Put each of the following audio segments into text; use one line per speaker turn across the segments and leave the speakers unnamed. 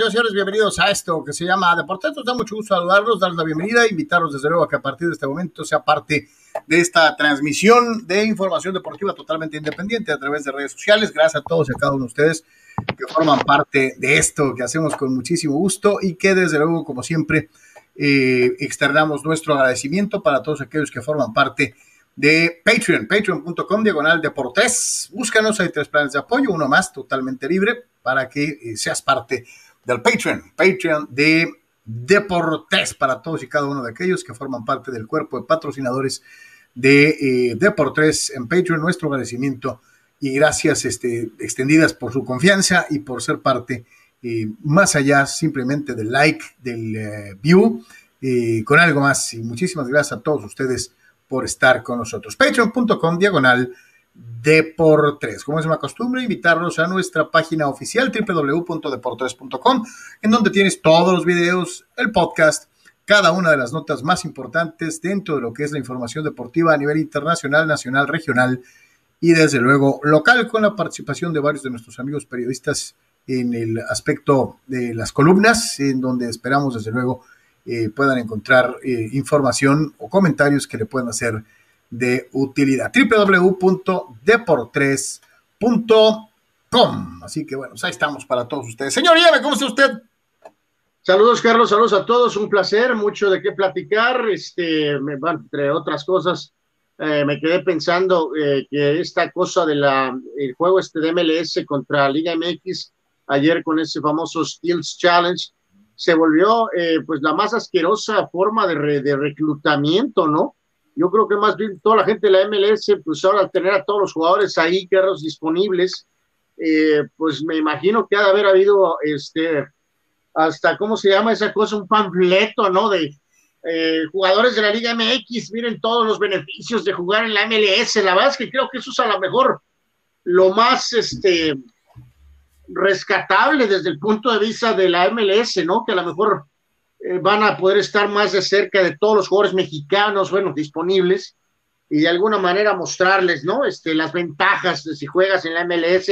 señores y señores, bienvenidos a esto que se llama Deportes. Nos da mucho gusto saludarlos, darles la bienvenida, invitarlos desde luego a que a partir de este momento sea parte de esta transmisión de información deportiva totalmente independiente a través de redes sociales. Gracias a todos y a cada uno de ustedes que forman parte de esto que hacemos con muchísimo gusto y que desde luego, como siempre, eh, externamos nuestro agradecimiento para todos aquellos que forman parte de Patreon, patreon.com diagonal deportes. Búscanos, hay tres planes de apoyo, uno más totalmente libre para que eh, seas parte del Patreon, Patreon de Deportes para todos y cada uno de aquellos que forman parte del cuerpo de patrocinadores de eh, Deportes en Patreon. Nuestro agradecimiento y gracias este, extendidas por su confianza y por ser parte eh, más allá simplemente del like, del eh, view, con algo más. Y muchísimas gracias a todos ustedes por estar con nosotros. Patreon.com diagonal Deportes. Como es una costumbre, invitarlos a nuestra página oficial www.deportes.com, en donde tienes todos los videos, el podcast, cada una de las notas más importantes dentro de lo que es la información deportiva a nivel internacional, nacional, regional y desde luego local, con la participación de varios de nuestros amigos periodistas en el aspecto de las columnas, en donde esperamos desde luego eh, puedan encontrar eh, información o comentarios que le puedan hacer de utilidad. www.deportres.com. Así que bueno, pues ahí estamos para todos ustedes. Señor Yeme, ¿cómo está usted?
Saludos, Carlos, saludos a todos, un placer, mucho de qué platicar. Este, entre otras cosas, eh, me quedé pensando eh, que esta cosa del el juego este de MLS contra Liga MX ayer con ese famoso Steels Challenge se volvió eh, pues la más asquerosa forma de, de reclutamiento, ¿no? Yo creo que más bien toda la gente de la MLS, pues ahora tener a todos los jugadores ahí, guerros disponibles, eh, pues me imagino que ha de haber habido este, hasta, ¿cómo se llama esa cosa? Un panfleto, ¿no? De eh, jugadores de la Liga MX, miren todos los beneficios de jugar en la MLS. La verdad es que creo que eso es a lo mejor lo más este, rescatable desde el punto de vista de la MLS, ¿no? Que a lo mejor eh, van a poder estar más de cerca de todos los jugadores mexicanos, bueno, disponibles, y de alguna manera mostrarles, ¿no? Este, las ventajas de si juegas en la MLS.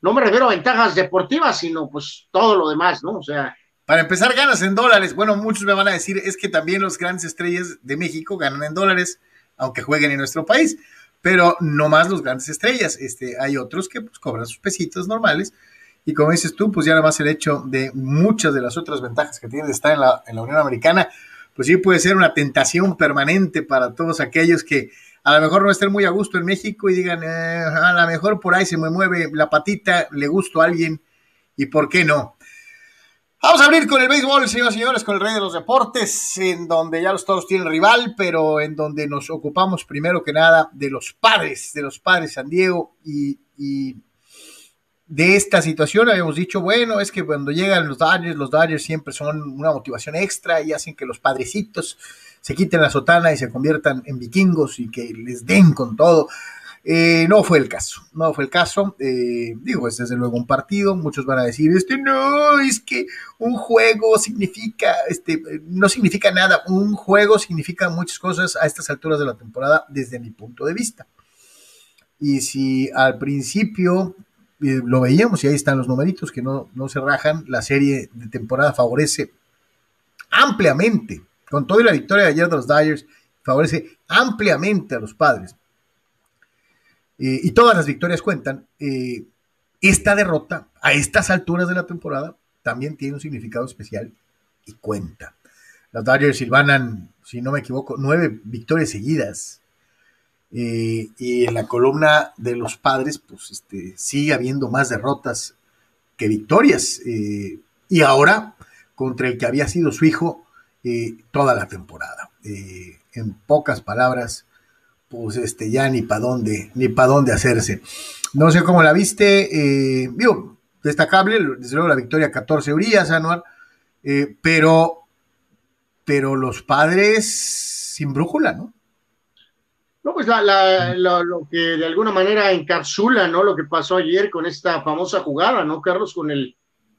No me refiero a ventajas deportivas, sino pues todo lo demás, ¿no? O sea.
Para empezar, ganas en dólares. Bueno, muchos me van a decir, es que también los grandes estrellas de México ganan en dólares, aunque jueguen en nuestro país. Pero no más los grandes estrellas. Este, hay otros que pues, cobran sus pesitos normales y como dices tú, pues ya nada más el hecho de muchas de las otras ventajas que tiene de estar en la, en la Unión Americana, pues sí puede ser una tentación permanente para todos aquellos que a lo mejor no estén muy a gusto en México y digan, eh, a lo mejor por ahí se me mueve la patita, le gusto a alguien y por qué no. Vamos a abrir con el béisbol, señoras y señores, con el rey de los deportes, en donde ya los todos tienen rival, pero en donde nos ocupamos primero que nada de los padres, de los padres San Diego y, y de esta situación habíamos dicho, bueno, es que cuando llegan los Dodgers, los Dodgers siempre son una motivación extra y hacen que los padrecitos se quiten la sotana y se conviertan en vikingos y que les den con todo. Eh, no fue el caso, no fue el caso. Eh, digo, es desde luego un partido. Muchos van a decir, este no, es que un juego significa, este, no significa nada. Un juego significa muchas cosas a estas alturas de la temporada, desde mi punto de vista. Y si al principio lo veíamos y ahí están los numeritos que no, no se rajan. La serie de temporada favorece ampliamente, con toda la victoria de ayer de los Dyers, favorece ampliamente a los padres. Eh, y todas las victorias cuentan. Eh, esta derrota, a estas alturas de la temporada, también tiene un significado especial y cuenta. Los Dodgers silvanan, si no me equivoco, nueve victorias seguidas eh, y en la columna de los padres, pues este, sigue habiendo más derrotas que victorias. Eh, y ahora contra el que había sido su hijo eh, toda la temporada. en pocas palabras, pues este, ya ni para dónde, ni para dónde hacerse. No sé cómo la viste, digo, destacable, desde luego la victoria 14 Urias, anual, pero, pero los padres sin brújula, ¿no?
No, pues la, lo que de alguna manera encapsula, ¿no? Lo que pasó ayer con esta famosa jugada, ¿no, Carlos? Con el,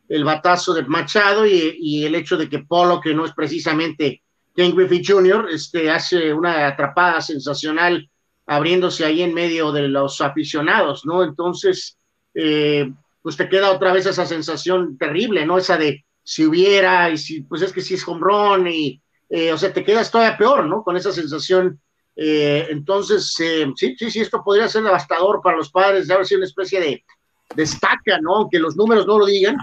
el batazo de Machado y, el hecho de que Polo, que no es precisamente Ken Griffey Jr., este, hace una atrapada sensacional abriéndose ahí en medio de los aficionados, ¿no? Entonces, eh, pues te queda otra vez esa sensación terrible, ¿no? Esa de si hubiera, y si, pues es que si es home run, y, eh, o sea, te quedas todavía peor, ¿no? Con esa sensación. Eh, entonces, eh, sí, sí, sí, esto podría ser devastador para los padres, de haber sido una especie de destaca, ¿no? Aunque los números no lo digan,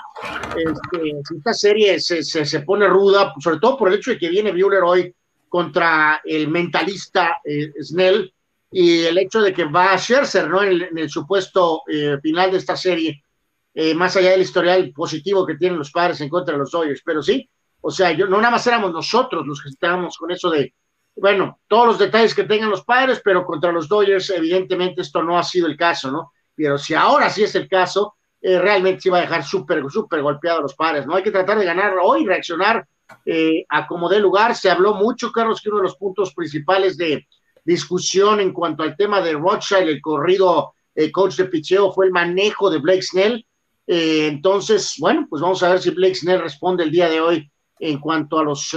este, esta serie se, se, pone ruda, sobre todo por el hecho de que viene Bueller hoy contra el mentalista Snell, y el hecho de que va a Scherzer, ¿no? En el, supuesto final de esta serie, eh, más allá del historial positivo que tienen los padres en contra de los Dodgers, pero sí, o sea, yo, no nada más éramos nosotros los que estábamos con eso de, bueno, todos los detalles que tengan los padres, pero contra los Dodgers, evidentemente esto no ha sido el caso, ¿no? Pero si ahora sí es el caso, eh, realmente sí va a dejar súper, súper golpeado a los padres, ¿no? Hay que tratar de ganar hoy, reaccionar eh, a como dé lugar. Se habló mucho, Carlos, que uno de los puntos principales de discusión en cuanto al tema de Rothschild, el corrido coach de picheo, fue el manejo de Blake Snell eh, entonces, bueno, pues vamos a ver si Blake Snell responde el día de hoy en cuanto a los...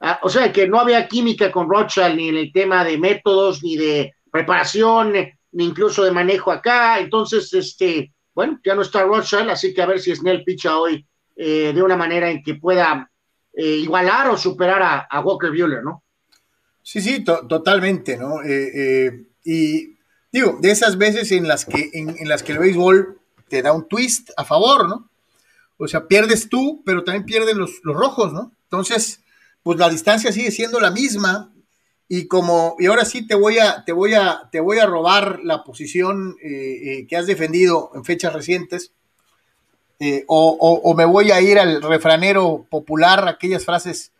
Eh, o sea, que no había química con Rothschild ni en el tema de métodos, ni de preparación, ni incluso de manejo acá. Entonces, este, bueno, ya no está Rothschild, así que a ver si Snell picha hoy eh, de una manera en que pueda igualar o superar a, Walker Bueller, ¿no?
Sí, sí, totalmente, ¿no? y digo, de esas veces en las que, en, en las que el béisbol te da un twist a favor, ¿no? O sea, pierdes tú, pero también pierden los, rojos, ¿no? Entonces, pues la distancia sigue siendo la misma y como y ahora sí te voy a te voy a te voy a robar la posición eh, eh, que has defendido en fechas recientes eh, o, me voy a ir al refranero popular aquellas frases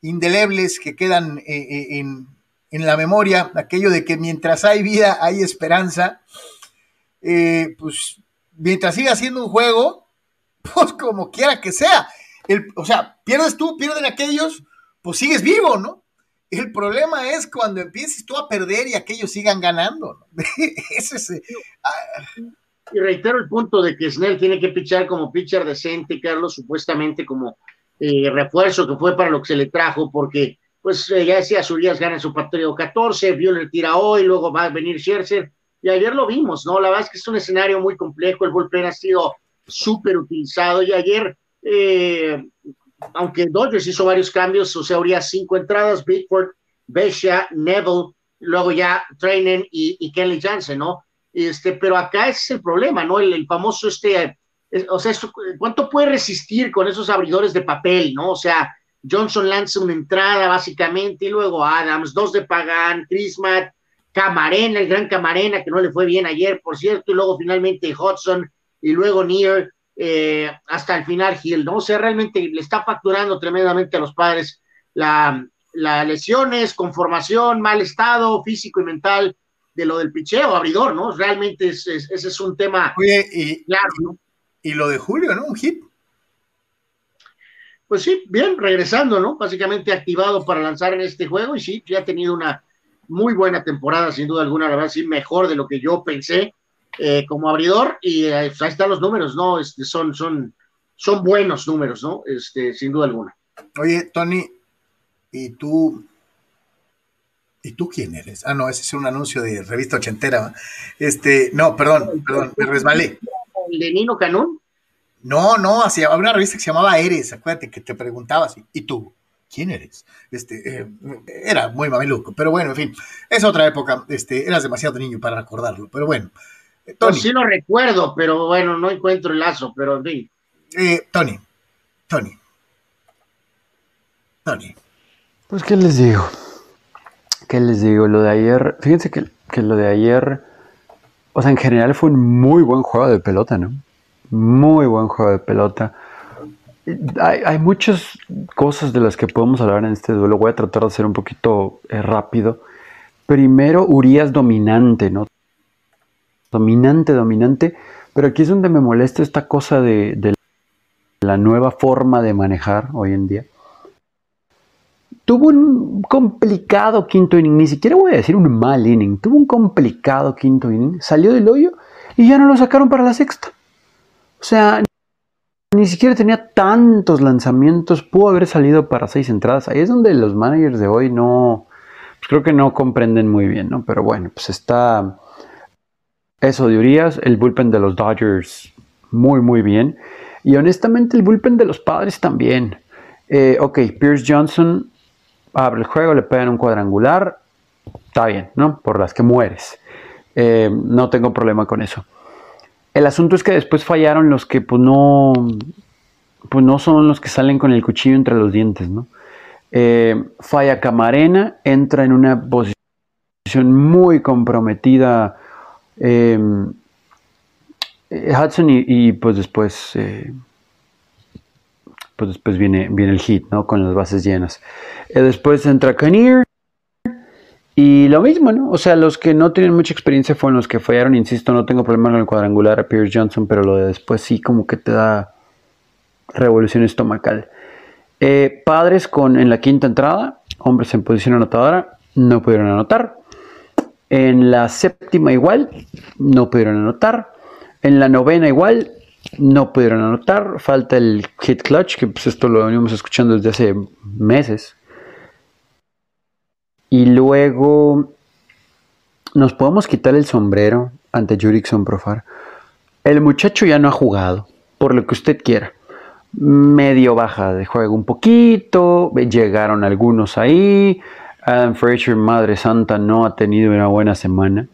indelebles que quedan en, en, la memoria aquello de que mientras hay vida hay esperanza pues mientras siga siendo un juego, pues como quiera que sea. El, o sea, pierdes tú, pierden aquellos, pues sigues vivo, ¿no? El problema es cuando empieces tú a perder y aquellos sigan ganando. ¿no? Ese es,
ah. Y reitero el punto de que Snell tiene que pichar como pitcher decente, Carlos, supuestamente como eh, refuerzo que fue para lo que se le trajo, porque pues eh, ya decía, Urias gana su patrio 14, Violer tira hoy, luego va a venir Scherzer, y ayer lo vimos, ¿no? La verdad es que es un escenario muy complejo, el bullpen ha sido súper utilizado y ayer, eh, aunque Dodgers hizo varios cambios, o sea, habría cinco entradas, Bigford, Besha, Neville, luego ya Trainen y, Kelly Jansen, ¿no? Este, pero acá ese es el problema, ¿no? El, famoso este, o sea, ¿cuánto puede resistir con esos abridores de papel, ¿no? O sea, Johnson lanza una entrada básicamente y luego Adams, dos de Pagan, Matt, Camarena, el gran Camarena, que no le fue bien ayer, por cierto, y luego finalmente Hudson, y luego Near, eh, hasta el final Hill, ¿no? O sea, realmente le está facturando tremendamente a los padres la, lesiones, conformación, mal estado físico y mental de lo del picheo, abridor, ¿no? Realmente ese es, un tema
y, claro, ¿no? Y lo de Julio, ¿no? Un hit.
Pues sí, bien, regresando, ¿no? Básicamente activado para lanzar en este juego y sí, ya ha tenido una muy buena temporada, sin duda alguna, la verdad, sí, mejor de lo que yo pensé eh, como abridor, y eh, ahí están los números, ¿no? Este, son, son, son buenos números, ¿no? Este, sin duda alguna.
Oye, Tony, ¿y tú? ¿Y tú quién eres? Ah, no, ese es un anuncio de revista ochentera. Este, no, perdón, perdón, me resbalé.
¿El de Nino Canón?
No, no, había una revista que se llamaba Eres, acuérdate que te preguntabas, ¿y tú? ¿quién eres? Este, eh, era muy mameluco, pero bueno, en fin, es otra época, este, eras demasiado niño para recordarlo, pero bueno.
Eh, Tony. sí lo recuerdo, pero bueno, no encuentro el lazo, pero en fin.
Eh, Tony, Tony, Tony.
Pues, ¿qué les digo? ¿Qué les digo? Lo de ayer, fíjense que, que lo de ayer, o sea, en general fue un muy buen juego de pelota, ¿no? Muy buen juego de pelota hay, muchas cosas de las que podemos hablar en este duelo. Voy a tratar de ser un poquito eh, rápido. Primero, Urias dominante, ¿no? Dominante, dominante. Pero aquí es donde me molesta esta cosa de, la nueva forma de manejar hoy en día. Tuvo un complicado quinto inning, ni siquiera voy a decir un mal inning, tuvo un complicado quinto inning, salió del hoyo y ya no lo sacaron para la sexta. O sea, ni siquiera tenía tantos lanzamientos, pudo haber salido para seis entradas. Ahí es donde los managers de hoy no, pues creo que no comprenden muy bien, ¿no? Pero bueno, pues está eso de Urias, el bullpen de los Dodgers muy, muy bien. Y honestamente el bullpen de los padres también. Eh, ok, Pierce Johnson abre el juego, le pegan un cuadrangular, está bien, ¿no? Por las que mueres. Eh, no tengo problema con eso. El asunto es que después fallaron los que pues no, pues no son los que salen con el cuchillo entre los dientes, ¿no? Eh, falla Camarena, entra en una posición muy comprometida eh, Hudson y, pues después pues después viene, viene el hit, ¿no? Con las bases llenas. después entra Kanier y lo mismo, ¿no? O sea, los que no tienen mucha experiencia fueron los que fallaron, insisto, no tengo problema con el cuadrangular a Pierce Johnson, pero lo de después sí como que te da revolución estomacal. Eh, padres con en la quinta entrada, hombres en posición anotadora, no pudieron anotar. En la séptima igual, no pudieron anotar. En la novena igual, no pudieron anotar. Falta el hit clutch, que pues esto lo venimos escuchando desde hace meses. Y luego nos podemos quitar el sombrero ante Jurickson Profar. El muchacho ya no ha jugado, por lo que usted quiera. Medio baja de juego un poquito, llegaron algunos ahí. Adam Fraser, Madre Santa, no ha tenido una buena semana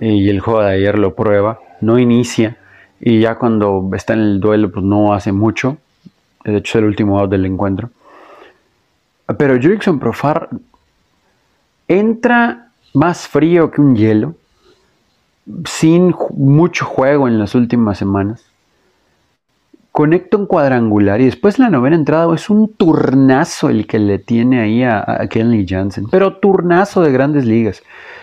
y el juego de ayer lo prueba. No inicia y ya cuando está en el duelo, pues no hace mucho. De hecho, es el último out del encuentro. Pero Jurickson Profar entra más frío que un hielo, sin mucho juego en las últimas semanas. Conecta un cuadrangular y después la novena entrada es un turnazo el que le tiene ahí a, Kenley Jansen, pero turnazo de grandes ligas.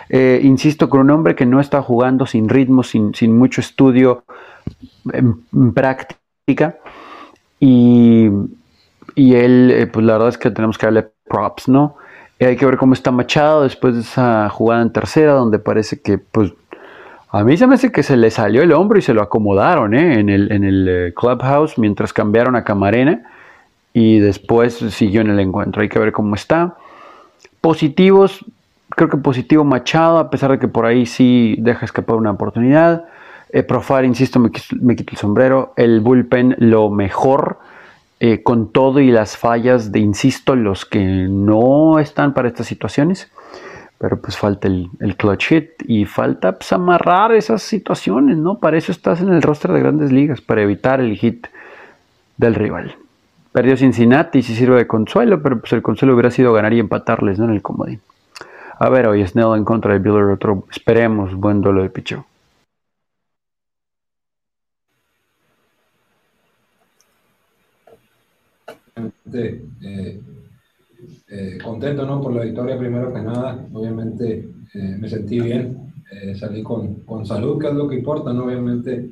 Eh, insisto, con un hombre que no está jugando sin ritmo, sin, mucho estudio en, práctica. Y, él, eh, pues la verdad es que tenemos que darle props, ¿no? hay que ver cómo está Machado después de esa jugada en tercera, donde parece que, pues, a mí se me hace que se le salió el hombro y se lo acomodaron ¿eh? en el, en el eh, clubhouse mientras cambiaron a Camarena y después siguió en el encuentro. Hay que ver cómo está. Positivos, creo que positivo Machado, a pesar de que por ahí sí deja escapar una oportunidad. Eh, Profar, insisto, me, me quito el sombrero. El bullpen, lo mejor. Eh, con todo y las fallas de, insisto, los que no están para estas situaciones, pero pues falta el, clutch hit y falta pues, amarrar esas situaciones, ¿no? Para eso estás en el roster de grandes ligas, para evitar el hit del rival. Perdió Cincinnati sí sirve de consuelo, pero pues el consuelo hubiera sido ganar y empatarles, ¿no? En el comodín. A ver, hoy Snell en contra de Biller, otro, esperemos, buen duelo de picheo.
Eh, eh, contento ¿no? por la victoria primero que nada. Obviamente eh, me sentí bien, salí con, con, salud, que es lo que importa, ¿no? Obviamente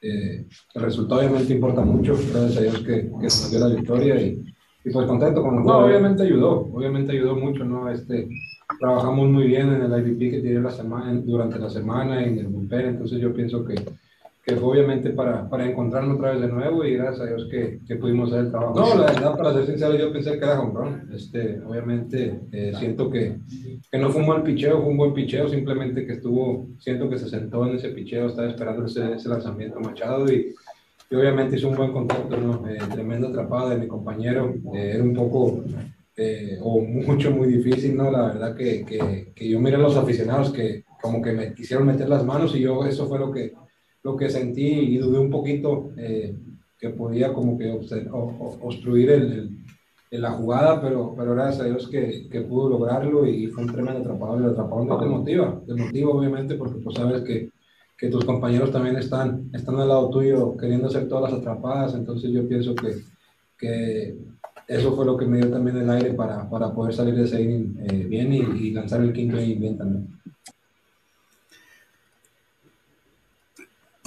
el resultado obviamente importa mucho, gracias a Dios que, que dio la victoria y, y, pues contento con el juego. obviamente ayudó, obviamente ayudó mucho, ¿no? Este, trabajamos muy bien en el IVP que tiré la semana, durante la semana y en el bullpen, entonces yo pienso que que fue obviamente para, para encontrarnos otra vez de nuevo y gracias a Dios que, que pudimos hacer el trabajo. No, la verdad, para ser sincero, yo pensé que era home Este, obviamente, eh, siento que, que, no fue un mal picheo, fue un buen picheo, simplemente que estuvo, siento que se sentó en ese picheo, estaba esperando ese, ese lanzamiento Machado y, y, obviamente hizo un buen contacto, ¿no? Eh, tremenda atrapada de mi compañero, eh, era un poco... o mucho, muy difícil, ¿no? La verdad que, que, que yo miré a los aficionados que como que me quisieron meter las manos y yo eso fue lo que, lo que sentí y dudé un poquito eh, que podía como que obstruir el, la jugada, pero, pero gracias a Dios que, que pudo lograrlo y fue un tremendo atrapador. El atrapador te motiva, te motiva obviamente porque tú sabes que, que tus compañeros también están, están al lado tuyo queriendo hacer todas las atrapadas, entonces yo pienso que, que eso fue lo que me dio también el aire para, para poder salir de ese inning eh, bien y, y, lanzar el quinto inning bien también.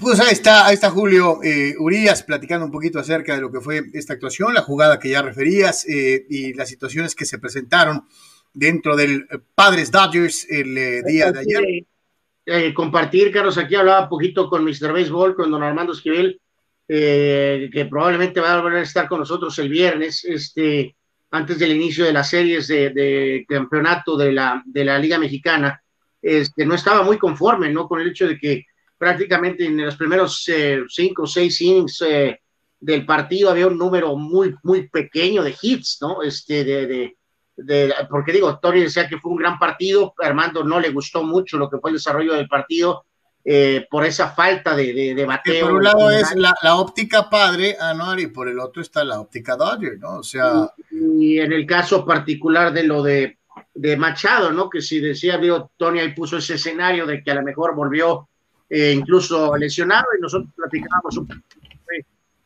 Pues ahí está, ahí está Julio eh, Urias platicando un poquito acerca de lo que fue esta actuación, la jugada que ya referías eh, y las situaciones que se presentaron dentro del eh, Padres Dodgers el día de
ayer. compartir, Carlos, aquí hablaba un poquito con Mr. Baseball, con don Armando Esquivel, que probablemente va a volver a estar con nosotros el viernes, este, antes del inicio de las series de, campeonato de la, de la Liga Mexicana. Este, no estaba muy conforme ¿no? con el hecho de que prácticamente en los primeros eh, cinco o seis innings eh, del partido había un número muy, muy pequeño de hits, ¿no? Este, de, de, porque digo, Tony decía que fue un gran partido, Armando no le gustó mucho lo que fue el desarrollo del partido, eh, por esa falta de, de, bateo.
por un lado es la, la, óptica padre, Anuar, y por el otro está la óptica Dodger, ¿no? O sea.
Y, en el caso particular de lo de, de Machado, ¿no? Que si decía, digo, Tony ahí puso ese escenario de que a lo mejor volvió eh, incluso lesionado, y nosotros platicábamos un,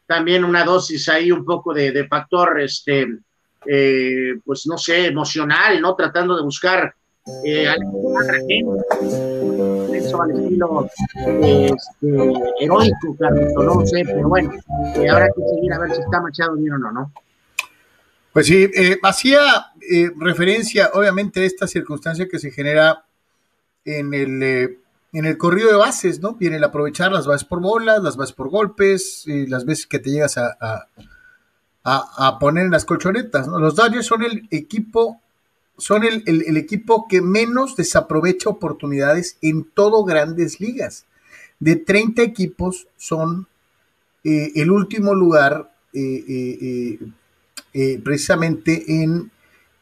también una dosis ahí un poco de, de factor, este, eh, pues no sé, emocional, ¿no? Tratando de buscar eh, eso al estilo este, heroico, no sé, pero bueno, eh, habrá que seguir a ver si está Machado bien o no, ¿no?
Pues sí, eh, hacía eh, referencia, obviamente, a esta circunstancia que se genera en el, eh, en el corrido de bases, ¿no? Viene el aprovechar las bases por bolas, las bases por golpes, y las veces que te llegas a, a, poner en las colchonetas, ¿no? Los Dodgers son el equipo son el, equipo que menos desaprovecha oportunidades en todo grandes ligas. De 30 equipos son eh, el último lugar eh, eh precisamente en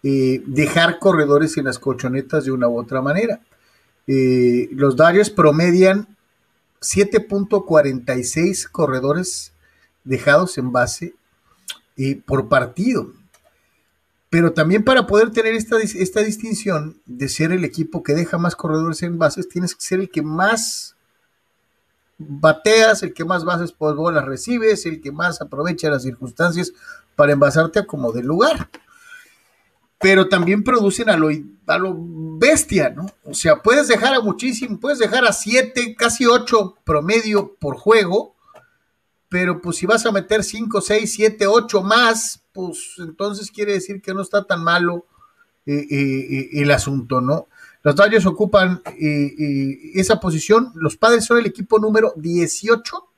dejar corredores en las colchonetas de una u otra manera. Los Dodgers promedian 7.46 corredores dejados en base por partido pero también para poder tener esta, esta distinción de ser el equipo que deja más corredores en bases, tienes que ser el que más bateas, el que más bases por bolas recibes, el que más aprovecha las circunstancias para envasarte a como de lugar. Pero también producen a lo, a lo bestia, ¿no? O sea, puedes dejar a muchísimo, puedes dejar a siete, casi ocho promedio por juego, pero pues si vas a meter 5, 6, 7, 8 más, pues entonces quiere decir que no está tan malo eh, eh, eh el asunto, ¿no? Los Dodgers ocupan esa posición, los padres son el equipo número 18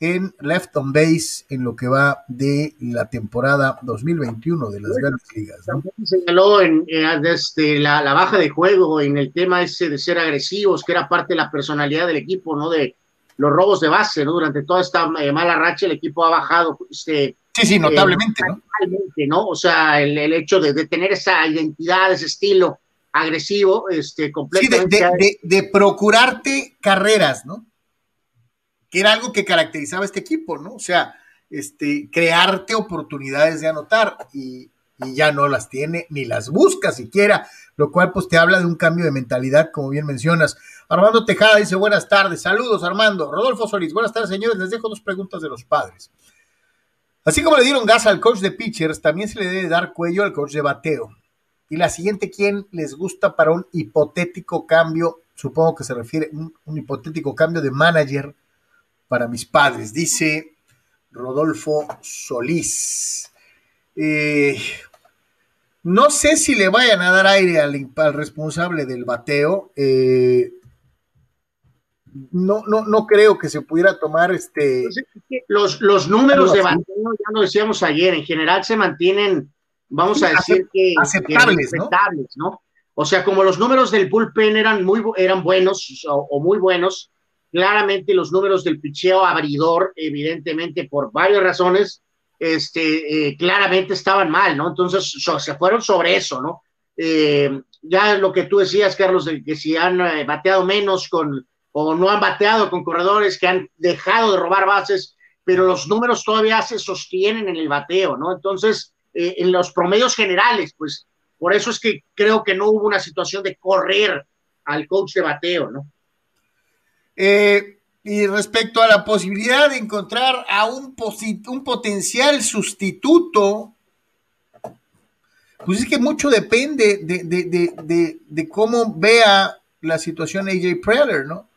en left on base en lo que va de la temporada 2021 de las grandes ligas. ¿no?
También señaló en, desde la, la, baja de juego, en el tema ese de ser agresivos, que era parte de la personalidad del equipo, ¿no? De, los robos de base, ¿no? Durante toda esta eh, mala racha el equipo ha bajado. Este,
sí, sí, notablemente,
eh, ¿no? ¿no? O sea, el, el hecho de, de, tener esa identidad, ese estilo agresivo, este, completamente.
Sí, de, de, de, procurarte carreras, ¿no? Que era algo que caracterizaba este equipo, ¿no? O sea, este, crearte oportunidades de anotar y, ya no las tiene ni las busca siquiera, lo cual pues te habla de un cambio de mentalidad, como bien mencionas. Armando Tejada dice buenas tardes, saludos Armando. Rodolfo Solís, buenas tardes señores, les dejo dos preguntas de los padres. Así como le dieron gas al coach de pitchers, también se le debe dar cuello al coach de bateo. Y la siguiente, ¿quién les gusta para un hipotético cambio? Supongo que se refiere a un hipotético cambio de manager para mis padres, dice Rodolfo Solís. Eh, no sé si le vayan a dar aire al, al responsable del bateo. Eh, no, no, no creo que se pudiera tomar este.
Los, los números de bateo, ya lo decíamos ayer, en general se mantienen, vamos a decir que
aceptables,
que ¿no? ¿no? O sea, como los números del bullpen eran muy eran buenos o, o, muy buenos, claramente los números del picheo abridor, evidentemente por varias razones, este, eh, claramente estaban mal, ¿no? Entonces se fueron sobre eso, ¿no? Eh, ya lo que tú decías, Carlos, de que si han eh, bateado menos con, o no han bateado con corredores que han dejado de robar bases, pero los números todavía se sostienen en el bateo, ¿no? Entonces, en los promedios generales, pues por eso es que creo que no hubo una situación de correr al coach de bateo, ¿no?
Eh, y respecto a la posibilidad de encontrar a un, un potencial sustituto, pues es que mucho depende de, de, de, de, cómo vea la situación AJ Preller, ¿no?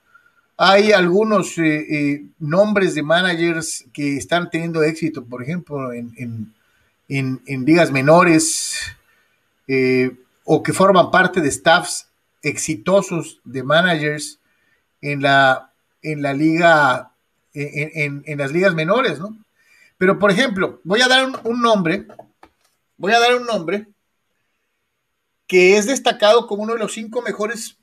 Hay algunos eh, eh, nombres de managers que están teniendo éxito, por ejemplo, en, en, en, ligas menores o que forman parte de staffs exitosos de managers en la, en la liga, en, en, las ligas menores, ¿no? Pero, por ejemplo, voy a dar un, nombre, voy a dar un nombre que es destacado como uno de los cinco mejores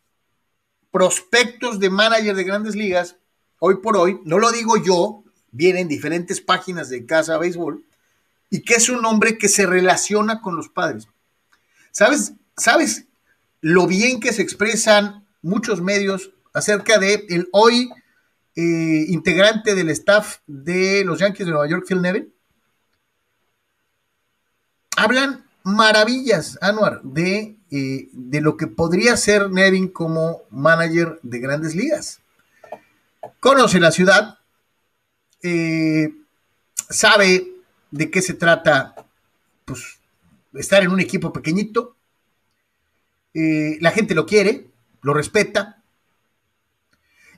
prospectos de manager de grandes ligas hoy por hoy, no lo digo yo, vienen diferentes páginas de Casa Béisbol, y que es un hombre que se relaciona con los padres. ¿Sabes? ¿Sabes lo bien que se expresan muchos medios acerca de el hoy eh, integrante del staff de los Yankees de Nueva York, Phil Nevin? Hablan maravillas, Anuar, de, eh, de lo que podría ser Nevin como manager de grandes ligas. Conoce la ciudad, eh, sabe de qué se trata, pues, estar en un equipo pequeñito. La gente lo quiere, lo respeta.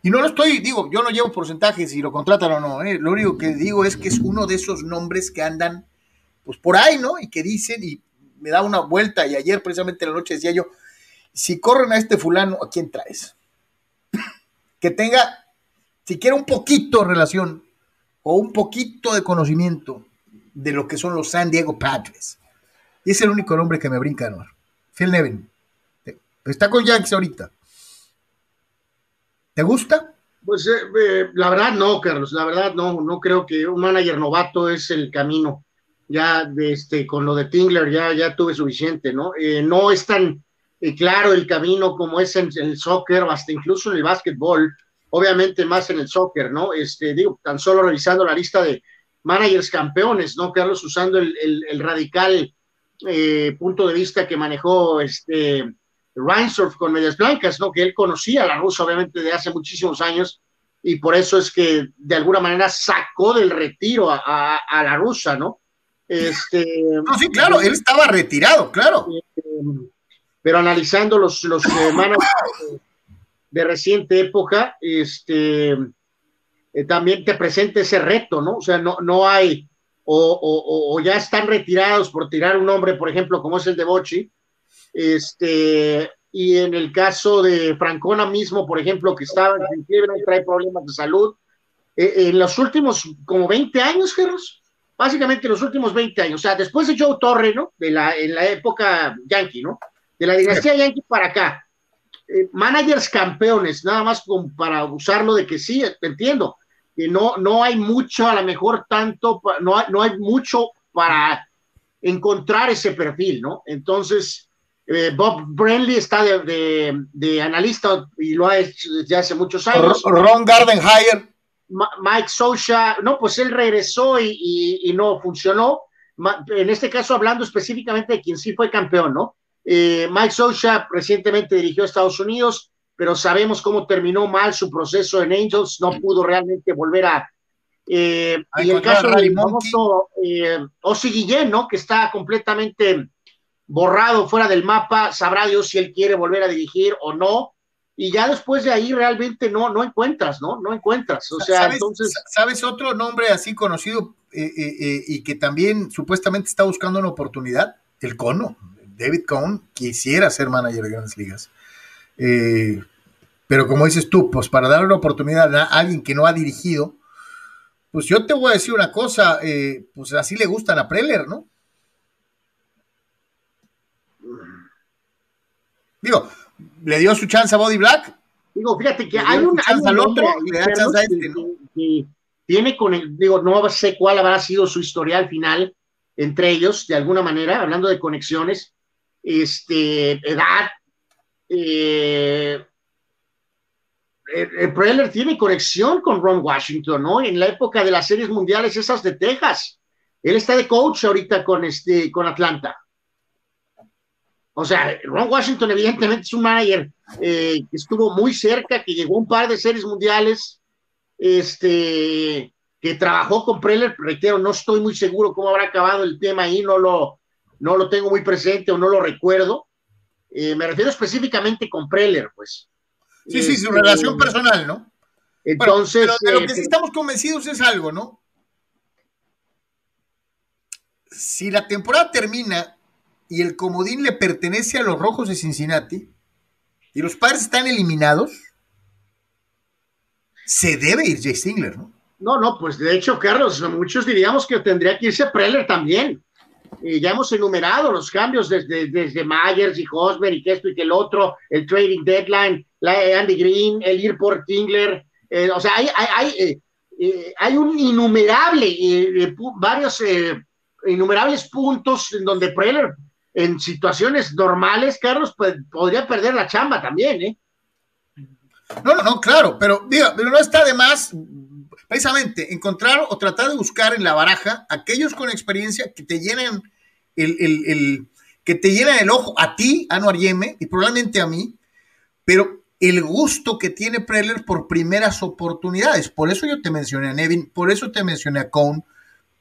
Y no lo estoy, digo, yo no llevo porcentajes si lo contratan o no. Eh. Lo único que digo es que es uno de esos nombres que andan, pues, por ahí, ¿no? Y que dicen, y me da una vuelta, y ayer precisamente en la noche decía yo, si corren a este fulano, ¿a quién traes? que tenga siquiera un poquito de relación o un poquito de conocimiento de lo que son los San Diego Padres. Y es el único nombre que me brinca, ¿no? Phil Nevin. Está con Yankees ahorita. ¿Te gusta?
Pues eh, eh, la verdad no, Carlos, la verdad no, no creo que un manager novato es el camino. Ya de este, con lo de Tingler ya, ya tuve suficiente, ¿no? Eh, no es tan claro el camino como es en, el soccer, hasta incluso en el básquetbol, obviamente más en el soccer, ¿no? Este, digo, tan solo revisando la lista de, managers campeones, ¿no? Carlos, usando el, radical eh, punto de vista que manejó este Reinsdorf con Medias Blancas, ¿no? Que él conocía a la rusa, obviamente, de hace muchísimos años, y por eso es que de alguna manera sacó del retiro a, la rusa, ¿no? Este,
no, sí, claro, él estaba retirado, claro.
Este, pero analizando los, los eh, managers de reciente época, este eh, también te presente ese reto, ¿no? O sea, no, no hay, o, ya están retirados por tirar un nombre, por ejemplo, como es el de Bochi, este, y en el caso de Francona mismo, por ejemplo, que estaba en trae problemas de salud, eh, en los últimos como 20 años, Gerros, básicamente los últimos 20 años, o sea, después de Joe Torre, ¿no? De la, en la época Yankee, ¿no? De la dinastía Yankee para acá, eh, managers campeones, nada más para usarlo de que sí, entiendo, no, no hay mucho, a lo mejor tanto, no no hay mucho para encontrar ese perfil, ¿no? Entonces, eh, Bob Brenly está de, analista y lo ha hecho desde hace muchos años.
Ron Gardenhire.
Mike Socha, no, pues él regresó y, no funcionó. En este caso, hablando específicamente de quien sí fue campeón, ¿no? Eh, Mike Socha recientemente dirigió a Estados Unidos, pero sabemos cómo terminó mal su proceso en Angels, no pudo realmente volver a... Eh, y el caso del famoso eh, Guillén, ¿no? Que está completamente borrado fuera del mapa, sabrá Dios si él quiere volver a dirigir o no, y ya después de ahí realmente no, no encuentras, ¿no? No encuentras. O sea,
¿Sabes,
entonces.
¿Sabes otro nombre así conocido eh, eh, y que también supuestamente está buscando una oportunidad? El Cono. David Cohn quisiera ser manager de grandes ligas. Eh, pero como dices tú, pues para darle una oportunidad a alguien que no ha dirigido, pues yo te voy a decir una cosa, eh, pues así le gustan a Preller, ¿no? Digo, le dio su chance a Body Black.
Digo, fíjate que hay un, chance al otro y le da chance a este, ¿no? tiene con el, digo, no sé cuál habrá sido su historial final entre ellos, de alguna manera, hablando de conexiones, este, edad, eh, el Preller tiene conexión con Ron Washington, ¿no? En la época de las series mundiales, esas de Texas. Él está de coach ahorita con, este, con Atlanta. O sea, Ron Washington evidentemente es un manager eh, que estuvo muy cerca, que llegó a un par de series mundiales, este, que trabajó con Preller, reitero, no estoy muy seguro cómo habrá acabado el tema ahí, no lo, no lo tengo muy presente o no lo recuerdo. Eh, me refiero específicamente con Preller, pues.
Sí, sí, su este, relación personal, ¿no?
Entonces.
pero de lo que sí eh, estamos convencidos es algo, ¿no? Si la temporada termina y el comodín le pertenece a los rojos de Cincinnati y los padres están eliminados, se debe ir Jay Stingler, ¿no?
No, no, pues de hecho, Carlos, muchos diríamos que tendría que irse Preller también. Y ya hemos enumerado los cambios desde, desde Myers y Hosmer y que esto y que el otro, el trading deadline, la Andy Green, el ir por Tingler, o sea, hay, hay, hay, un innumerable, varios innumerables puntos en donde Preller en situaciones normales, Carlos, pues, podría perder la chamba también, ¿eh?
No, no, no, claro, pero diga, pero no está de más precisamente encontrar o tratar de buscar en la baraja aquellos con experiencia que te llenen el, el, que te llenen el ojo a ti, a Anuar Yeme, y probablemente a mí, pero el gusto que tiene Preller por primeras oportunidades. Por eso yo te mencioné a Nevin, por eso te mencioné a Cohn,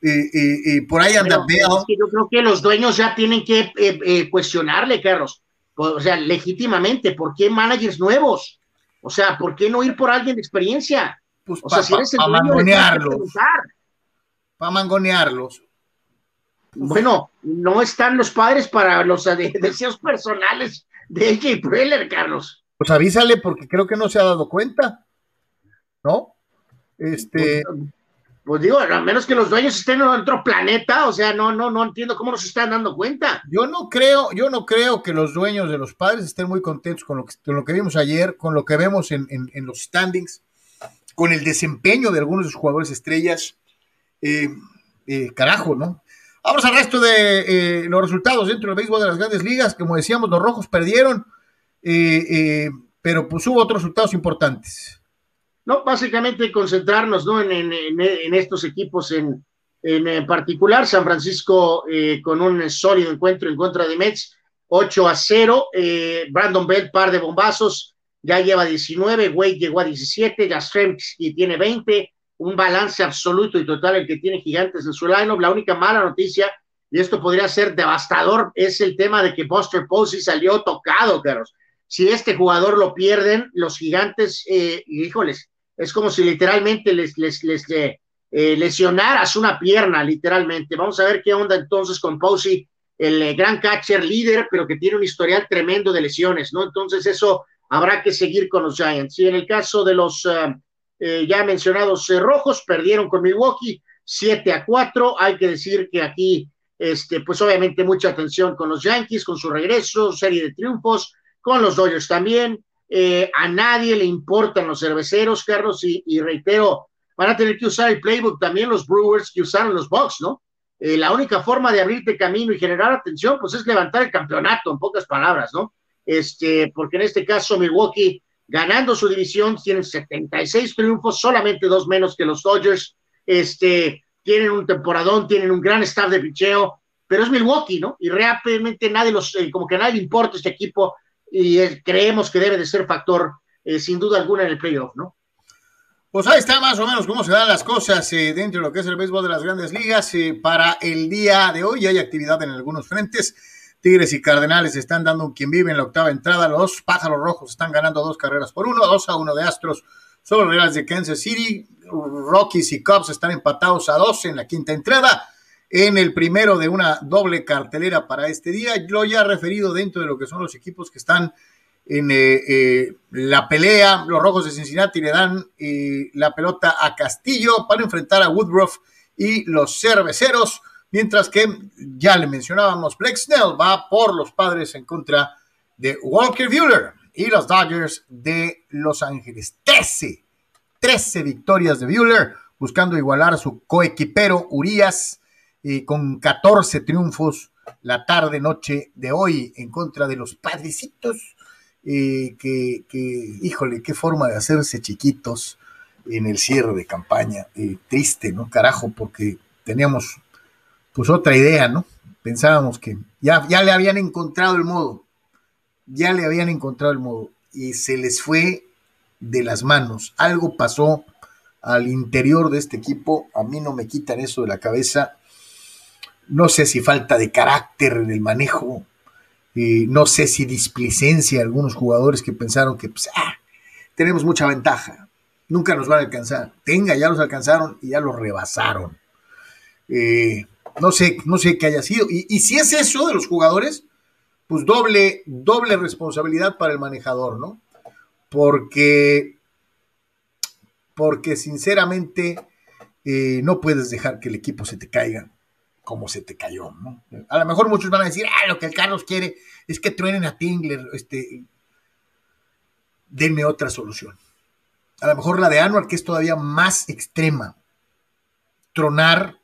y, por ahí anda
yo creo que los dueños ya tienen que eh, eh, cuestionarle, Carlos. O sea, legítimamente, ¿por qué managers nuevos? O sea, ¿por qué no ir por alguien de experiencia?
Pues o sea, si eres el Para mangonearlos. Para mangonearlos.
Bueno, no están los padres para los deseos personales de AJ Preller, Carlos.
Pues avísale porque creo que no se ha dado cuenta. ¿No? Este. Pues,
digo, a menos que los dueños estén en otro planeta, o sea, no, no, no entiendo cómo nos están dando cuenta.
Yo no creo, yo no creo que los dueños de los padres estén muy contentos con lo que, vimos ayer, con lo que vemos en, los standings, con el desempeño de algunos de sus jugadores estrellas. Eh, eh, carajo, ¿no? Vamos al resto de eh, los resultados dentro del béisbol de las grandes ligas. Como decíamos, los rojos perdieron, pero pues hubo otros resultados importantes.
No, básicamente concentrarnos ¿no? en, en, estos equipos en, en, particular. San Francisco eh, con un sólido encuentro en contra de Mets, 8 a 0. Eh, Brandon Bell, par de bombazos, ya lleva 19. Wade llegó a 17. y tiene 20. Un balance absoluto y total el que tiene Gigantes en su lineup. La única mala noticia, y esto podría ser devastador, es el tema de que Buster Posey salió tocado, Carlos. Si este jugador lo pierden, los Gigantes, eh, híjoles, es como si literalmente les, les, les eh, lesionaras una pierna, literalmente. Vamos a ver qué onda entonces con Posey, el eh, gran catcher líder, pero que tiene un historial tremendo de lesiones, ¿no? Entonces eso habrá que seguir con los Giants. Y en el caso de los eh, ya mencionados rojos, perdieron con Milwaukee 7 a 4. Hay que decir que aquí, este, pues obviamente mucha atención con los Yankees, con su regreso, serie de triunfos, con los Dodgers también. Eh, a nadie le importan los cerveceros, Carlos, y, reitero, van a tener que usar el playbook también los Brewers que usaron los Bucks, ¿no? Eh, la única forma de abrirte camino y generar atención, pues es levantar el campeonato, en pocas palabras, ¿no? Este, porque en este caso Milwaukee, ganando su división, tienen 76 triunfos, solamente dos menos que los Dodgers, este, tienen un temporadón, tienen un gran staff de picheo, pero es Milwaukee, ¿no? Y realmente nadie los, eh, como que nadie le importa este equipo, y creemos que debe de ser factor eh, sin duda alguna en el playoff, ¿no?
Pues ahí está más o menos cómo se dan las cosas eh, dentro de lo que es el béisbol de las grandes ligas. Eh, para el día de hoy hay actividad en algunos frentes. Tigres y Cardenales están dando un quien vive en la octava entrada. Los Pájaros Rojos están ganando dos carreras por uno, dos a uno de Astros sobre Reales de Kansas City. Rockies y Cubs están empatados a dos en la quinta entrada en el primero de una doble cartelera para este día. Lo ya referido dentro de lo que son los equipos que están en eh, eh, la pelea. Los Rojos de Cincinnati le dan eh, la pelota a Castillo para enfrentar a Woodruff y los Cerveceros. Mientras que ya le mencionábamos, Blake Snell va por los padres en contra de Walker Buehler y los Dodgers de Los Ángeles. 13, 13 victorias de Buehler, buscando igualar a su coequipero Urias con 14 triunfos la tarde, noche de hoy en contra de los padrecitos, eh, que, híjole, qué forma de hacerse chiquitos en el cierre de campaña. Eh, triste, ¿no? Carajo, porque teníamos pues otra idea, ¿no? Pensábamos que ya, ya le habían encontrado el modo, ya le habían encontrado el modo y se les fue de las manos. Algo pasó al interior de este equipo, a mí no me quitan eso de la cabeza no sé si falta de carácter en el manejo, no sé si displicencia algunos jugadores que pensaron que pues, ah, tenemos mucha ventaja, nunca nos van a alcanzar. Tenga, ya los alcanzaron y ya los rebasaron. Eh, no sé, no sé qué haya sido. Y, y, si es eso de los jugadores, pues doble, doble responsabilidad para el manejador, ¿no? Porque, porque sinceramente eh, no puedes dejar que el equipo se te caiga como se te cayó, ¿no? A lo mejor muchos van a decir, ah, lo que el Carlos quiere es que truenen a Tingler, este, denme otra solución. a lo mejor la de Anuar, que es todavía más extrema. Tronar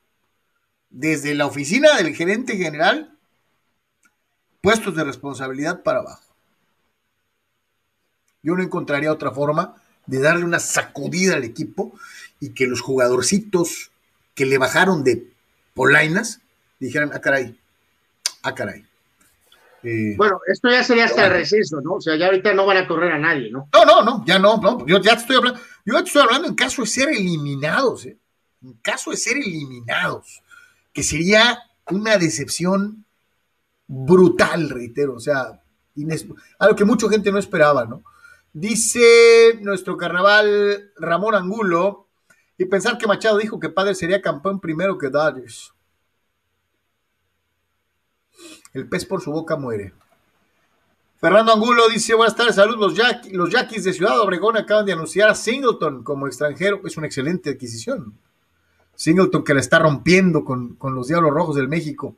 desde la oficina del gerente general, puestos de responsabilidad para abajo. Yo no encontraría otra forma de darle una sacudida al equipo y que los jugadorcitos que le bajaron de polainas dijeran, ah, caray, ah, caray.
Eh, bueno, esto ya sería hasta el receso, ¿no? O sea, ya ahorita no van a correr a nadie, ¿no?
No, no, no, ya no, no. Yo ya estoy hablando, yo estoy hablando en caso de ser eliminados, ¿eh? En caso de ser eliminados, que sería una decepción brutal, reitero, o sea, algo que mucha gente no esperaba, ¿no? Dice nuestro carnaval Ramón Angulo, y pensar que Machado dijo que Padre sería campeón primero que Dodgers. El pez por su boca muere. Fernando Angulo dice, buenas tardes, saludos. Los, Yaquis de Ciudad Obregón acaban de anunciar a Singleton como extranjero. Es una excelente adquisición. Singleton que la está rompiendo con, los Diablos Rojos del México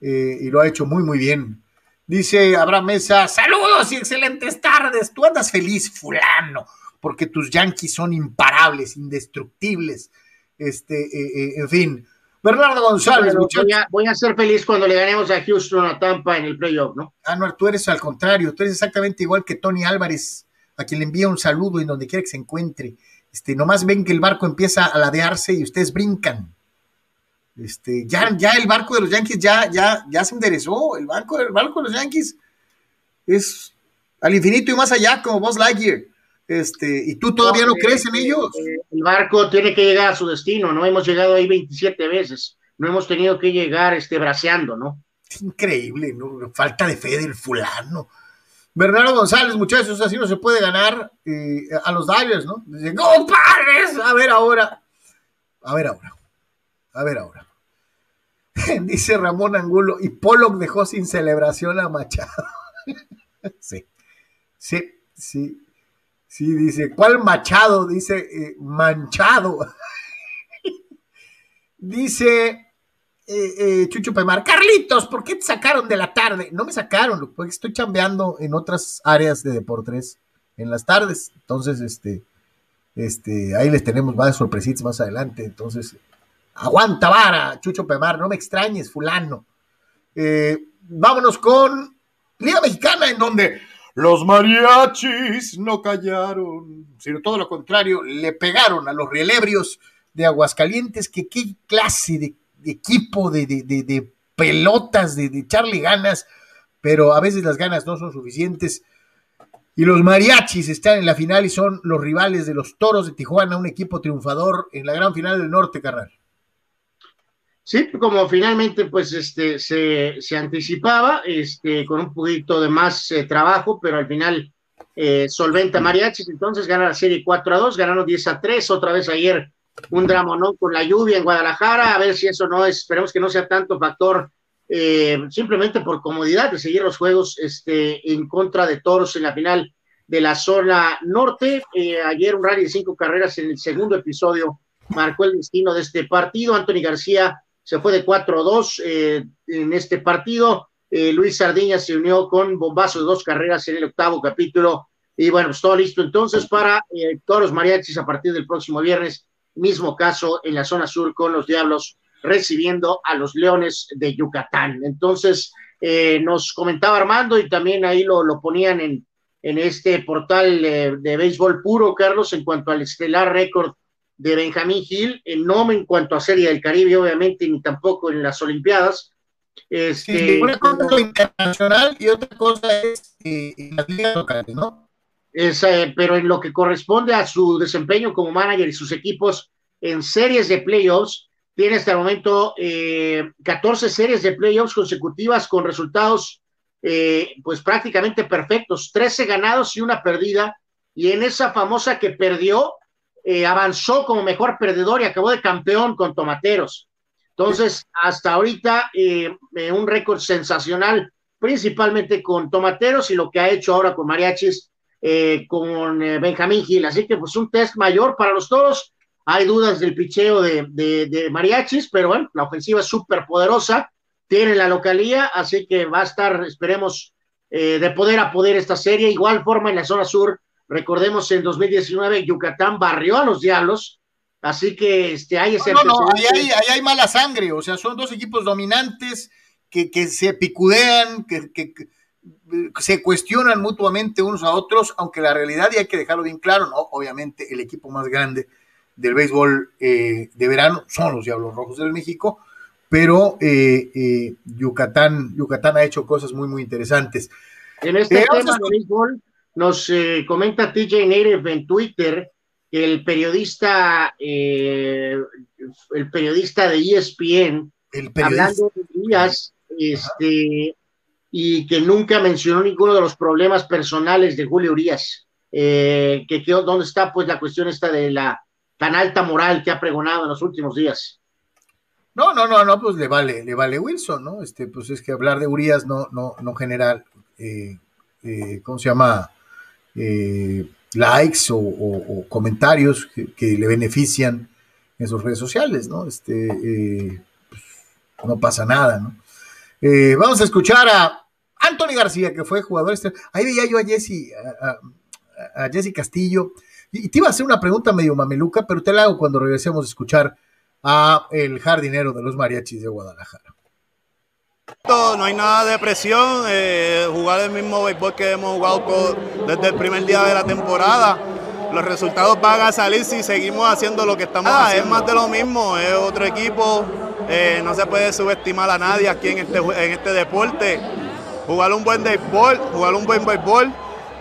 eh, y lo ha hecho muy, muy bien. Dice Abraham Mesa, saludos y excelentes tardes. Tú andas feliz, fulano, porque tus Yankees son imparables, indestructibles. Este, eh, eh, en fin, Bernardo González,
voy, a, ser feliz cuando le ganemos a Houston a Tampa en el playoff, ¿no?
Ah, no, tú eres al contrario, tú eres exactamente igual que Tony Álvarez, a quien le envía un saludo en donde quiera que se encuentre. Este, nomás ven que el barco empieza a ladearse y ustedes brincan. Este, ya, ya el barco de los Yankees ya, ya, ya se enderezó. El barco, el barco de los Yankees es al infinito y más allá, como vos Lightyear. Este, y tú todavía no, crees en ellos.
Eh, el barco tiene que llegar a su destino, no hemos llegado ahí 27 veces, no hemos tenido que llegar este, braceando, ¿no?
Es increíble, ¿no? Falta de fe del fulano. Bernardo González, muchachos, así no se puede ganar eh, a los Dodgers, ¿no? Dicen, padres! A ver ahora. A ver ahora. A ver ahora. Dice Ramón Angulo, y Pollock dejó sin celebración a Machado. sí, sí, sí. Sí, dice, ¿cuál machado? Dice, eh, manchado. dice eh, eh, Chucho Pemar, Carlitos, ¿por qué te sacaron de la tarde? No me sacaron, porque estoy chambeando en otras áreas de Deportes en las tardes. Entonces, este, este, ahí les tenemos más sorpresitas más adelante. Entonces, aguanta vara, Chucho Pemar, no me extrañes, fulano. vámonos con Liga Mexicana, en donde los mariachis no callaron, sino todo lo contrario, le pegaron a los rielebrios de Aguascalientes, que qué clase de, equipo, de, pelotas, de, echarle ganas, pero a veces las ganas no son suficientes. Y los mariachis están en la final y son los rivales de los toros de Tijuana, un equipo triunfador en la gran final del norte, carnal.
Sí, como finalmente pues este se, anticipaba, este, con un poquito de más eh, trabajo, pero al final eh, solventa Mariachis, entonces gana la serie 4 a 2, ganaron 10 a 3, otra vez ayer un drama ¿no? con la lluvia en Guadalajara, a ver si eso no es, esperemos que no sea tanto factor, eh, simplemente por comodidad de seguir los juegos este, en contra de Toros en la final de la zona norte. ayer un rally de cinco carreras en el segundo episodio marcó el destino de este partido. Anthony García se fue de 4-2 eh, en este partido. Eh, Luis Sardiña se unió con bombazo de dos carreras en el octavo capítulo. Y bueno, pues todo listo entonces para eh, todos los mariachis a partir del próximo viernes. Mismo caso en la zona sur con los Diablos recibiendo a los Leones de Yucatán. Entonces, nos comentaba Armando y también ahí lo, lo ponían en, en este portal de béisbol puro, Carlos, en cuanto al estelar récord de Benjamín Gil, no en cuanto a Serie del Caribe, obviamente, ni tampoco en las Olimpiadas.
Este, una cosa es lo internacional y otra cosa es eh, en las ligas locales, ¿no?
Eh, pero en lo que corresponde a su desempeño como manager y sus equipos en series de playoffs, tiene hasta el momento 14 eh, series de playoffs consecutivas con resultados pues prácticamente perfectos, 13 ganados y una perdida, y en esa famosa que perdió, eh, avanzó como mejor perdedor y acabó de campeón con Tomateros. Entonces, hasta ahorita, eh, eh, un récord sensacional, principalmente con Tomateros y lo que ha hecho ahora con Mariachis, con Benjamín Gil. Así que, pues, un test mayor para los toros. Hay dudas del picheo de, Mariachis, pero bueno, la ofensiva es súper poderosa, tiene la localía, así que va a estar, esperemos, de poder a poder esta serie. Igual forma en la zona sur, Recordemos en 2019 Yucatán barrió a los Diablos, así que este, hay ese...
No, no, ahí, hay, ahí hay mala sangre, o sea, son dos equipos dominantes que, que se picudean, que, que, que, se cuestionan mutuamente unos a otros, aunque la realidad, y hay que dejarlo bien claro, ¿no? obviamente el equipo más grande del béisbol eh, de verano son los Diablos Rojos del México, pero eh, eh, Yucatán, Yucatán ha hecho cosas muy, muy interesantes.
En este tema de béisbol, nos eh, comenta TJ Native en Twitter que el periodista, eh, el periodista de ESPN,
el
periodista. hablando de Díaz, este, y que nunca mencionó ninguno de los problemas personales de Julio Urias. Eh, que quedó, ¿Dónde está pues la cuestión esta de la tan alta moral que ha pregonado en los últimos días?
No, no, no, no, pues le vale, le vale Wilson, ¿no? Este, pues es que hablar de Urias no, no, no genera, eh, eh, ¿cómo se llama? Eh, likes o, comentarios que, le benefician en sus redes sociales, ¿no? Este, eh, pues, no pasa nada, ¿no? Eh, vamos a escuchar a Anthony García, que fue jugador. Ahí veía yo a Jesse, a, a, a Jesse Castillo, y te iba a hacer una pregunta medio mameluca, pero te la hago cuando regresemos a escuchar a el jardinero de los mariachis de Guadalajara.
No hay nada de presión, eh, jugar el mismo béisbol que hemos jugado por, desde el primer día de la temporada. Los resultados van a salir si seguimos haciendo lo que estamos ah, haciendo. Es más de lo mismo, es otro equipo, eh, no se puede subestimar a nadie aquí en este, en este deporte. Jugar un buen béisbol, jugar un buen béisbol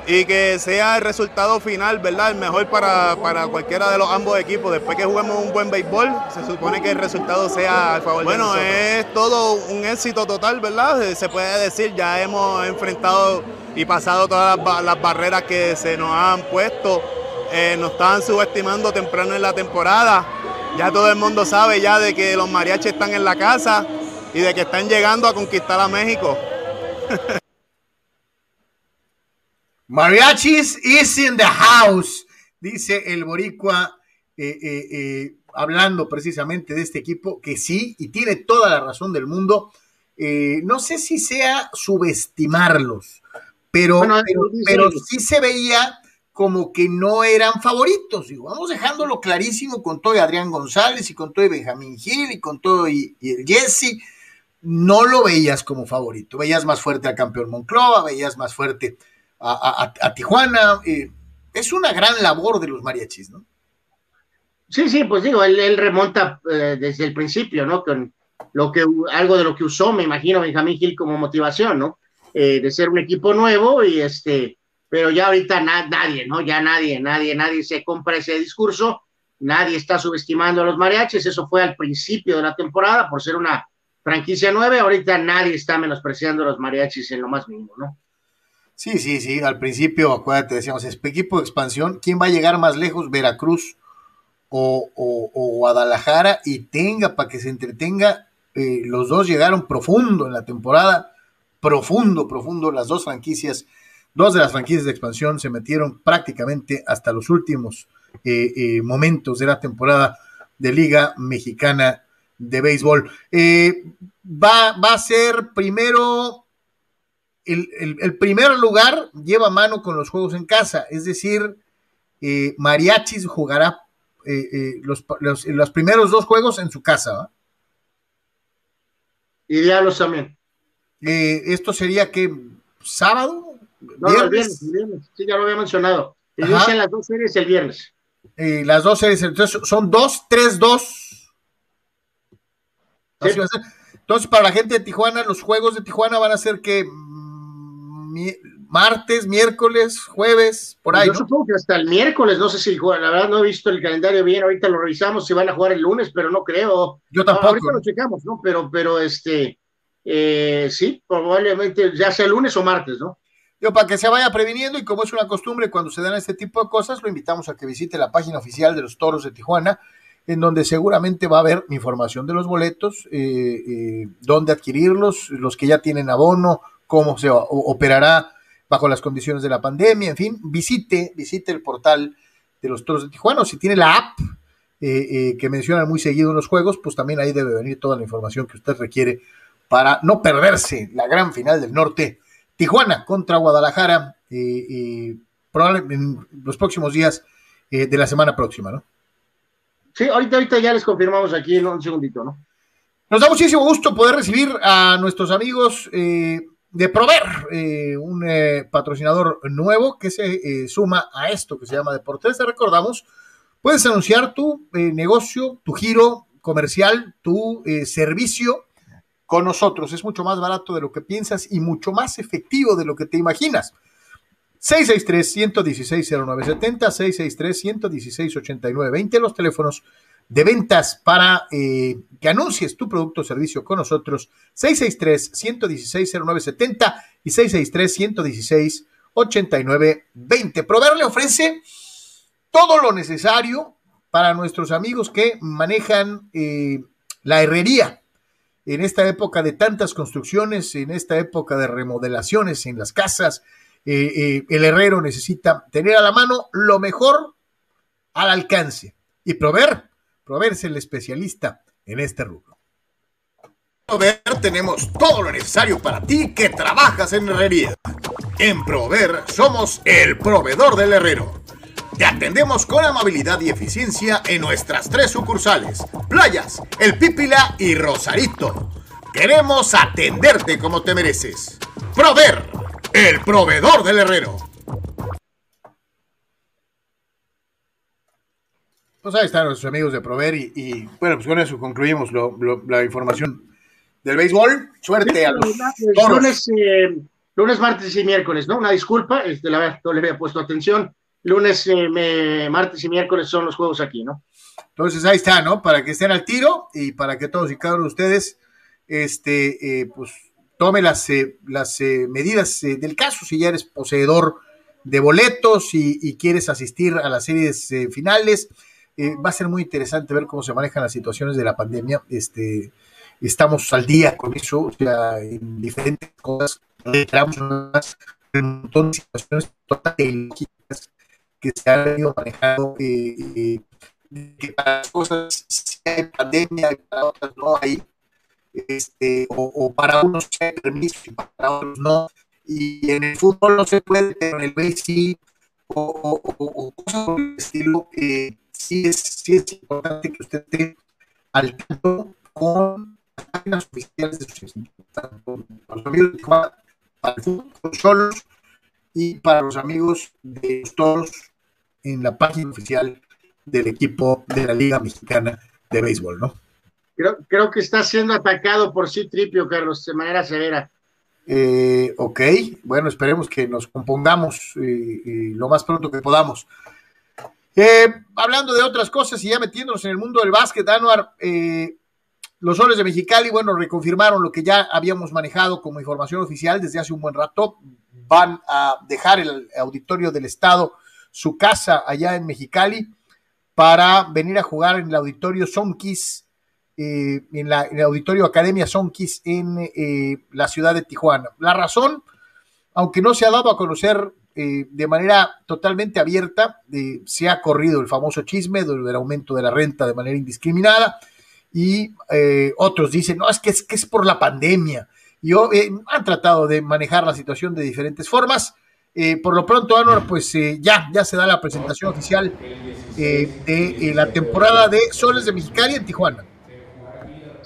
y que sea el resultado final, ¿verdad? El mejor para, para, cualquiera de los ambos equipos. Después que juguemos un buen béisbol, se supone que el resultado sea a favor bueno, de nosotros. es todo un éxito total, ¿verdad? Se puede decir, ya hemos enfrentado y pasado todas las, las barreras que se nos han puesto. Eh, nos estaban subestimando temprano en la temporada. Ya todo el mundo sabe ya de que los mariachis están en la casa y de que están llegando a conquistar a México.
Mariachis is in the house, dice el boricua, eh, eh, eh, hablando precisamente de este equipo, que sí, y tiene toda la razón del mundo. No sé si sea subestimarlos, pero, bueno, pero, pero, sí se veía como que no eran favoritos. Digo, vamos dejándolo clarísimo con todo y Adrián González y con todo y Benjamín Gil y con todo y, y el Jesse. No lo veías como favorito. Veías más fuerte al campeón Monclova, veías más fuerte a, Tijuana. Es una gran labor de los mariachis, ¿no?
Sí, sí, pues digo, él, remonta eh, desde el principio, ¿no? Con lo que, algo de lo que usó, me imagino, Benjamín Gil como motivación, ¿no? Eh, de ser un equipo nuevo y este, pero ya ahorita na, nadie, ¿no? Ya nadie, nadie, nadie se compra ese discurso, nadie está subestimando a los mariachis, eso fue al principio de la temporada por ser una franquicia nueva, ahorita nadie está menospreciando a los mariachis en lo más mínimo, ¿no?
Sí, sí, sí. Al principio, acuérdate, decíamos, equipo de expansión. ¿Quién va a llegar más lejos? Veracruz o, o, o Guadalajara y tenga para que se entretenga. Eh, los dos llegaron profundo en la temporada. Profundo, profundo. Las dos franquicias, dos de las franquicias de expansión se metieron prácticamente hasta los últimos eh, eh, momentos de la temporada de Liga Mexicana de Béisbol. Eh, va, va a ser primero el, el, el, primer lugar lleva mano con los juegos en casa, es decir, eh, Mariachis jugará eh, eh, los, los, los, primeros dos juegos en su casa.
Y Diablos también.
esto sería que sábado.
No, viernes? el viernes, el viernes, sí, ya lo había mencionado. Inician las dos series el viernes.
las dos series, entonces son dos, tres, dos. Sí. Entonces, para la gente de Tijuana, los juegos de Tijuana van a ser que martes, miércoles, jueves, por ahí.
Yo ¿no? supongo que hasta el miércoles, no sé si juegan, la verdad no he visto el calendario bien, ahorita lo revisamos si van a jugar el lunes, pero no creo.
Yo tampoco.
Ahorita lo checamos, ¿no? Pero, pero este, eh, sí, probablemente ya sea lunes o martes, ¿no?
Yo, para que se vaya previniendo y como es una costumbre cuando se dan este tipo de cosas, lo invitamos a que visite la página oficial de los Toros de Tijuana, en donde seguramente va a haber información de los boletos, eh, eh, dónde adquirirlos, los que ya tienen abono, cómo se operará bajo las condiciones de la pandemia, en fin, visite, visite el portal de los Toros de Tijuana, o si tiene la app eh, eh, que mencionan muy seguido en los juegos, pues también ahí debe venir toda la información que usted requiere para no perderse la gran final del norte. Tijuana contra Guadalajara, eh, probablemente en los próximos días eh, de la semana próxima, ¿no?
Sí, ahorita, ahorita ya les confirmamos aquí en un segundito, ¿no?
Nos da muchísimo gusto poder recibir a nuestros amigos eh, de Prover, eh, un patrocinador nuevo que se suma a esto que se llama Deportes. Te recordamos, puedes anunciar tu negocio, tu giro comercial, tu servicio con nosotros. Es mucho más barato de lo que piensas y mucho más efectivo de lo que te imaginas. 663-116-0970, 663-116-8920, los teléfonos de ventas para eh, que anuncies tu producto o servicio con nosotros, 663-116-0970 y 663-116-8920. Proveer le ofrece todo lo necesario para nuestros amigos que manejan eh, la herrería. En esta época de tantas construcciones, en esta época de remodelaciones en las casas, eh, el herrero necesita tener a la mano lo mejor al alcance y proveer, proveerse el especialista en este rubro. Prover tenemos todo lo necesario para ti que trabajas en herrería. En Prover somos el proveedor del herrero. Te atendemos con amabilidad y eficiencia en nuestras tres sucursales, Playas, El Pípila y Rosarito. Queremos atenderte como te mereces. Prover el proveedor del herrero. Pues ahí están nuestros amigos de Prover y, bueno, pues con eso concluimos la información del béisbol. Suerte a los
Lunes, eh, lunes, martes y miércoles, ¿no? Una disculpa, este, la verdad, no le había puesto atención. Lunes, eh, martes y miércoles son los juegos aquí, ¿no?
Entonces ahí está, ¿no? Para que estén al tiro y para que todos y cada uno de ustedes, este, eh, pues tome las, eh, las eh, medidas eh, del caso, si ya eres poseedor de boletos y, quieres asistir a las series finales. Va a ser muy interesante ver cómo se manejan las situaciones de la pandemia. Este, estamos al día con eso, o sea, en diferentes cosas, entramos en un montón de situaciones totalmente que se han ido manejando, que para las cosas si hay pandemia y para otras no hay este, o, para unos hay permiso y para otros no. Y en el fútbol no se puede, pero en el béisbol sí, o, o, cosas por el estilo, eh, sí, es, sí es importante que usted esté al tanto con las páginas oficiales de sus institutos, tanto para los amigos de para el fútbol solos y para los amigos de los toros en la página oficial del equipo de la Liga Mexicana de Béisbol, ¿no?
Creo, creo que está siendo atacado por sí Tripio, Carlos, de manera severa.
Eh, ok, bueno, esperemos que nos compongamos eh, eh, lo más pronto que podamos. Hablando de otras cosas y ya metiéndonos en el mundo del básquet, Anuar, los soles de Mexicali, bueno, reconfirmaron lo que ya habíamos manejado como información oficial desde hace un buen rato. Van a dejar el auditorio del Estado, su casa allá en Mexicali, para venir a jugar en el auditorio Sonquis eh, en, el auditorio Academia Sonquis en eh, la ciudad de Tijuana. La razón, aunque no se ha dado a conocer eh, de manera totalmente abierta, se ha corrido el famoso chisme del, aumento de la renta de manera indiscriminada y otros dicen, no, es que, es que es por la pandemia. Y han tratado de manejar la situación de diferentes formas. por lo pronto, Anwar, pues ya, ya se da la presentación oficial de la temporada de Soles de Mexicali en Tijuana.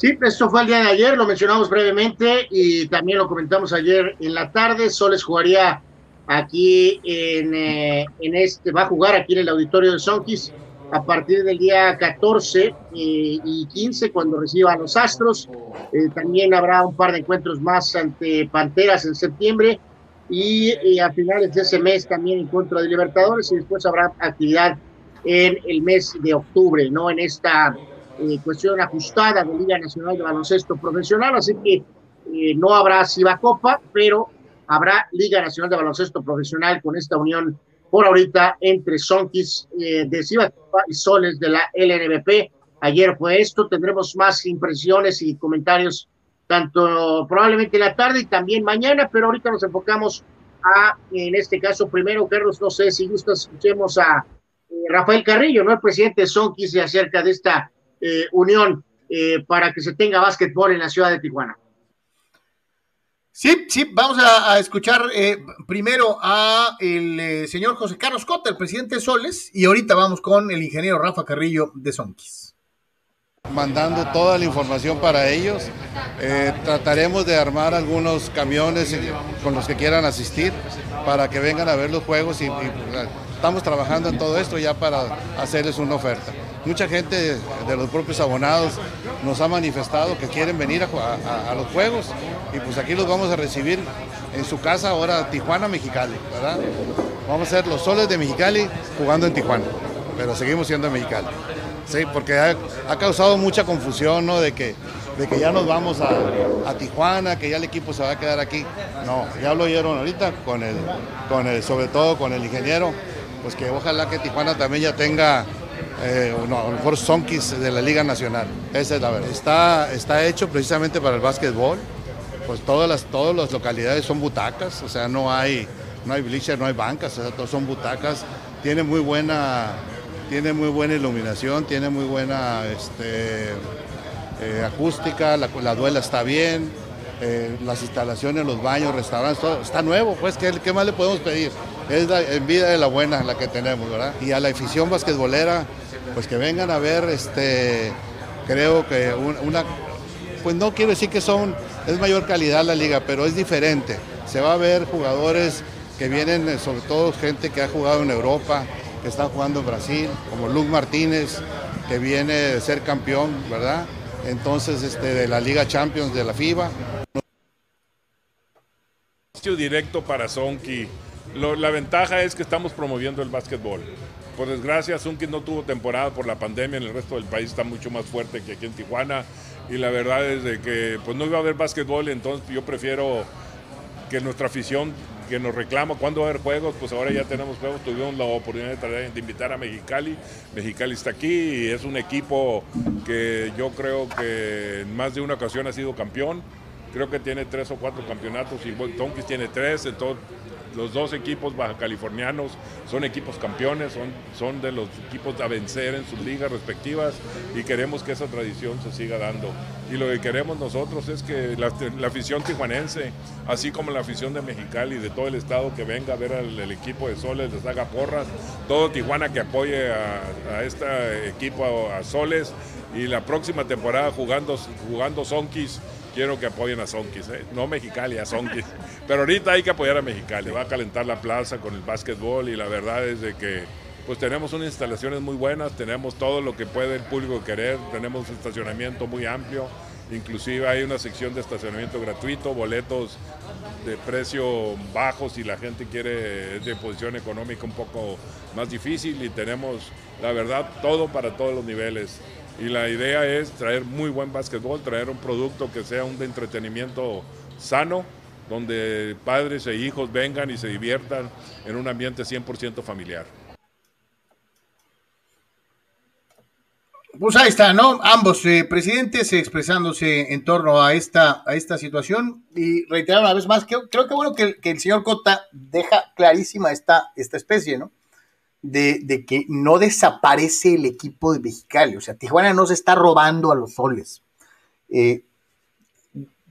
Sí, esto fue el día de ayer, lo mencionamos brevemente y también lo comentamos ayer en la tarde. Soles jugaría aquí en, eh, en este, va a jugar aquí en el auditorio de Sonkis a partir del día 14 eh, y 15 cuando reciba a los Astros. Eh, también habrá un par de encuentros más ante Panteras en septiembre y, a finales de ese mes también encuentro de Libertadores y después habrá actividad en el mes de octubre, ¿no? En esta eh, cuestión ajustada de Liga Nacional de Baloncesto Profesional, así que eh, no habrá Copa, pero habrá Liga Nacional de Baloncesto Profesional con esta unión por ahorita entre Sonkis eh, de Copa y Soles de la LNBP. Ayer fue esto, tendremos más impresiones y comentarios tanto probablemente en la tarde y también mañana, pero ahorita nos enfocamos a, en este caso, primero, Carlos, no sé si gustas, escuchemos a Rafael Carrillo, ¿no? El presidente de Sonkis, acerca de esta eh, unión eh, para que se tenga básquetbol en la ciudad de Tijuana.
Sí, sí, vamos a, escuchar eh, primero a el eh, señor José Carlos Cota, el presidente de Soles, y ahorita vamos con el ingeniero Rafa Carrillo de Sonquis.
Mandando toda la información para ellos, eh, trataremos de armar algunos camiones con los que quieran asistir para que vengan a ver los juegos y estamos trabajando en todo esto ya para hacerles una oferta. Mucha gente de los propios abonados nos ha manifestado que quieren venir a, los juegos y pues aquí los vamos a recibir en su casa ahora Tijuana, Mexicali, ¿verdad? Vamos a ser los soles de Mexicali jugando en Tijuana, pero seguimos siendo Mexicali. Sí, porque ha, causado mucha confusión, ¿no? De que, de que ya nos vamos a, Tijuana, que ya el equipo se va a quedar aquí. No, ya lo oyeron ahorita con el, con el, sobre todo con el ingeniero, pues que ojalá que Tijuana también ya tenga eh, a lo mejor Sonkis de la Liga Nacional. Esa es la verdad. Está, está hecho precisamente para el básquetbol. Pues todas las, todas las localidades son butacas, o sea, no hay, no hay bleacher, no hay bancas, o sea, todos son butacas. Tiene muy buena, tiene muy buena iluminación, tiene muy buena este, eh, acústica, la, la, duela está bien, eh, las instalaciones, los baños, restaurantes, todo está nuevo, pues, ¿qué, ¿qué, más le podemos pedir? Es la envidia de la buena la que tenemos, ¿verdad? Y a la afición basquetbolera, pues que vengan a ver, este, creo que una, pues no quiero decir que son, es mayor calidad la liga, pero es diferente. Se va a ver jugadores que vienen, eh, sobre todo gente que ha jugado en Europa, que están jugando en Brasil, como Luke Martínez, que viene de ser campeón, ¿verdad? Entonces, este, de la Liga Champions de la FIBA.
Directo para Sonki. la ventaja es que estamos promoviendo el básquetbol. Por desgracia, Sunki no tuvo temporada por la pandemia, en el resto del país está mucho más fuerte que aquí en Tijuana. Y la verdad es de que pues no iba a haber básquetbol, entonces yo prefiero que nuestra afición que nos reclama cuándo va a haber juegos, pues ahora ya tenemos juegos, tuvimos la oportunidad de, invitar a Mexicali, Mexicali está aquí y es un equipo que yo creo que en más de una ocasión ha sido campeón, creo que tiene tres o cuatro campeonatos y Tonkis tiene tres, entonces los dos equipos baja californianos son equipos campeones, son, son de los equipos a vencer en sus ligas respectivas y queremos que esa tradición se siga dando. Y lo que queremos nosotros es que la, afición tijuanense, así como la afición de Mexicali y de todo el estado que venga a ver al equipo de Soles, les haga porras, todo Tijuana que apoye a, este equipo, a, Soles, y la próxima temporada jugando, jugando Sonkis quiero que apoyen a Sonkis, ¿eh? no Mexicali, a Sonkis. Pero ahorita hay que apoyar a Mexicali, va a calentar la plaza con el básquetbol y la verdad es de que pues tenemos unas instalaciones muy buenas, tenemos todo lo que puede el público querer, tenemos estacionamiento muy amplio, inclusive hay una sección de estacionamiento gratuito, boletos de precio bajo si la gente quiere de posición económica un poco más difícil y tenemos la verdad todo para todos los niveles y la idea es traer muy buen básquetbol, traer un producto que sea un de entretenimiento sano, donde padres e hijos vengan y se diviertan en un ambiente 100% familiar.
Pues ahí está, ¿no? Ambos eh, presidentes expresándose en torno a esta, a esta situación y reiterar una vez más, que, creo que bueno que, que, el señor Cota deja clarísima esta, esta especie, ¿no? De, que no desaparece el equipo de Mexicali. O sea, Tijuana no se está robando a los soles. Eh,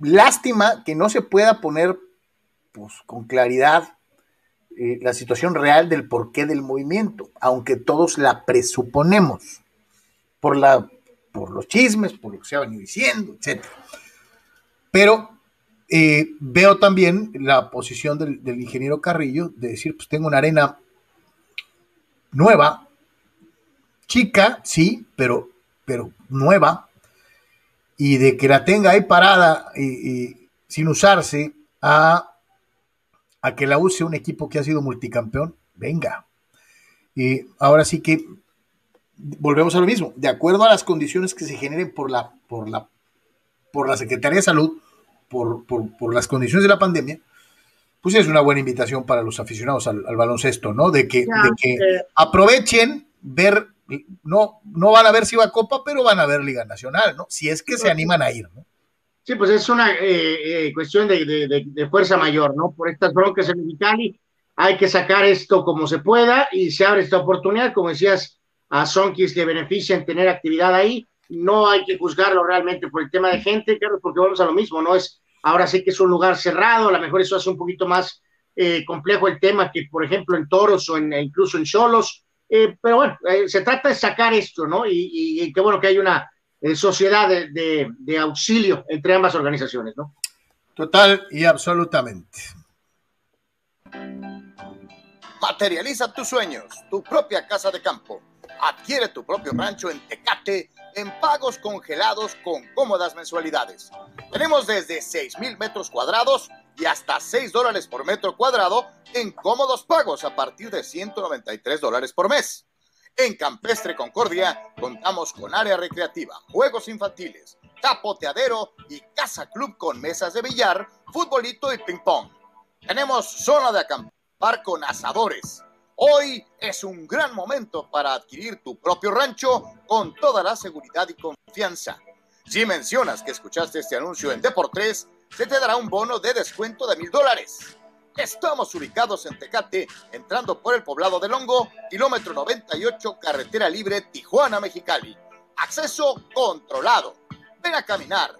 lástima que no se pueda poner pues, con claridad eh, la situación real del porqué del movimiento, aunque todos la presuponemos por, la, por los chismes, por lo que se ha venido diciendo, etc. Pero eh, veo también la posición del, del, ingeniero Carrillo de decir, pues tengo una arena nueva, chica, sí, pero, pero nueva, y de que la tenga ahí parada y, sin usarse a, a, que la use un equipo que ha sido multicampeón, venga. Y ahora sí que volvemos a lo mismo, de acuerdo a las condiciones que se generen por la, por la, por la Secretaría de Salud, por, por, por las condiciones de la pandemia, pues es una buena invitación para los aficionados al, baloncesto, ¿no? De que, aprovechen ver, no, no van a ver si va a Copa, pero van a ver Liga Nacional, ¿no? Si es que se animan a ir, ¿no?
Sí, pues es una eh, eh, cuestión de, fuerza mayor, ¿no? Por estas broncas en Mexicali hay que sacar esto como se pueda y se abre esta oportunidad, como decías, a Sonkis le benefician tener actividad ahí, no hay que juzgarlo realmente por el tema de gente, claro, porque vamos a lo mismo, ¿no? Es ahora sé que es un lugar cerrado, a lo mejor eso hace un poquito más eh, complejo el tema que, por ejemplo, en Toros o en, incluso en Cholos, eh, pero bueno, eh, se trata de sacar esto, ¿no? Y, y, qué bueno que hay una sociedad de, de auxilio entre ambas organizaciones, ¿no?
Total y absolutamente.
Materializa tus sueños, tu propia casa de campo. Adquiere tu propio rancho en Tecate en pagos congelados con cómodas mensualidades. Tenemos desde 6 mil metros cuadrados y hasta 6 dólares por metro cuadrado en cómodos pagos a partir de 193 dólares por mes. En Campestre Concordia contamos con área recreativa, juegos infantiles, capoteadero y casa club con mesas de billar, futbolito y ping pong. Tenemos zona de acampar con asadores. Hoy es un gran momento para adquirir tu propio rancho con toda la seguridad y confianza. Si mencionas que escuchaste este anuncio en Deportes, se te dará un bono de descuento de mil dólares. Estamos ubicados en Tecate, entrando por el poblado de Longo, kilómetro 98, carretera libre Tijuana-Mexicali. Acceso controlado. Ven a caminar,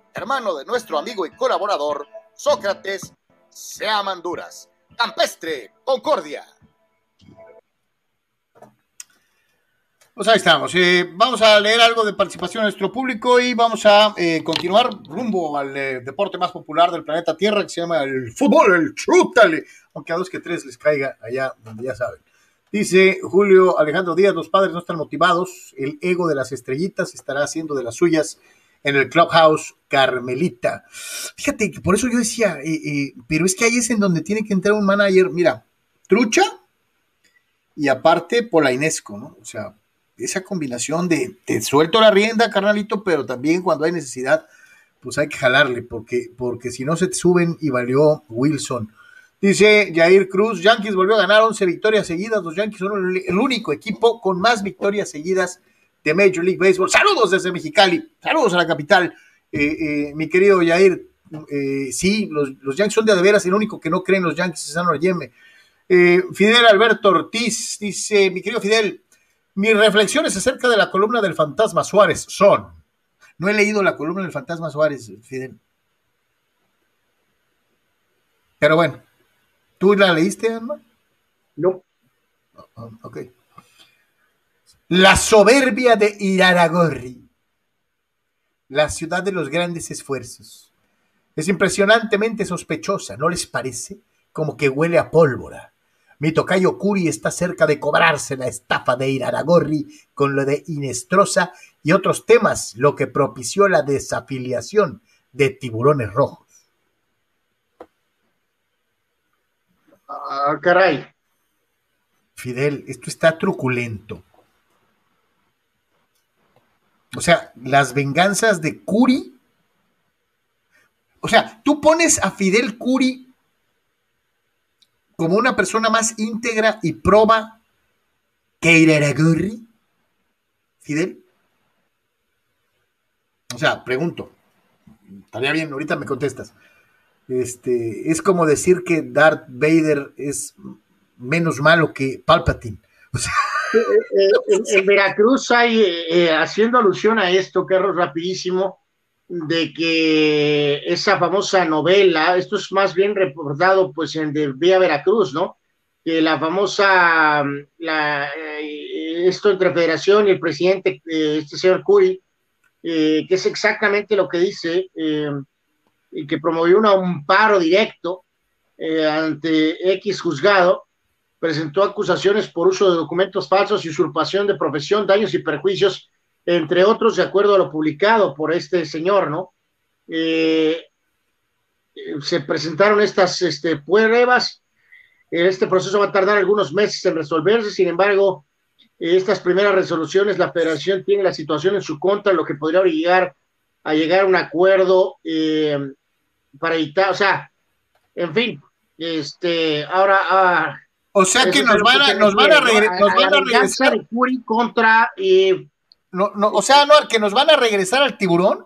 hermano de nuestro amigo y colaborador Sócrates Seamanduras. Campestre, Concordia.
Pues ahí estamos. Eh, vamos a leer algo de participación de nuestro público y vamos a eh, continuar rumbo al eh, deporte más popular del planeta Tierra que se llama el fútbol, el chútale. Aunque a dos que tres les caiga allá donde ya saben. Dice Julio Alejandro Díaz, los padres no están motivados, el ego de las estrellitas estará haciendo de las suyas en el Clubhouse Carmelita. Fíjate que por eso yo decía, eh, eh, pero es que ahí es en donde tiene que entrar un manager, mira, trucha y aparte polainesco, ¿no? O sea, esa combinación de te suelto la rienda, carnalito, pero también cuando hay necesidad, pues hay que jalarle, porque, porque si no se te suben y valió Wilson. Dice Jair Cruz, Yankees volvió a ganar 11 victorias seguidas, los Yankees son el único equipo con más victorias seguidas de Major League Baseball. Saludos desde Mexicali, saludos a la capital. Eh, eh, mi querido Yair, eh, sí, los, los, Yankees son de, veras, el único que no creen los Yankees es Sano Yeme. Fidel Alberto Ortiz dice, mi querido Fidel, mis reflexiones acerca de la columna del fantasma Suárez son, no he leído la columna del fantasma Suárez, Fidel. Pero bueno, ¿tú la leíste, Alma?
No.
Oh, ok. La soberbia de Iraragorri, la ciudad de los grandes esfuerzos. Es impresionantemente sospechosa, ¿no les parece? Como que huele a pólvora. Mi tocayo Curi está cerca de cobrarse la estafa de Iraragorri con lo de Inestrosa y otros temas, lo que propició la desafiliación de tiburones rojos.
Ah, caray.
Fidel, esto está truculento. O sea, las venganzas de Curi. O sea, tú pones a Fidel Curi como una persona más íntegra y proba que Iraragorri. Fidel. O sea, pregunto. Estaría bien, ahorita me contestas. Este, es como decir que Darth Vader es menos malo que Palpatine. O sea,
en, Veracruz hay, eh, haciendo alusión a esto, Carlos, rapidísimo, de que esa famosa novela, esto es más bien reportado pues en de Vía Veracruz, ¿no? Que la famosa, eh, esto entre Federación y el presidente, eh, este señor Curi, que es exactamente lo que dice, y que promovió un amparo directo ante X juzgado, presentó acusaciones por uso de documentos falsos, usurpación de profesión, daños y perjuicios, entre otros, de acuerdo a lo publicado por este señor, ¿no? Eh, se presentaron estas este, pruebas. Este proceso va a tardar algunos meses en resolverse, sin embargo, estas primeras resoluciones, la federación tiene la situación en su contra, lo que podría llegar a llegar a un acuerdo eh, para evitar, o sea, En fin, este, ahora. Ah,
o sea que nos van a, nos van a, nos van a regresar.
De Curry contra. Eh,
no, no, o sea, no, que nos van a regresar al tiburón.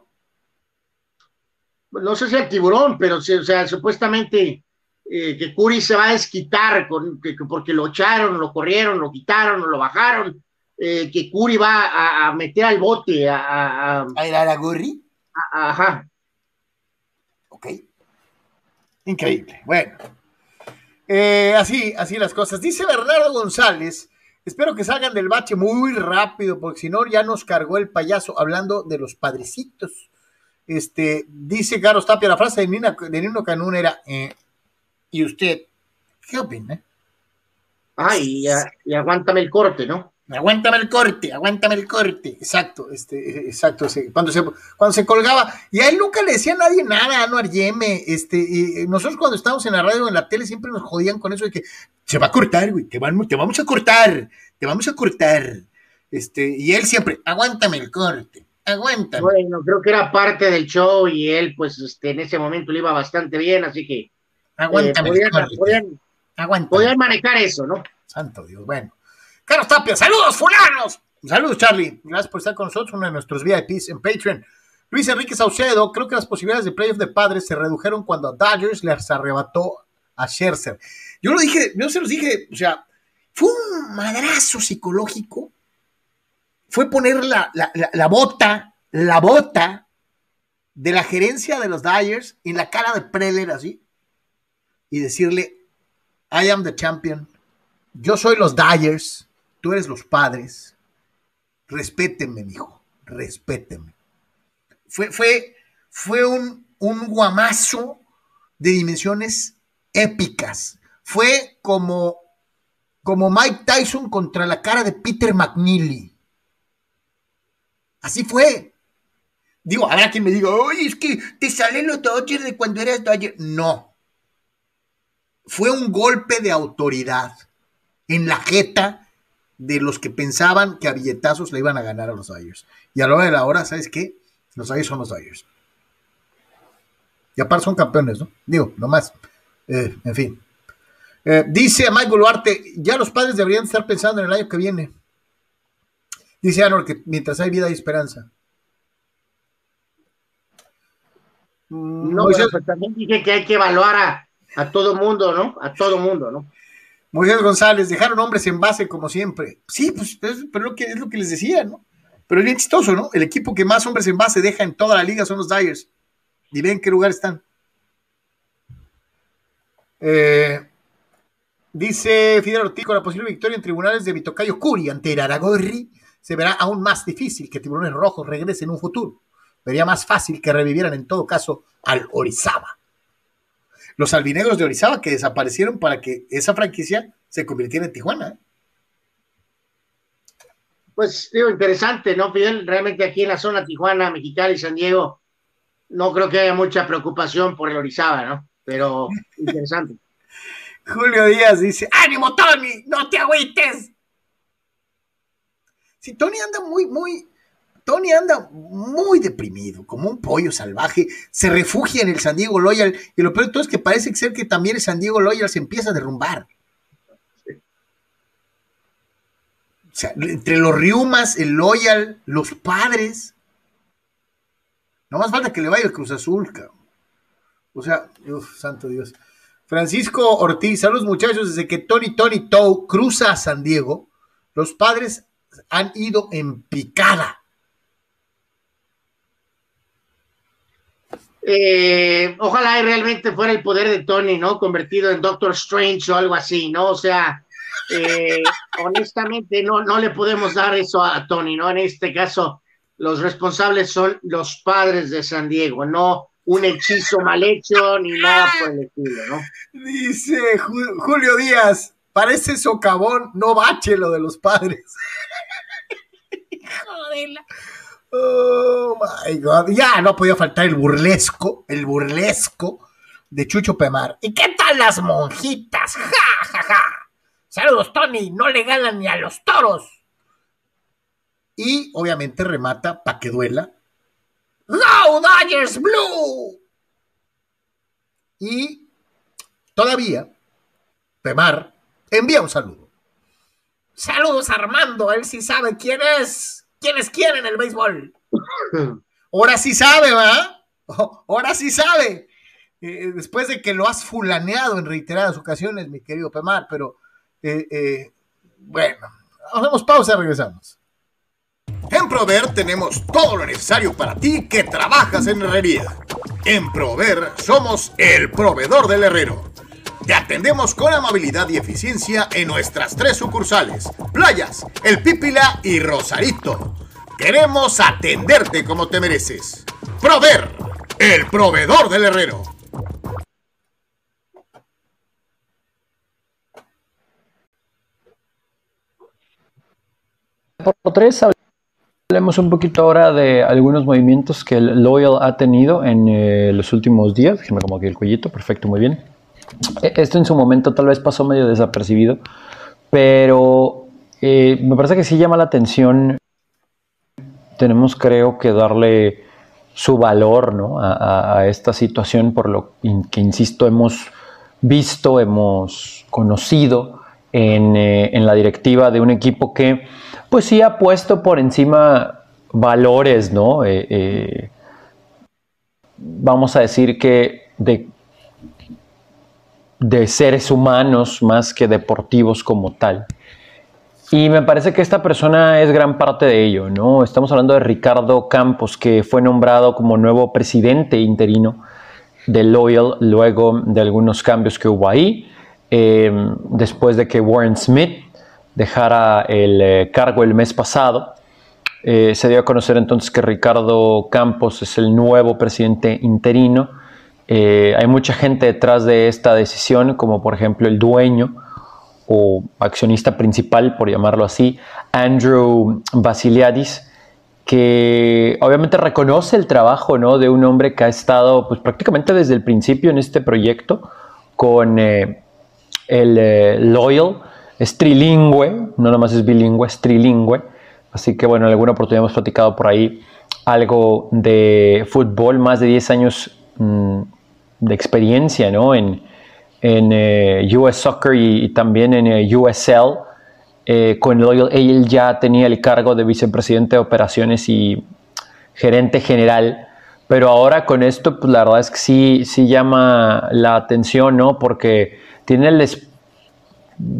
No sé si al tiburón, pero o sea, supuestamente eh, que Curry se va a desquitar con, que, porque lo echaron, lo corrieron, lo quitaron, lo bajaron. Eh, que Curry va a, meter al bote a. ¿A,
a, ¿A ir a la Curry?
Ajá.
Ok. Increíble. Bueno. Eh, así, así las cosas. Dice Bernardo González. Espero que salgan del bache muy rápido, porque si no, ya nos cargó el payaso hablando de los padrecitos. Este, dice Carlos Tapia, la frase de, Nina, de Nino Canún era, eh, ¿y usted qué opina?
Ay, y aguántame el corte, ¿no?
Aguántame el corte, aguántame el corte, exacto, este, exacto, cuando se, cuando se colgaba, y a él nunca le decía a nadie nada, no Yeme, este, y nosotros cuando estábamos en la radio o en la tele siempre nos jodían con eso de que se va a cortar, güey, te, vamos, te vamos a cortar, te vamos a cortar, este, y él siempre, aguántame el corte, aguántame.
Bueno, creo que era parte del show y él, pues, este, en ese momento le iba bastante bien, así que
aguántame
el corte. podían manejar eso, ¿no?
Santo Dios, bueno. Carlos Tapia, saludos, fulanos. Saludos, Charlie. Gracias por estar con nosotros, uno de nuestros VIPs en Patreon. Luis Enrique Saucedo, creo que las posibilidades de playoff de padres se redujeron cuando Dodgers les arrebató a Scherzer. Yo lo dije, yo se los dije, o sea, fue un madrazo psicológico. Fue poner la, la bota, la bota de la gerencia de los Dodgers en la cara de Preller así y decirle, I am the champion. Yo soy los Dyers tú eres los padres, respétenme, hijo, respétenme. Fue, fue, fue un, un guamazo de dimensiones épicas. Fue como, como Mike Tyson contra la cara de Peter McNeely. Así fue. Digo, habrá quien me diga, oye, es que te salen los Dodgers de cuando eras Dodger. No. Fue un golpe de autoridad en la jeta de los que pensaban que a billetazos le iban a ganar a los Dodgers. Y a la hora de la hora, ¿sabes qué? Los Dodgers son los Dodgers. Y aparte son campeones, ¿no? Digo, nomás. Eh, en fin. Eh, dice Michael Duarte, ya los padres deberían estar pensando en el año que viene. Dice Anor que mientras hay vida hay esperanza.
No, pero pues también dije que hay que evaluar a, a todo mundo, ¿no? A todo mundo, ¿no?
Moisés González, dejaron hombres en base como siempre. Sí, pues pero lo que, es lo que les decía, ¿no? Pero es bien chistoso, ¿no? El equipo que más hombres en base deja en toda la liga son los Dyers. Y ven qué lugar están. Eh, dice Fidel Ortiz, con la posible victoria en tribunales de Vitocayo Curi ante Aragorri, se verá aún más difícil que Tiburones Rojos regrese en un futuro. Vería más fácil que revivieran en todo caso al Orizaba los albinegros de Orizaba que desaparecieron para que esa franquicia se convirtiera en Tijuana.
Pues digo, interesante, ¿no, Fidel? Realmente aquí en la zona Tijuana, Mexicali, San Diego, no creo que haya mucha preocupación por el Orizaba, ¿no? Pero interesante.
Julio Díaz dice, ánimo, Tony, no te agüites. Si Tony anda muy, muy, Tony anda muy deprimido, como un pollo salvaje, se refugia en el San Diego Loyal, y lo peor de todo es que parece ser que también el San Diego Loyal se empieza a derrumbar. O sea, entre los Riumas, el Loyal, los padres. No más falta que le vaya el Cruz Azul, cabrón. O sea, uf, santo Dios. Francisco Ortiz, saludos muchachos, desde que Tony Tony Tow cruza a San Diego, los padres han ido en picada.
Eh, ojalá y realmente fuera el poder de Tony, ¿no? Convertido en Doctor Strange o algo así, ¿no? O sea, eh, honestamente no, no le podemos dar eso a Tony, ¿no? En este caso, los responsables son los padres de San Diego, no un hechizo mal hecho ni nada por el estilo, ¿no?
Dice Julio Díaz, parece socavón, no bache lo de los padres. Joder. Oh my God. Ya no podía faltar el burlesco, el burlesco de Chucho Pemar. ¿Y qué tal las monjitas? Ja, ja, ja. Saludos, Tony. No le ganan ni a los toros. Y obviamente remata para que duela. ¡Go Dodgers Blue! Y todavía, Pemar envía un saludo. Saludos Armando, él sí sabe quién es, quién es quién en el béisbol. Ahora sí sabe, ¿va? Ahora sí sabe. Eh, después de que lo has fulaneado en reiteradas ocasiones, mi querido Pemar, pero eh, eh, bueno, hacemos pausa, regresamos. En Prover tenemos todo lo necesario para ti que trabajas en herrería. En Prover somos el proveedor del herrero. Te atendemos con amabilidad y eficiencia en nuestras tres sucursales, Playas, El Pípila y Rosarito. Queremos atenderte como te mereces. Prover, el proveedor del herrero.
Por tres, hablemos un poquito ahora de algunos movimientos que el Loyal ha tenido en eh, los últimos días. Déjeme como aquí el cuellito, perfecto, muy bien. E, esto en su momento tal vez pasó medio desapercibido, pero eh, me parece que sí llama la atención. Tenemos, creo, que darle su valor ¿no? a, esta situación, por lo que, insisto, hemos visto, hemos conocido en, eh, en la directiva de un equipo que pues sí ha puesto por encima valores, ¿no? Eh, vamos a decir que de, de seres humanos más que deportivos como tal. Y me parece que esta persona es gran parte de ello, ¿no? Estamos hablando de Ricardo Campos, que fue nombrado como nuevo presidente interino de Loyal luego de algunos cambios que hubo ahí, eh, después de que Warren Smith dejara el eh, cargo el mes pasado. Eh, se dio a conocer entonces que Ricardo Campos es el nuevo presidente interino. Eh, hay mucha gente detrás de esta decisión, como por ejemplo el dueño o accionista principal, por llamarlo así, Andrew Basiliadis, que obviamente reconoce el trabajo ¿no? de un hombre que ha estado pues, prácticamente desde el principio en este proyecto con el Loyal, es trilingüe, no nomás es bilingüe, es trilingüe. Así que bueno, en alguna oportunidad hemos platicado por ahí algo de fútbol, más de 10 años mmm, de experiencia ¿no? en, en eh, US Soccer y, también en eh, USL. Eh, con Loyal, él ya tenía el cargo de vicepresidente de operaciones y gerente general. Pero ahora con esto, pues la verdad es que sí, sí llama la atención, ¿no? Porque tiene el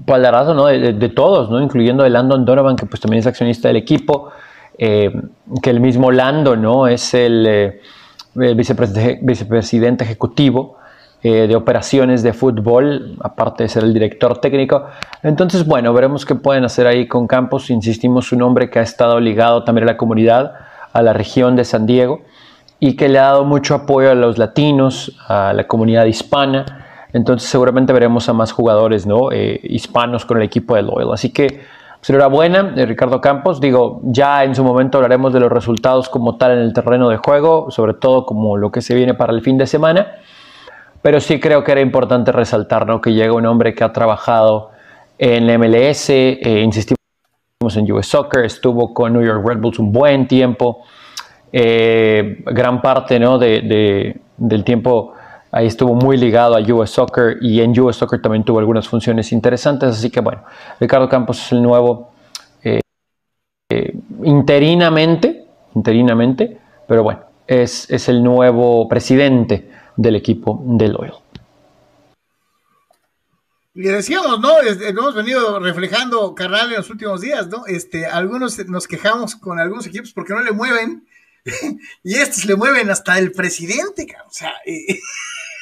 palarazo ¿no? de, de, todos, ¿no? incluyendo de Landon Donovan, que pues también es accionista del equipo, que el mismo Lando ¿no? es el, el vicepresidente, vicepresidente, ejecutivo eh, de operaciones de fútbol, aparte de ser el director técnico. Entonces, bueno, veremos qué pueden hacer ahí con Campos. Insistimos, un hombre que ha estado ligado también a la comunidad, a la región de San Diego, y que le ha dado mucho apoyo a los latinos, a la comunidad hispana, entonces seguramente veremos a más jugadores ¿no? Eh, hispanos con el equipo de Loyal. Así que pues, enhorabuena, eh, Ricardo Campos. Digo, ya en su momento hablaremos de los resultados como tal en el terreno de juego, sobre todo como lo que se viene para el fin de semana. Pero sí creo que era importante resaltar ¿no? que llega un hombre que ha trabajado en MLS, eh, insistimos en US Soccer, estuvo con New York Red Bulls un buen tiempo, eh, gran parte ¿no? de, de, del tiempo Ahí estuvo muy ligado a US Soccer y en US Soccer también tuvo algunas funciones interesantes. Así que bueno, Ricardo Campos es el nuevo eh, eh, interinamente, interinamente, pero bueno, es, es, el nuevo presidente del equipo de Loyal.
Y decíamos, ¿no? Este, hemos venido reflejando, carnal, en los últimos días, ¿no? Este, algunos nos quejamos con algunos equipos porque no le mueven, y estos le mueven hasta el presidente, o sea, eh,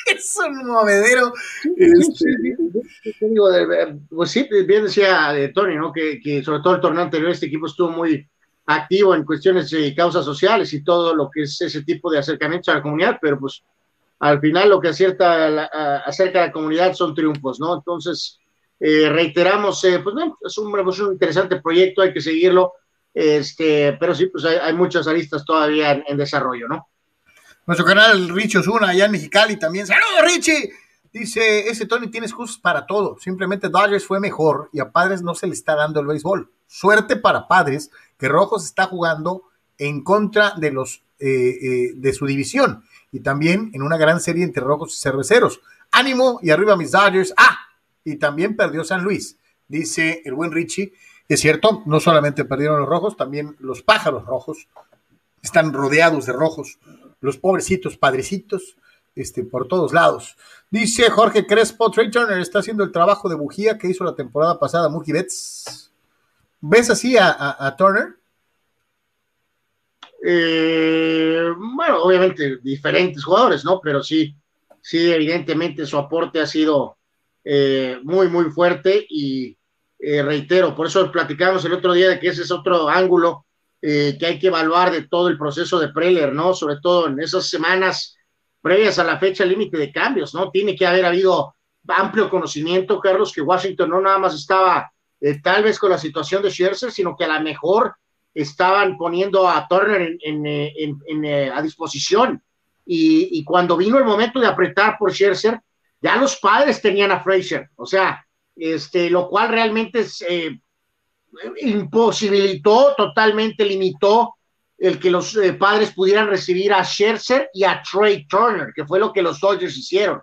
es un movedero.
Este... pues sí, bien decía de Tony, ¿no? Que, sobre todo el torneo anterior este equipo estuvo muy activo en cuestiones de causas sociales y todo lo que es ese tipo de acercamientos a la comunidad, pero pues al final lo que acierta la, a, acerca a la comunidad son triunfos, ¿no? Entonces, eh, reiteramos, eh, pues bueno, es un, es un, interesante proyecto, hay que seguirlo, este, pero sí, pues hay, hay muchas aristas todavía en, en desarrollo, ¿no?
Nuestro canal Richie Osuna, allá en Mexicali también. ¡Saludos, Richie! Dice, ese Tony tiene excusas para todo. Simplemente Dodgers fue mejor y a Padres no se le está dando el béisbol. Suerte para Padres que Rojos está jugando en contra de los de su división y también en una gran serie entre rojos y cerveceros. Ánimo y arriba mis Dodgers. Ah, y también perdió San Luis, dice el buen Richie. Es cierto, no solamente perdieron los rojos, también los pájaros rojos están rodeados de rojos. Los pobrecitos padrecitos, este, por todos lados. Dice Jorge Crespo, Trey Turner está haciendo el trabajo de bujía que hizo la temporada pasada Mookie Betts. ¿Ves así a, Turner?
Eh, bueno, obviamente diferentes jugadores, ¿no? Pero sí, sí, evidentemente su aporte ha sido eh, muy, muy fuerte y eh, reitero, por eso platicamos el otro día de que ese es otro ángulo que hay que evaluar de todo el proceso de Preller, ¿no? Sobre todo en esas semanas previas a la fecha límite de cambios, ¿no? Tiene que haber habido amplio conocimiento, Carlos, que Washington no nada más estaba eh, tal vez con la situación de Scherzer, sino que a lo mejor estaban poniendo a Turner eh, eh, a disposición. Y, cuando vino el momento de apretar por Scherzer, ya los padres tenían a Fraser, o sea, este, lo cual realmente imposibilitó, totalmente limitó el que los eh, padres pudieran recibir a Scherzer y a Trey Turner, que fue lo que los Dodgers hicieron.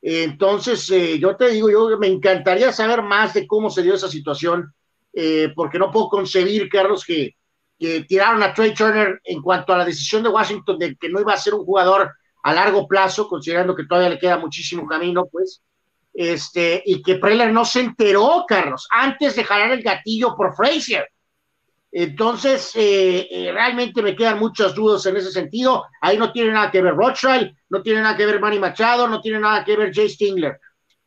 entonces, eh, yo te digo, yo me encantaría saber más de cómo se dio esa situación, eh, porque no puedo concebir, Carlos, que, que, tiraron a Trey Turner en cuanto a la decisión de Washington de que no iba a ser un jugador a largo plazo, considerando que todavía le queda muchísimo camino, pues, este, y que Preller no se enteró, Carlos, antes de jalar el gatillo por Frazier entonces, eh, eh, realmente me quedan muchas dudas en ese sentido. Ahí no tiene nada que ver Rothschild, no tiene nada que ver Manny Machado, no tiene nada que ver Jay Stingler.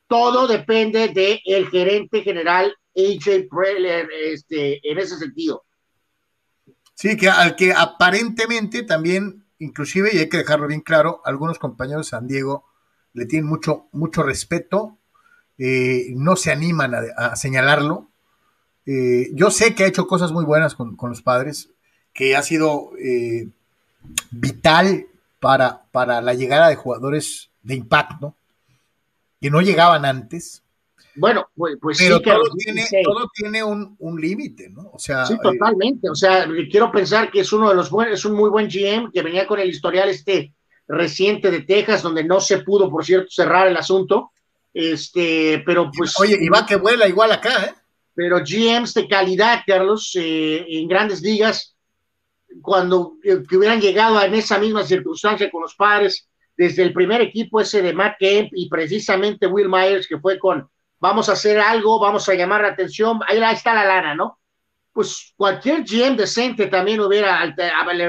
Todo depende del gerente general AJ Preller este, en ese sentido.
Sí, que al que aparentemente también, inclusive, y hay que dejarlo bien claro, algunos compañeros de San Diego le tienen mucho, mucho respeto, eh, no se animan a señalarlo, eh, yo sé que ha hecho cosas muy buenas con, los padres, que ha sido eh, vital para, para la llegada de jugadores de impacto que no llegaban antes.
Bueno, pues, pues
pero sí, todo, tiene, todo tiene un, límite, ¿no? O sea,
sí, totalmente. o sea, quiero pensar que es uno de los buenos, es un muy buen GM que venía con el historial este reciente de Texas, donde no se pudo, por cierto, cerrar el asunto. Este, pero pues.
Oye, y va que vuela igual acá, ¿eh?
pero GMs de calidad, Carlos, eh, en grandes ligas, cuando eh, que hubieran llegado en esa misma circunstancia con los padres, desde el primer equipo ese de Matt Kemp y precisamente Will Myers, que fue con vamos a hacer algo, vamos a llamar la atención, ahí está la lana, ¿no? Pues cualquier GM decente también hubiera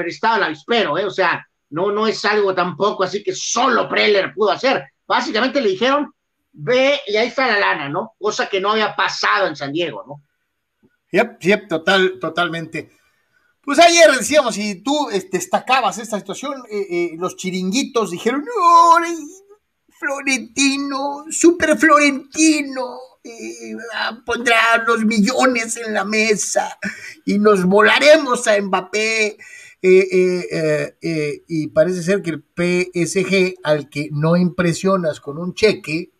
estado la espero, ¿eh? O sea, no, no es algo tampoco así que solo Preller pudo hacer. Básicamente le dijeron, ve y ahí está la lana, ¿no? Cosa que no había pasado en San Diego, ¿no?
Yep, yep, total, totalmente. Pues ayer decíamos, y tú este, destacabas esta situación, eh, eh, los chiringuitos dijeron, no, Florentino, super Florentino, eh, pondrá los millones en la mesa y nos volaremos a Mbappé. y parece ser que el PSG, al que no impresionas con un cheque,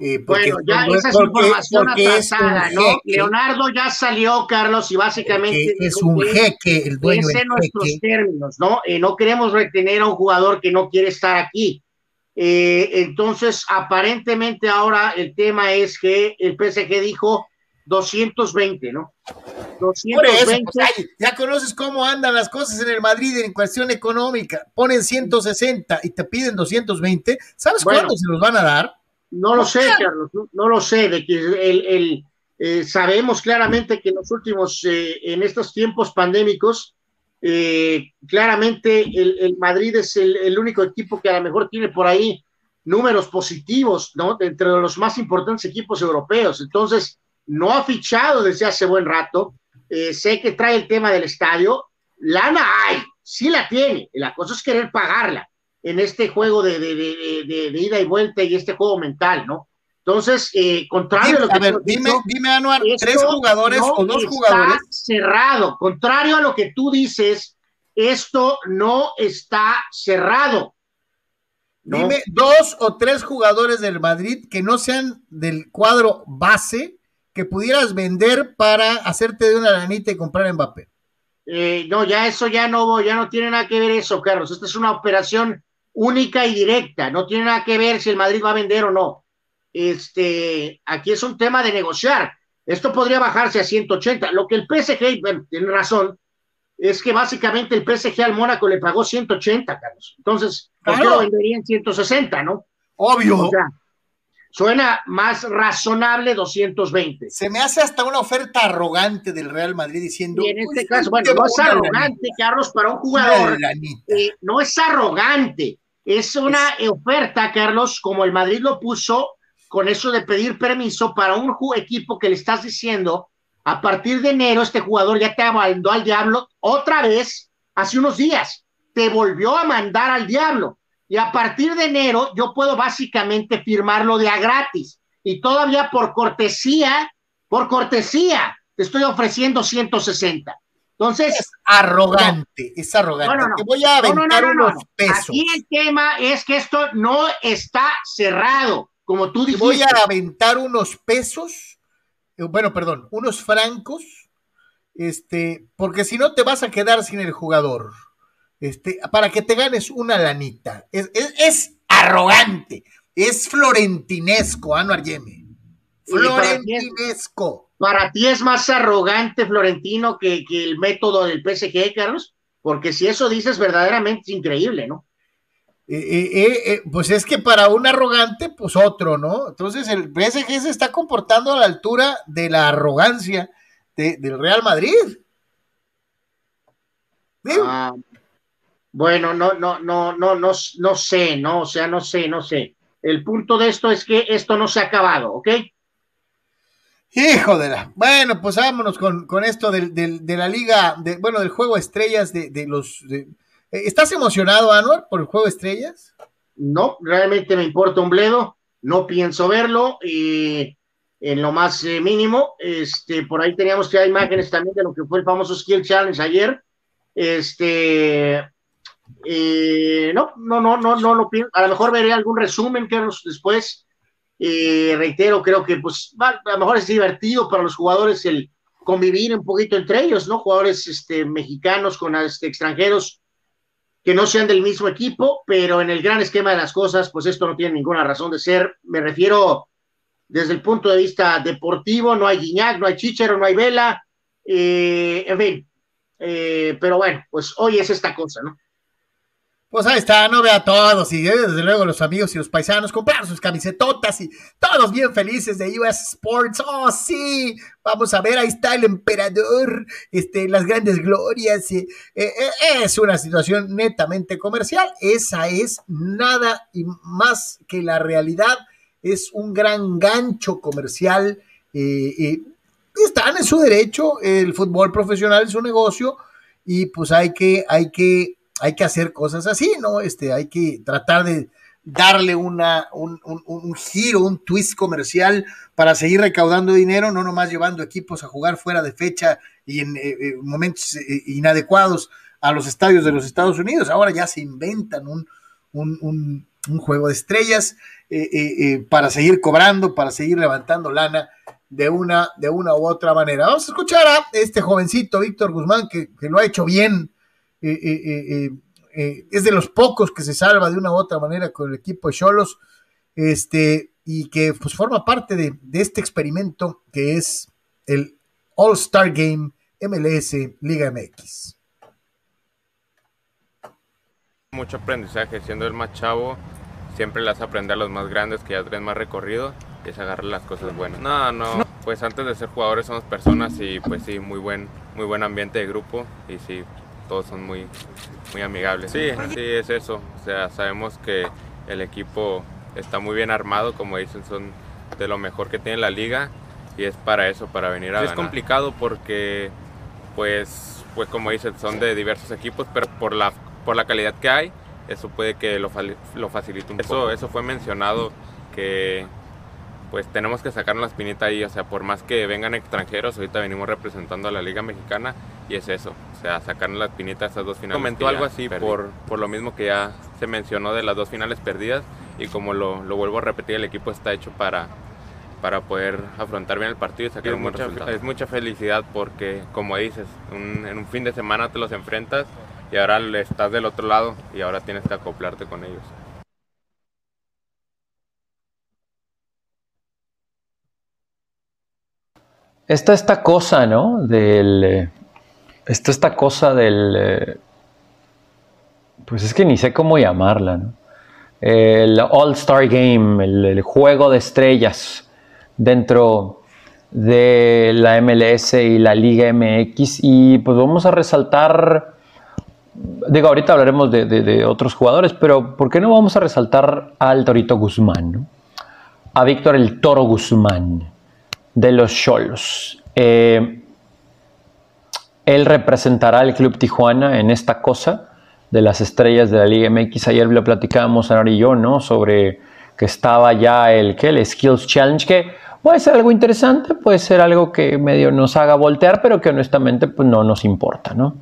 eh, bueno, ya esa es información atrasada, ¿no? Leonardo ya salió, Carlos, y básicamente
es un jeque el dueño
en nuestros términos, ¿no? Eh, no queremos retener a un jugador que no quiere estar aquí. Eh, entonces, aparentemente ahora el tema es que el PSG dijo 220, ¿no?
220. Pues, ya conoces cómo andan las cosas en el Madrid en cuestión económica. Ponen 160 y te piden 220. ¿Sabes cuándo se los van a dar?
No lo sé, Carlos, no, lo sé, de que el, eh, sabemos claramente que en los últimos, eh, en estos tiempos pandémicos, eh, claramente el, Madrid es el, único equipo que a lo mejor tiene por ahí números positivos, ¿no? Entre los más importantes equipos europeos. Entonces, no ha fichado desde hace buen rato. sé que trae el tema del estadio. Lana hay, sí la tiene. La cosa es querer pagarla en este juego de, ida y vuelta y este juego mental, ¿no? Entonces, eh, contrario a lo que.
A ver, dime, dime, Anuar, tres jugadores o dos jugadores.
Cerrado. Contrario a lo que tú dices, esto no está cerrado.
Dime dos o tres jugadores del Madrid que no sean del cuadro base que pudieras vender para hacerte de una lanita y comprar Mbappé.
Eh, no, ya eso ya no, ya no tiene nada que ver eso, Carlos. Esta es una operación única y directa. No tiene nada que ver si el Madrid va a vender o no. Este, aquí es un tema de negociar. Esto podría bajarse a 180. Lo que el PSG, tiene razón, es que básicamente el PSG al Mónaco le pagó 180, Carlos. Entonces, ¿por qué lo vendería en 160, no?
Obvio. O sea,
Suena más razonable 220.
Se me hace hasta una oferta arrogante del Real Madrid diciendo.
Y en este caso, bueno, no es arrogante, Carlos, para un jugador. Eh, no es arrogante. Es una oferta, Carlos, como el Madrid lo puso, con eso de pedir permiso para un equipo que le estás diciendo, a partir de enero, este jugador ya te mandó al diablo otra vez hace unos días. Te volvió a mandar al diablo y a partir de enero yo puedo básicamente firmarlo de a gratis y todavía por cortesía, por cortesía, te estoy ofreciendo 160. Entonces.
Es arrogante, es arrogante. Te voy a aventar unos pesos.
Aquí el tema es que esto no está cerrado, como tú dijiste.
Te voy a aventar unos pesos, eh, bueno, perdón, unos francos, este, porque si no te vas a quedar sin el jugador este, para que te ganes una lanita. Es, arrogante, es florentinesco, Anuar Yeme. Florentinesco.
Para ti, es más arrogante Florentino que, el método del PSG, Carlos, porque si eso dices verdaderamente es increíble, ¿no?
Eh, eh, eh, pues es que para un arrogante, pues otro, ¿no? Entonces el PSG se está comportando a la altura de la arrogancia del Real Madrid.
Ah, bueno, no, no, no, no, no, no sé, no, o sea, no sé, no sé. El punto de esto es que esto no se ha acabado, ¿ok?
Hijo de la. Bueno, pues vámonos con, esto del, de la liga, de, bueno, del juego estrellas de, de los. ¿Estás emocionado, Anuar, por el juego estrellas?
No, realmente me importa un bledo, no pienso verlo y en lo más eh, mínimo. Este, por ahí teníamos que hay imágenes también de lo que fue el famoso Skill Challenge ayer. Este, eh, no, no, no, no, no lo pienso. A lo mejor veré algún resumen que después. Eh, reitero, creo que pues a lo mejor es divertido para los jugadores el convivir un poquito entre ellos, ¿no? Jugadores este, mexicanos con este, extranjeros que no sean del mismo equipo, pero en el gran esquema de las cosas, pues esto no tiene ninguna razón de ser. Me refiero desde el punto de vista deportivo, no hay Guiñac, no hay Chichero, no hay Vela, eh, en fin. pero bueno, pues hoy es esta cosa, ¿no?
Pues ahí está, no vea a todos y eh, desde luego los amigos y los paisanos compraron sus camisetotas y todos bien felices de US Sports. Oh, sí, vamos a ver, ahí está el emperador, este, las grandes glorias. Eh, eh, es una situación netamente comercial. Esa es nada y más que la realidad. Es un gran gancho comercial. están en su derecho, el fútbol profesional es un negocio y pues hay que, hay que hay que hacer cosas así, ¿no? Este, hay que tratar de darle una, un, giro, un twist comercial para seguir recaudando dinero, no nomás llevando equipos a jugar fuera de fecha y en eh, eh, momentos eh, inadecuados a los estadios de los Estados Unidos. Ahora ya se inventan un, juego de estrellas para seguir cobrando, para seguir levantando lana de una, de una u otra manera. Vamos a escuchar a este jovencito, Víctor Guzmán, que lo ha hecho bien eh, eh, eh, es de los pocos que se salva de una u otra manera con el equipo de Cholos, este, y que pues forma parte de, este experimento que es el All-Star Game MLS Liga MX.
Mucho aprendizaje, siendo el más chavo, siempre las aprende a los más grandes que ya tienen más recorrido y es agarrar las cosas buenas. No, no, pues antes de ser jugadores somos personas y pues sí, muy buen, muy buen ambiente de grupo y sí, todos son muy, muy amigables. Sí, sí, es eso. O sea, sabemos que el equipo está muy bien armado, como dicen, son de lo mejor que tiene la liga y es para eso, para venir a Es complicado porque, pues, pues como dicen, son de diversos equipos, pero por la, por la calidad que hay, eso puede que lo, lo facilite un poco. Eso fue mencionado que pues tenemos que sacarnos la espinita ahí, o sea, por más que vengan extranjeros, ahorita venimos representando a la Liga Mexicana y es eso, o sea, sacarnos la espinita a esas dos finales. Comentó algo así por, por lo mismo que ya se mencionó de las dos finales perdidas y como lo, lo, vuelvo a repetir, el equipo está hecho para, para poder afrontar bien el partido y sacar un buen mucha, resultado. Es mucha felicidad porque, como dices, en un fin de semana te los enfrentas y ahora estás del otro lado y ahora tienes que acoplarte con ellos.
Está esta cosa, ¿no? Del. Está esta cosa del. Pues es que ni sé cómo llamarla, ¿no? El All-Star Game, el, juego de estrellas dentro de la MLS y la Liga MX. Y pues vamos a resaltar. Digo, ahorita hablaremos de, otros jugadores, pero ¿por qué no vamos a resaltar al Torito Guzmán? A Víctor el Toro Guzmán de los Cholos. Eh, él representará al Club Tijuana en esta cosa de las estrellas de la Liga MX. Ayer lo platicábamos, Ana y yo, ¿no? Sobre que estaba ya el, ¿qué? el Skills Challenge, que puede ser algo interesante, puede ser algo que medio nos haga voltear, pero que honestamente pues, no nos importa, ¿no?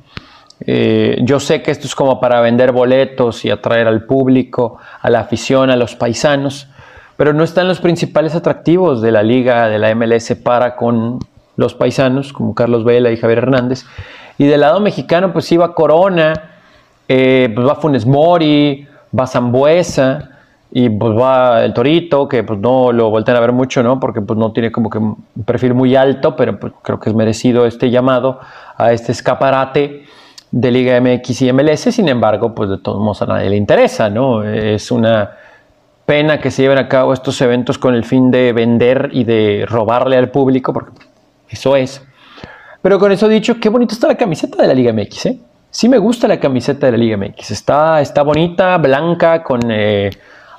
Eh, yo sé que esto es como para vender boletos y atraer al público, a la afición, a los paisanos, pero no están los principales atractivos de la liga, de la MLS para con los paisanos, como Carlos Vela y Javier Hernández. Y del lado mexicano, pues iba Corona, eh, pues va Funes Mori, va Zambuesa, y pues va el Torito, que pues no lo voltean a ver mucho, ¿no? Porque pues no tiene como que un perfil muy alto, pero pues, creo que es merecido este llamado a este escaparate de Liga MX y MLS. Sin embargo, pues de todos modos a nadie le interesa, ¿no? Es una pena que se lleven a cabo estos eventos con el fin de vender y de robarle al público, porque eso es. Pero con eso dicho, qué bonita está la camiseta de la Liga MX, ¿eh? Sí me gusta la camiseta de la Liga MX. Está, está bonita, blanca, con eh,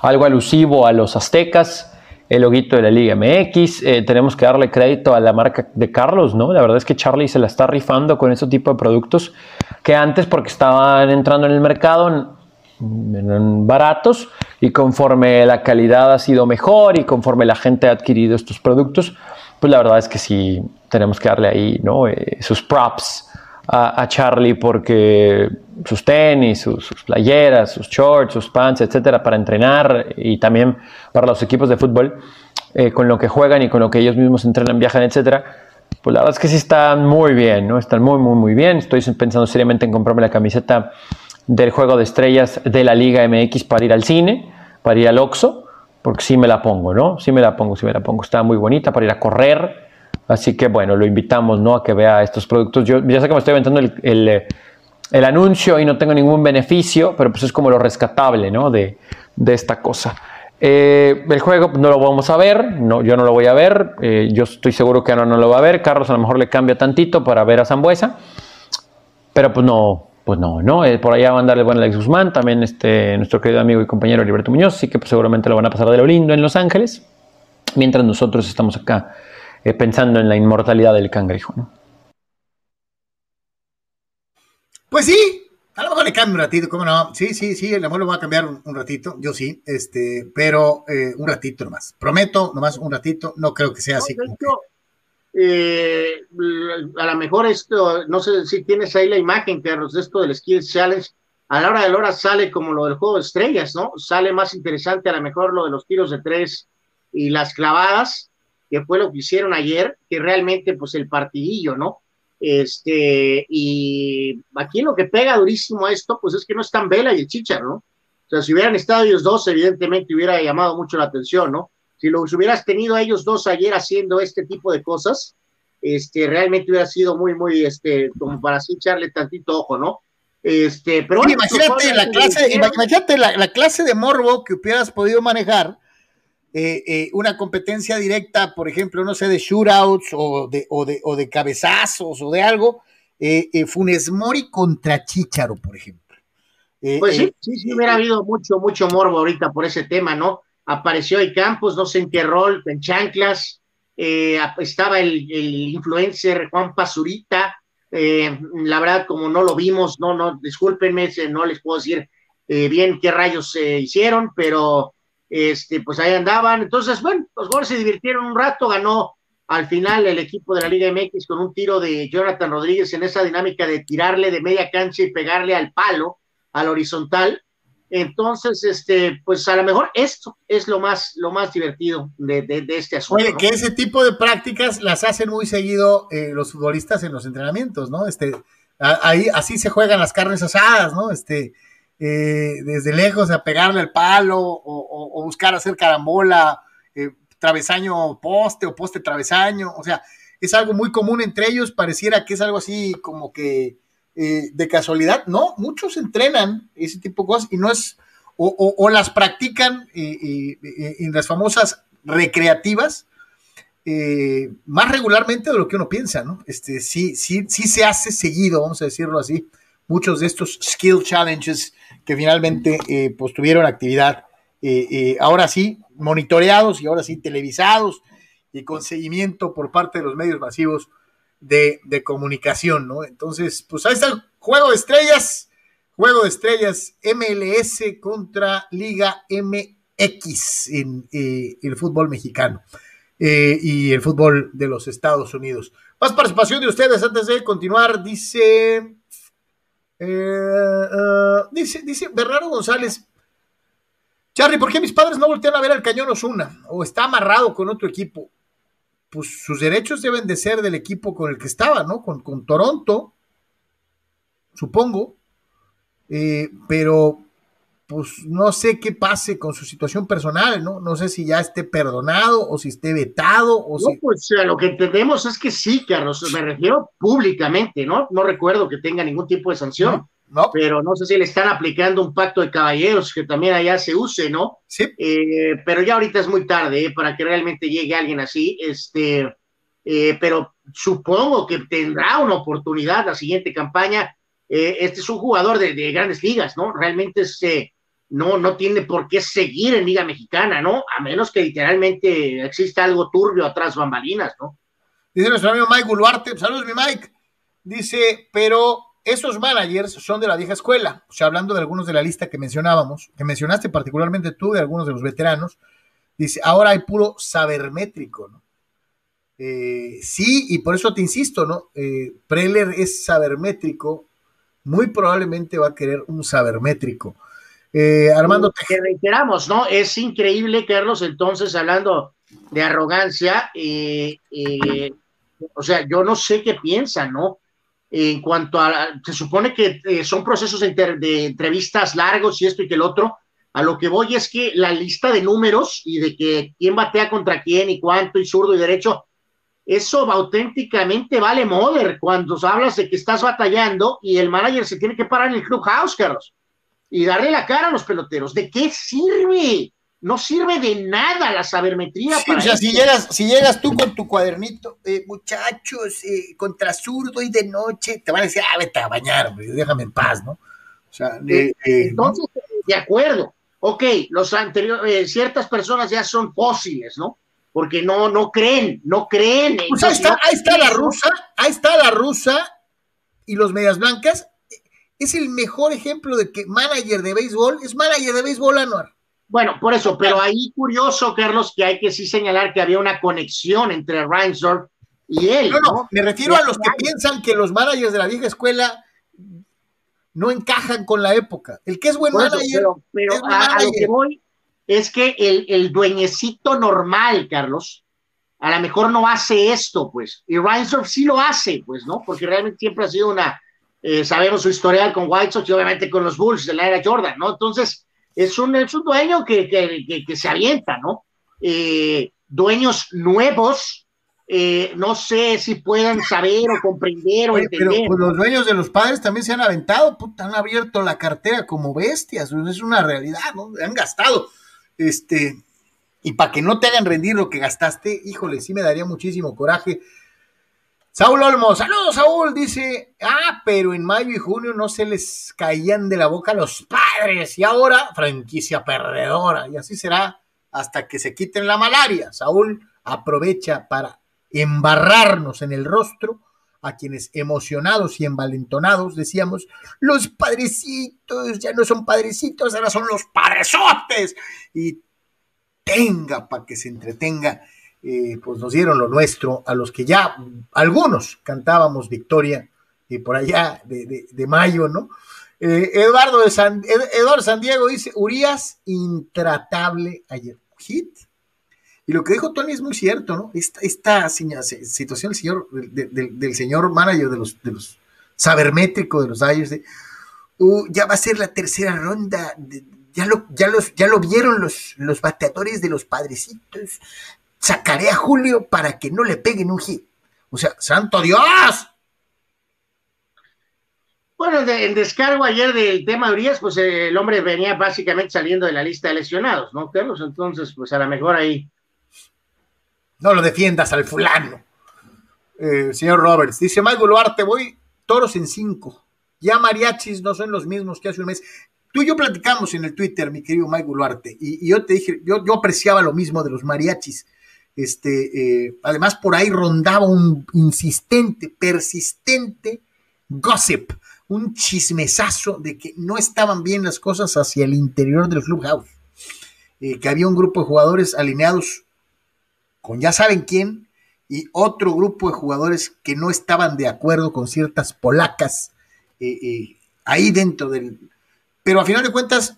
algo alusivo a los aztecas, el loguito de la Liga MX. Eh, tenemos que darle crédito a la marca de Carlos, ¿no? La verdad es que Charlie se la está rifando con este tipo de productos que antes, porque estaban entrando en el mercado, eran baratos y conforme la calidad ha sido mejor y conforme la gente ha adquirido estos productos, pues la verdad es que sí tenemos que darle ahí ¿no? Eh, sus props a, Charlie porque sus tenis, sus, playeras, sus shorts, sus pants, etcétera, para entrenar y también para los equipos de fútbol, eh, con lo que juegan y con lo que ellos mismos entrenan, viajan, etcétera, pues la verdad es que sí están muy bien, ¿no? Están muy, muy, muy bien. Estoy pensando seriamente en comprarme la camiseta del juego de estrellas de la Liga MX para ir al cine, para ir al Oxxo, porque sí me la pongo, ¿no? Sí me la pongo, sí me la pongo. Está muy bonita para ir a correr. Así que bueno, lo invitamos, ¿no? A que vea estos productos. Yo ya sé que me estoy inventando el, el, anuncio y no tengo ningún beneficio, pero pues es como lo rescatable, ¿no? De, de esta cosa. Eh, el juego no lo vamos a ver, no, yo no lo voy a ver, eh, yo estoy seguro que Ana no lo va a ver, Carlos a lo mejor le cambia tantito para ver a Zambuesa, pero pues no, pues no, ¿no? Eh, por allá va a andar el buen Alex Guzmán, también este, nuestro querido amigo y compañero Heriberto Muñoz, así que pues, seguramente lo van a pasar de lo lindo en Los Ángeles, mientras nosotros estamos acá eh, pensando en la inmortalidad del cangrejo, ¿no?
Pues sí, a lo mejor le cambia un ratito, ¿cómo no? Sí, sí, sí, el amor lo va a cambiar un, ratito, yo sí, este, pero eh, un ratito nomás. Prometo, nomás un ratito, no creo que sea así como
eh, a lo mejor esto, no sé si tienes ahí la imagen, Carlos, de esto del Skills Challenge, a la hora de la hora sale como lo del juego de estrellas, ¿no? Sale más interesante a lo mejor lo de los tiros de tres y las clavadas, que fue lo que hicieron ayer, que realmente pues el partidillo, ¿no? Este, y aquí lo que pega durísimo esto, pues es que no están Vela y el Chichar, ¿no? O sea, si hubieran estado ellos dos, evidentemente hubiera llamado mucho la atención, ¿no? Si los hubieras tenido a ellos dos ayer haciendo este tipo de cosas, este, realmente hubiera sido muy, muy, este, como para así echarle tantito ojo, ¿no? Este, pero
imagínate, la clase, imagínate la, clase de morbo que hubieras podido manejar, eh, eh, una competencia directa, por ejemplo, no sé, de shootouts o de, o de, o de cabezazos o de algo, eh, Funes Mori contra Chicharo, por ejemplo.
pues sí, sí, sí, hubiera habido mucho, mucho morbo ahorita por ese tema, ¿no? Apareció el Campos, no sé en qué rol, en chanclas, eh, estaba el, influencer Juan Pazurita, eh, la verdad como no lo vimos, no, no, discúlpenme, no les puedo decir eh, bien qué rayos se hicieron, pero este, pues ahí andaban, entonces bueno, los goles se divirtieron un rato, ganó al final el equipo de la Liga MX con un tiro de Jonathan Rodríguez en esa dinámica de tirarle de media cancha y pegarle al palo, al horizontal, Entonces, este, pues a lo mejor esto es lo más, lo más divertido de, este asunto.
Oye, que ese tipo de prácticas las hacen muy seguido eh, los futbolistas en los entrenamientos, ¿no? Este, ahí así se juegan las carnes asadas, ¿no? Este, eh, desde lejos a pegarle el palo o, buscar hacer carambola, eh, travesaño poste o poste travesaño, o sea, es algo muy común entre ellos, pareciera que es algo así como que eh, de casualidad, no, muchos entrenan ese tipo de cosas y no es, o, las practican eh, eh, en las famosas recreativas más regularmente de lo que uno piensa, ¿no? Este, sí, sí, sí se hace seguido, vamos a decirlo así, muchos de estos skill challenges que finalmente pues tuvieron actividad, ahora sí, monitoreados y ahora sí televisados y con seguimiento por parte de los medios masivos de, comunicación, ¿no? Entonces, pues ahí está el juego de estrellas, juego de estrellas MLS contra Liga MX en eh, el fútbol mexicano eh, y el fútbol de los Estados Unidos. Más participación de ustedes antes de continuar, dice, eh, dice, dice Bernardo González, Charlie, ¿por qué mis padres no voltean a ver al Cañón Osuna? ¿O está amarrado con otro equipo? Pues sus derechos deben de ser del equipo con el que estaba, ¿no? Con, con Toronto, supongo, eh, pero pues no sé qué pase con su situación personal, ¿no? No sé si ya esté perdonado o si esté vetado o
no, Pues lo que entendemos es que sí, Carlos, me refiero públicamente, ¿no? No recuerdo que tenga ningún tipo de sanción. ¿no? Pero no sé si le están aplicando un pacto de caballeros que también allá se use, ¿no?
Sí.
Eh, pero ya ahorita es muy tarde ¿eh? para que realmente llegue alguien así, este, eh, pero supongo que tendrá una oportunidad la siguiente campaña. este es un jugador de, grandes ligas, ¿no? Realmente se, no, no tiene por qué seguir en Liga Mexicana, ¿no? A menos que literalmente exista algo turbio atrás bambalinas, ¿no?
Dice nuestro amigo Mike Uluarte, saludos mi Mike, dice, pero esos managers son de la vieja escuela, o sea, hablando de algunos de la lista que mencionábamos, que mencionaste particularmente tú, de algunos de los veteranos, dice, ahora hay puro sabermétrico, ¿no? Eh, sí, y por eso te insisto, ¿no? Eh, Preller es sabermétrico, muy probablemente va a querer un sabermétrico. Eh, Armando.
Te reiteramos, ¿no? Es increíble, Carlos, entonces hablando de arrogancia, o sea, yo no sé qué piensan, ¿no? En cuanto a, se supone que eh, son procesos de, entrevistas largos y esto y que el otro, a lo que voy es que la lista de números y de que quién batea contra quién y cuánto y zurdo y derecho, eso auténticamente vale moder cuando hablas de que estás batallando y el manager se tiene que parar en el clubhouse, Carlos, y darle la cara a los peloteros. ¿De qué sirve? No sirve de nada la sabermetría.
o sea, si llegas, si llegas tú con tu cuadernito, eh, muchachos, eh, contra zurdo y de noche, te van a decir, ah, vete a bañar, déjame en paz, ¿no? O sea,
eh, entonces, de acuerdo. Ok, los anteriores, ciertas personas ya son fósiles, ¿no? Porque no, no creen, no creen.
Pues ahí está, ahí está la rusa, ahí está la rusa y los medias blancas. Es el mejor ejemplo de que manager de béisbol es manager de béisbol, Anuar.
Bueno, por eso, pero ahí curioso, Carlos, que hay que sí señalar que había una conexión entre Reinsdorf y él.
No, no, me refiero a los que piensan que los managers de la vieja escuela no encajan con la época. El que es buen manager.
pero, a, lo que voy es que el, el, dueñecito normal, Carlos, a lo mejor no hace esto, pues. Y Reinsdorf sí lo hace, pues, ¿no? Porque realmente siempre ha sido una. Eh, sabemos su historial con White Sox y obviamente con los Bulls de la era Jordan, ¿no? Entonces es un, es un dueño que, que, que, se avienta, ¿no? Eh, dueños nuevos, eh, no sé si puedan saber o comprender o entender.
Pero pues, los dueños de los padres también se han aventado, puta, han abierto la cartera como bestias, es una realidad, ¿no? Han gastado. Este, y para que no te hagan rendir lo que gastaste, híjole, sí me daría muchísimo coraje Saúl Olmo, saludos Saúl, dice, ah, pero en mayo y junio no se les caían de la boca los padres y ahora franquicia perdedora y así será hasta que se quiten la malaria. Saúl aprovecha para embarrarnos en el rostro a quienes emocionados y envalentonados decíamos, los padrecitos ya no son padrecitos, ahora son los padresotes y tenga para que se entretenga eh, pues nos dieron lo nuestro, a los que ya algunos cantábamos victoria y por allá de, mayo, ¿no? Eh, Eduardo, de San, Eduardo San Diego dice, Urias intratable ayer. Hit. Y lo que dijo Tony es muy cierto, ¿no? Esta, esta situación del señor, del, señor manager de los, de los sabermétrico de los Dyers, uh, ya va a ser la tercera ronda, ya, lo, ya, los, ya lo vieron los, los bateadores de los padrecitos, sacaré a Julio para que no le peguen un hit. O sea, santo Dios,
bueno, en descargo ayer del tema de Urias, pues eh, el hombre venía básicamente saliendo de la lista de lesionados, ¿no, Carlos? Entonces, pues a lo mejor ahí.
No lo defiendas al fulano. Eh, señor Roberts, dice Michael Duarte, voy toros en cinco. Ya mariachis no son los mismos que hace un mes. Tú y yo platicamos en el Twitter, mi querido Michael Duarte, y, yo te dije, yo, yo, apreciaba lo mismo de los mariachis. Este, eh, además, por ahí rondaba un insistente, persistente gossip un chismesazo de que no estaban bien las cosas hacia el interior del clubhouse, eh, que había un grupo de jugadores alineados con ya saben quién y otro grupo de jugadores que no estaban de acuerdo con ciertas polacas eh, eh, ahí dentro del... Pero a final de cuentas,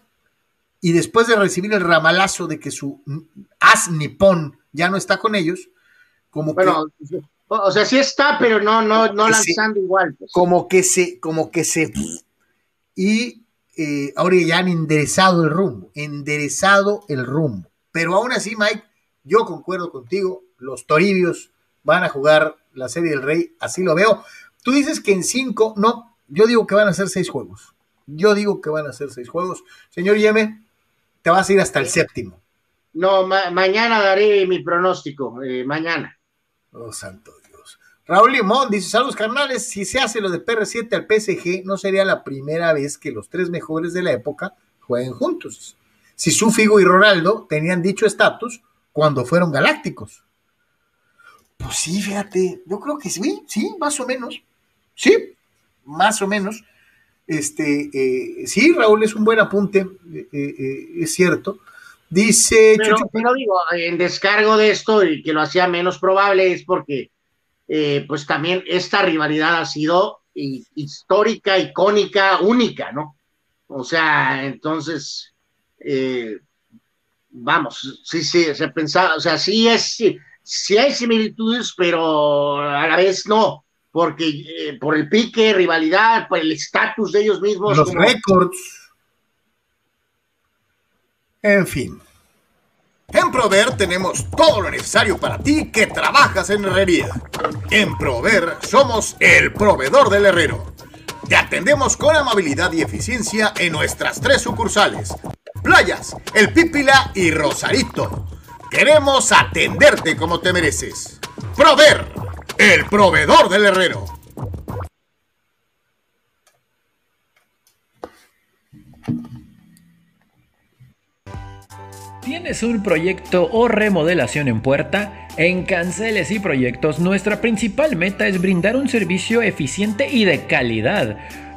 y después de recibir el ramalazo de que su as nipón ya no está con ellos, como que
o sea, sí está, pero no, no, no lanzando igual.
Pues. Como que se, como que se. Y eh, ahora ya han enderezado el rumbo, enderezado el rumbo. Pero aún así, Mike, yo concuerdo contigo, los Toribios van a jugar la Serie del Rey, así lo veo. Tú dices que en cinco, no, yo digo que van a ser seis juegos. Yo digo que van a ser seis juegos. Señor Yeme, te vas a ir hasta el séptimo.
No, mañana daré mi pronóstico, eh, mañana.
Oh, santo Raúl Limón dice, saludos carnales, si se hace lo de PR7 al PSG, no sería la primera vez que los tres mejores de la época jueguen juntos. Si Figo y Ronaldo tenían dicho estatus cuando fueron galácticos. Pues sí, fíjate, yo creo que sí, sí, más o menos. Sí, más o menos. Este, eh, sí, Raúl, es un buen apunte, eh, eh, es cierto. Dice
pero, pero digo, en descargo de esto y que lo hacía menos probable es porque eh, pues también esta rivalidad ha sido histórica, icónica, única, ¿no? O sea, entonces, eh, vamos, sí, sí, se pensaba, o sea, sí es, sí, hay similitudes, pero a la vez no, porque eh, por el pique, rivalidad, por el estatus de ellos mismos.
Los récords. En fin. En Prover tenemos todo lo necesario para ti que trabajas en herrería. En Prover somos el proveedor del herrero. Te atendemos con amabilidad y eficiencia en nuestras tres sucursales. Playas, El Pípila y Rosarito. Queremos atenderte como te mereces. Prover, el proveedor del herrero.
¿Tienes un proyecto o remodelación en puerta? En Canceles y Proyectos nuestra principal meta es brindar un servicio eficiente y de calidad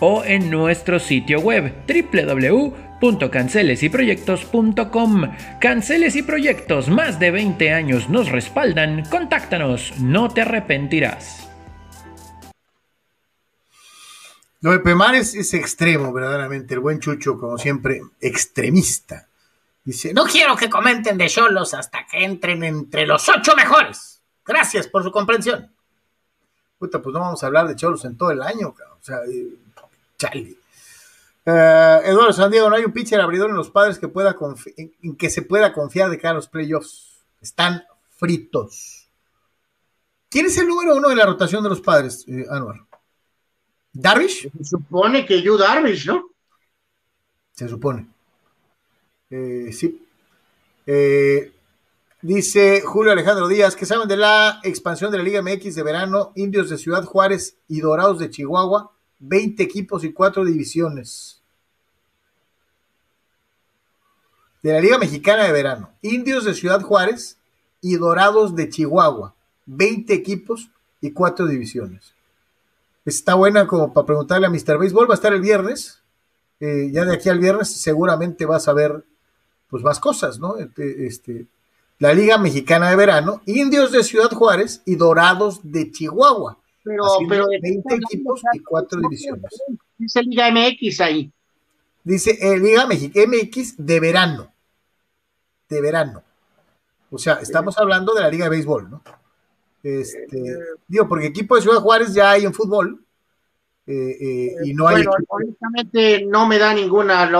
o en nuestro sitio web www.cancelesyproyectos.com. Canceles y Proyectos, más de 20 años nos respaldan. Contáctanos, no te arrepentirás.
Lo de Pemar es, extremo, verdaderamente. El buen Chucho, como siempre, extremista. Dice, no quiero que comenten de Cholos hasta que entren entre los ocho mejores. Gracias por su comprensión. Puta, pues no vamos a hablar de Cholos en todo el año, cabrón. O sea, chale. Eh, Eduardo San Diego, no hay un pitcher abridor en los padres que pueda en, que se pueda confiar de cara a los playoffs. Están fritos. ¿Quién es el número uno de la rotación de los padres, eh, Anuar? ¿Darvish?
Se supone que yo Darvish, ¿no?
Se supone. Eh, sí. Dice Julio Alejandro Díaz, que saben de la expansión de la Liga MX de verano, Indios de Ciudad Juárez y Dorados de Chihuahua 20 equipos y 4 divisiones. De la Liga Mexicana de Verano. Indios de Ciudad Juárez y Dorados de Chihuahua. 20 equipos y 4 divisiones. Está buena como para preguntarle a Mr. Baseball. Va a estar el viernes. Eh, ya de aquí al viernes seguramente vas a ver pues más cosas, ¿no? Este, este la Liga Mexicana de Verano, Indios de Ciudad Juárez y Dorados de Chihuahua.
Pero, pero
20 equipos y 4 divisiones.
Dice Liga MX ahí.
Dice eh, Liga MX de verano. De verano. O sea, estamos hablando de la Liga de Béisbol, ¿no? Este, digo, porque equipo de Ciudad Juárez ya hay en fútbol. Eh, eh, y no hay.
Bueno, honestamente no me da ninguna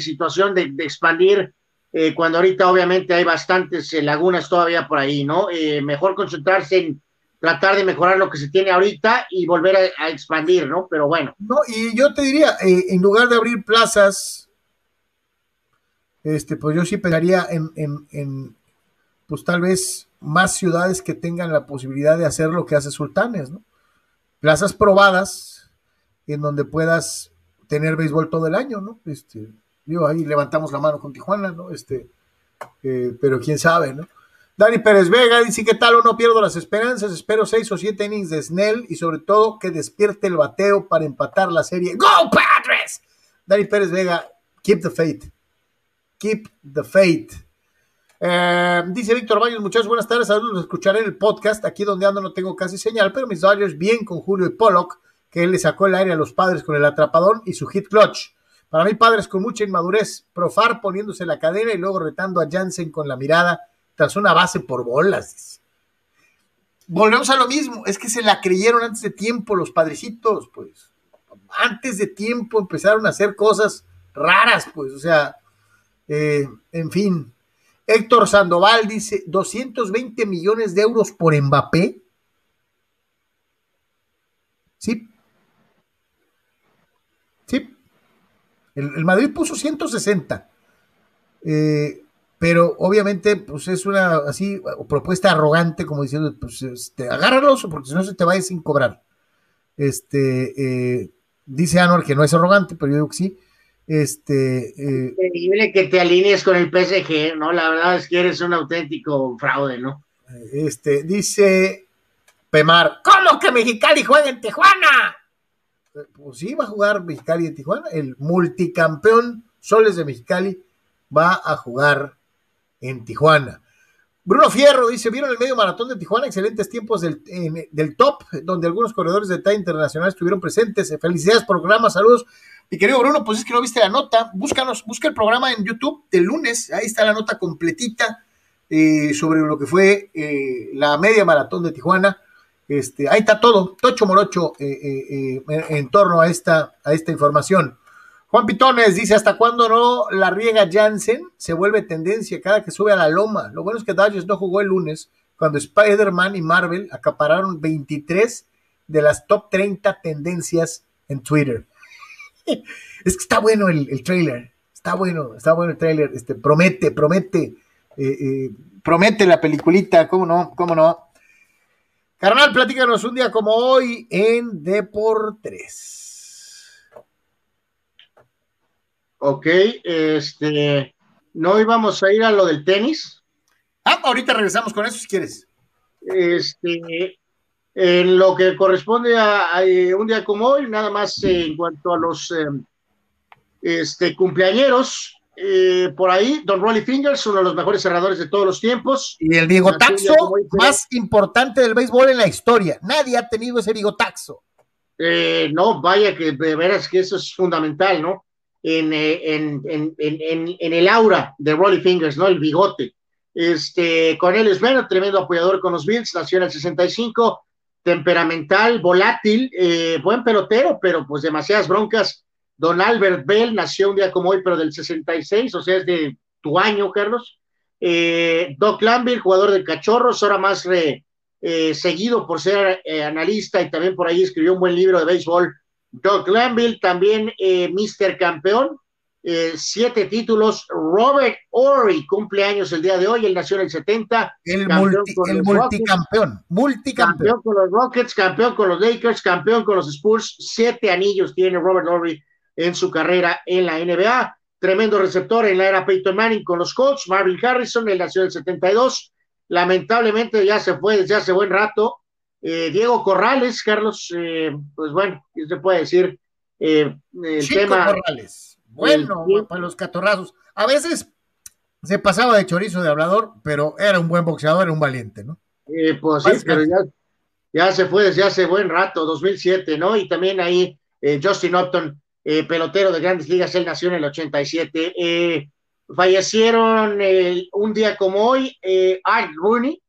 situación de, de expandir eh, cuando ahorita obviamente hay bastantes eh, lagunas todavía por ahí, ¿no? Eh, mejor concentrarse en tratar de mejorar lo que se tiene ahorita y volver a, expandir, ¿no? Pero bueno.
No, y yo te diría, en lugar de abrir plazas, este, pues yo sí pensaría en, en, en, pues tal vez más ciudades que tengan la posibilidad de hacer lo que hace Sultanes, ¿no? Plazas probadas en donde puedas tener béisbol todo el año, ¿no? Este, Digo, ahí levantamos la mano con Tijuana, ¿no? Este, eh, pero quién sabe, ¿no? Dani Pérez Vega dice, ¿qué tal o no pierdo las esperanzas? Espero seis o siete innings de Snell y sobre todo que despierte el bateo para empatar la serie. ¡Go, Padres! Dani Pérez Vega, keep the faith. Keep the faith. Eh, dice Víctor Baños, muchachos, buenas tardes. Saludos, los escucharé en el podcast. Aquí donde ando no tengo casi señal, pero mis Dodgers bien con Julio y Pollock, que él le sacó el aire a los padres con el atrapadón y su hit clutch. Para mí, padres con mucha inmadurez, Profar poniéndose la cadena y luego retando a Jansen con la mirada tras una base por bolas. Volvemos a lo mismo, es que se la creyeron antes de tiempo los padrecitos, pues. Antes de tiempo empezaron a hacer cosas raras, pues, o sea, eh, en fin. Héctor Sandoval dice, 220 millones de euros por Mbappé. Sí. Sí. El, Madrid puso 160. Eh, pero obviamente, pues es una así propuesta arrogante, como diciendo, pues este, agárralos, porque si no se te vaya sin cobrar. Este eh, dice Anuar que no es arrogante, pero yo digo que sí. Este,
eh, Increíble que te alinees con el PSG, ¿no? La verdad es que eres un auténtico fraude, ¿no?
Este, dice Pemar, ¿cómo que Mexicali juega en Tijuana? Pues sí, va a jugar Mexicali de Tijuana. El multicampeón Soles de Mexicali va a jugar en Tijuana. Bruno Fierro dice: ¿Vieron el medio maratón de Tijuana? Excelentes tiempos del, del top, donde algunos corredores de talla internacional estuvieron presentes. Felicidades, programa, saludos. Mi querido Bruno, pues es que no viste la nota. Búscanos, busca el programa en YouTube del lunes. Ahí está la nota completita eh, sobre lo que fue eh, la media maratón de Tijuana. Este, ahí está todo, Tocho Morocho, eh, eh, eh, en torno a esta, información. Juan Pitones dice, ¿hasta cuándo no la riega Jansen? Se vuelve tendencia cada que sube a la loma. Lo bueno es que Dodgers no jugó el lunes, cuando Spider-Man y Marvel acapararon 23 de las top 30 tendencias en Twitter. es que está bueno el, el, trailer, está bueno, está bueno el trailer, este, promete, promete, promete la peliculita, ¿cómo no? ¿Cómo no? Carnal, platícanos un día como hoy en Deportes.
Ok, este, ¿no íbamos a ir a lo del tenis?
Ah, ahorita regresamos con eso si quieres.
Este, en lo que corresponde a, eh, un día como hoy, nada más en cuanto a los eh, este, cumpleañeros, eh, por ahí, Don Rolly Fingers, uno de los mejores cerradores de todos los tiempos.
Y el bigotaxo más importante del béisbol en la historia. Nadie ha tenido ese bigotaxo.
Eh, no, vaya que de veras que eso es fundamental, ¿no? En, eh, en, en, en, el aura de Rolly Fingers, ¿no? El bigote. Este, con él es bueno, tremendo apoyador con los Bills, nació en el 65, temperamental, volátil, buen pelotero, pero pues demasiadas broncas Don Albert Bell nació un día como hoy, pero del 66, o sea, es de tu año, Carlos. Eh, Doc Lambert, jugador de Cachorros, ahora más eh, seguido por ser eh, analista y también por ahí escribió un buen libro de béisbol. Doc Lambert, también Mr. Campeón, eh, siete títulos. Robert Ory cumpleaños el día de hoy, él nació en el 70.
El, multicampeón, multicampeón.
con los Rockets, campeón con los Lakers, campeón con los Spurs. Siete anillos tiene Robert Ory en su carrera en la NBA. Tremendo receptor en la era Peyton Manning con los Colts. Marvin Harrison, él nació en el 72. Lamentablemente ya se fue desde hace buen rato. Eh, Diego Corrales, Carlos, eh, pues bueno, ¿qué se puede decir? el tema.
Corrales bueno para los catorrazos. A veces se pasaba de chorizo de hablador, pero era un buen boxeador, era un valiente, ¿no?
Eh, pues sí, pero ya, se fue desde hace buen rato, 2007, ¿no? Y también ahí eh, Justin Upton, eh, pelotero de grandes ligas, él nació en el 87. fallecieron un día como hoy Art Rooney,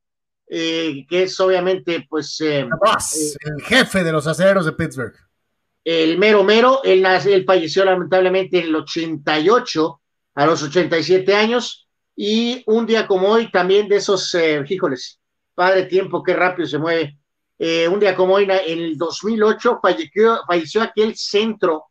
que es obviamente, pues... el
jefe de los acereros de Pittsburgh
el mero mero, él, él falleció lamentablemente en el 88, a los 87 años, y un día como hoy también de esos, eh, híjoles, padre tiempo, qué rápido se mueve, eh, un día como hoy, en el 2008, falleció, falleció aquel centro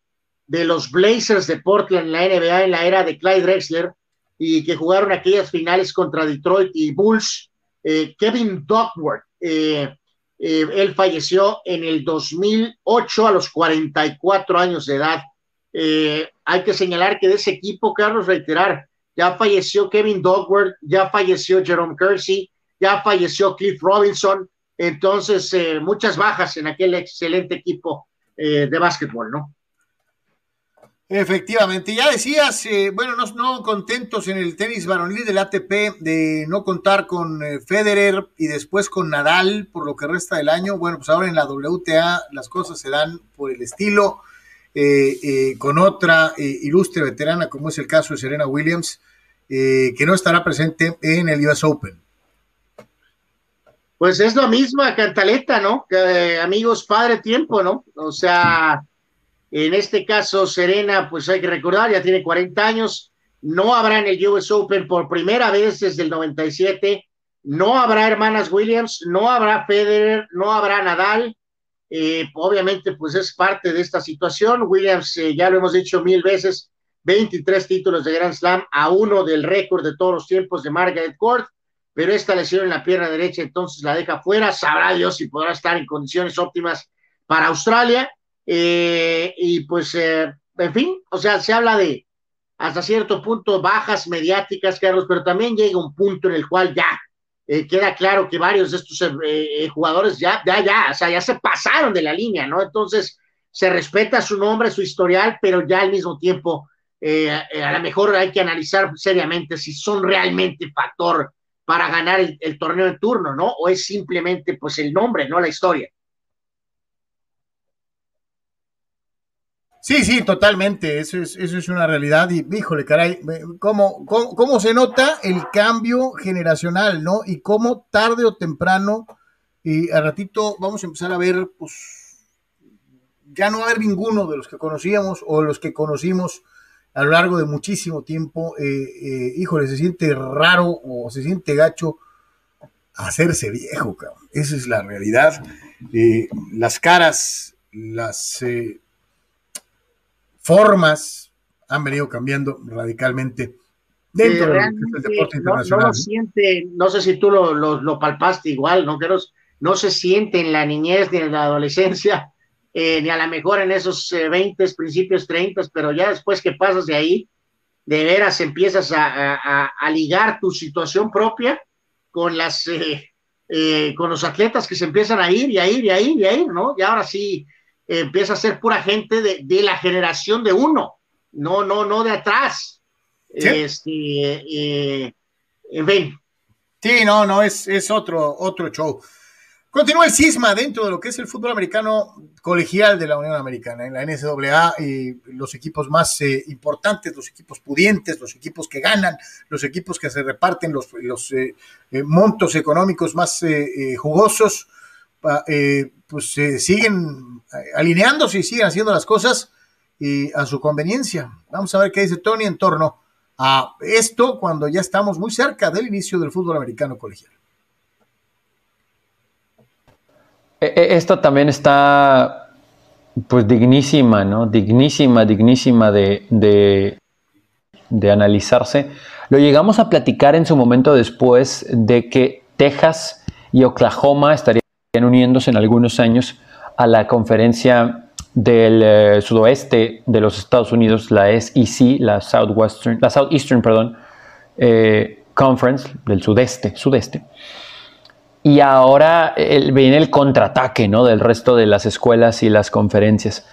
de los Blazers de Portland en la NBA en la era de Clyde Drexler, y que jugaron aquellas finales contra Detroit y Bulls, eh, Kevin Duckworth, eh, él falleció en el 2008 a los 44 años de edad. Eh, hay que señalar que de ese equipo, Carlos, reiterar, ya falleció Kevin Dogworth, ya falleció Jerome Kersey, ya falleció Cliff Robinson, entonces eh, muchas bajas en aquel excelente equipo de básquetbol, ¿no?
Efectivamente, ya decías, eh, bueno, no, contentos en el tenis varonil del ATP de no contar con eh, Federer y después con Nadal por lo que resta del año. Bueno, pues ahora en la WTA las cosas se dan por el estilo, eh, con otra ilustre veterana como es el caso de Serena Williams, que no estará presente en el US Open.
Pues es lo mismo, Cantaleta, ¿no? amigos, padre tiempo, ¿no? O sea en este caso, Serena, pues hay que recordar, ya tiene 40 años, no habrá en el US Open por primera vez desde el 97, no habrá hermanas Williams, no habrá Federer, no habrá Nadal. Eh, obviamente, pues es parte de esta situación. Williams, eh, ya lo hemos dicho mil veces, 23 títulos de Grand Slam a uno del récord de todos los tiempos de Margaret Court, pero esta lesión en la pierna derecha entonces la deja fuera. Sabrá Dios si podrá estar en condiciones óptimas para Australia. Eh, y pues, eh, en fin, o sea, se habla de hasta cierto punto bajas mediáticas, Carlos, pero también llega un punto en el cual ya eh, queda claro que varios de estos jugadores ya, ya, ya, o sea, ya se pasaron de la línea, ¿no? Entonces, se respeta su nombre, su historial, pero ya al mismo tiempo, a lo mejor hay que analizar seriamente si son realmente factor para ganar el, el torneo en turno, ¿no? O es simplemente, pues, el nombre, no la historia.
Sí, sí, totalmente, eso es, eso es una realidad y, híjole, caray, ¿cómo, cómo, se nota el cambio generacional, ¿no? Y cómo tarde o temprano, y a ratito vamos a empezar a ver, pues, ya no va a haber ninguno de los que conocíamos o los que conocimos a lo largo de muchísimo tiempo, eh, eh, híjole, se siente raro o se siente gacho hacerse viejo, cabrón. Esa es la realidad. Eh, las caras, las formas han venido cambiando radicalmente dentro del deporte internacional.
No, siente, no sé si tú lo, lo, palpaste igual, ¿no? Que no, se siente en la niñez ni en la adolescencia, eh, ni a lo mejor en esos 20, eh, principios 30, pero ya después que pasas de ahí, de veras empiezas a, ligar tu situación propia con las eh, con los atletas que se empiezan a ir y a ir y a ir y a ir, ¿no? Y ahora sí, empieza a ser pura gente de, la generación de uno, no, no, no de atrás. Este, eh, en fin.
Sí, no, no, es, es otro, otro show. Continúa el cisma dentro de lo que es el fútbol americano colegial de la Unión Americana, en la NCAA, y los equipos más eh, importantes, los equipos pudientes, los equipos que ganan, los equipos que se reparten los, los eh, montos económicos más jugosos, eh, pues siguen alineándose y siguen haciendo las cosas a su conveniencia. Vamos a ver qué dice Tony en torno a esto cuando ya estamos muy cerca del inicio del fútbol americano colegial.
E, e, esto también está pues dignísima, ¿no? Dignísima, dignísima de, de analizarse. Lo llegamos a platicar en su momento después de que Texas y Oklahoma estarían uniéndose en algunos años a la conferencia del eh, sudoeste de los Estados Unidos, la SEC, la Southwestern, la Southeastern, perdón, eh, Conference del sudeste, sudeste. Y ahora viene el contraataque ¿no? del resto de las escuelas y las conferencias.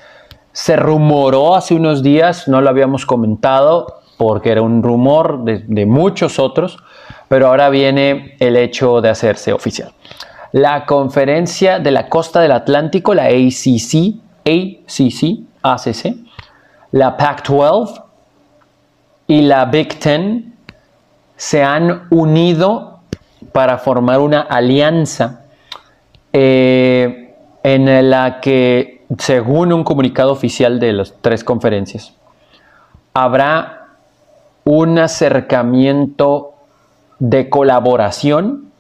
Se rumoró hace unos días, no lo habíamos comentado porque era un rumor de muchos otros, pero ahora viene el hecho de hacerse oficial. La conferencia de la costa del Atlántico, la ACC, ACC, ACC, la Pac-12 y la Big Ten se han unido para formar una alianza eh, en la que, según un comunicado oficial de las tres conferencias, habrá un acercamiento de colaboración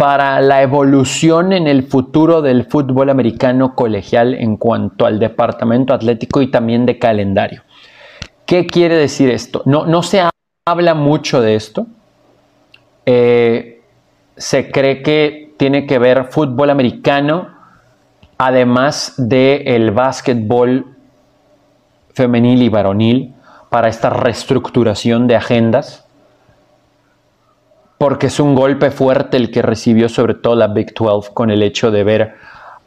para la evolución en el futuro del fútbol americano colegial en cuanto al departamento atlético y también de calendario. ¿Qué quiere decir esto? No, no se habla mucho de esto. Eh, se cree que tiene que ver fútbol americano, además del el básquetbol femenil y varonil, para esta reestructuración de agendas porque es un golpe fuerte el que recibió sobre todo la Big 12 con el hecho de ver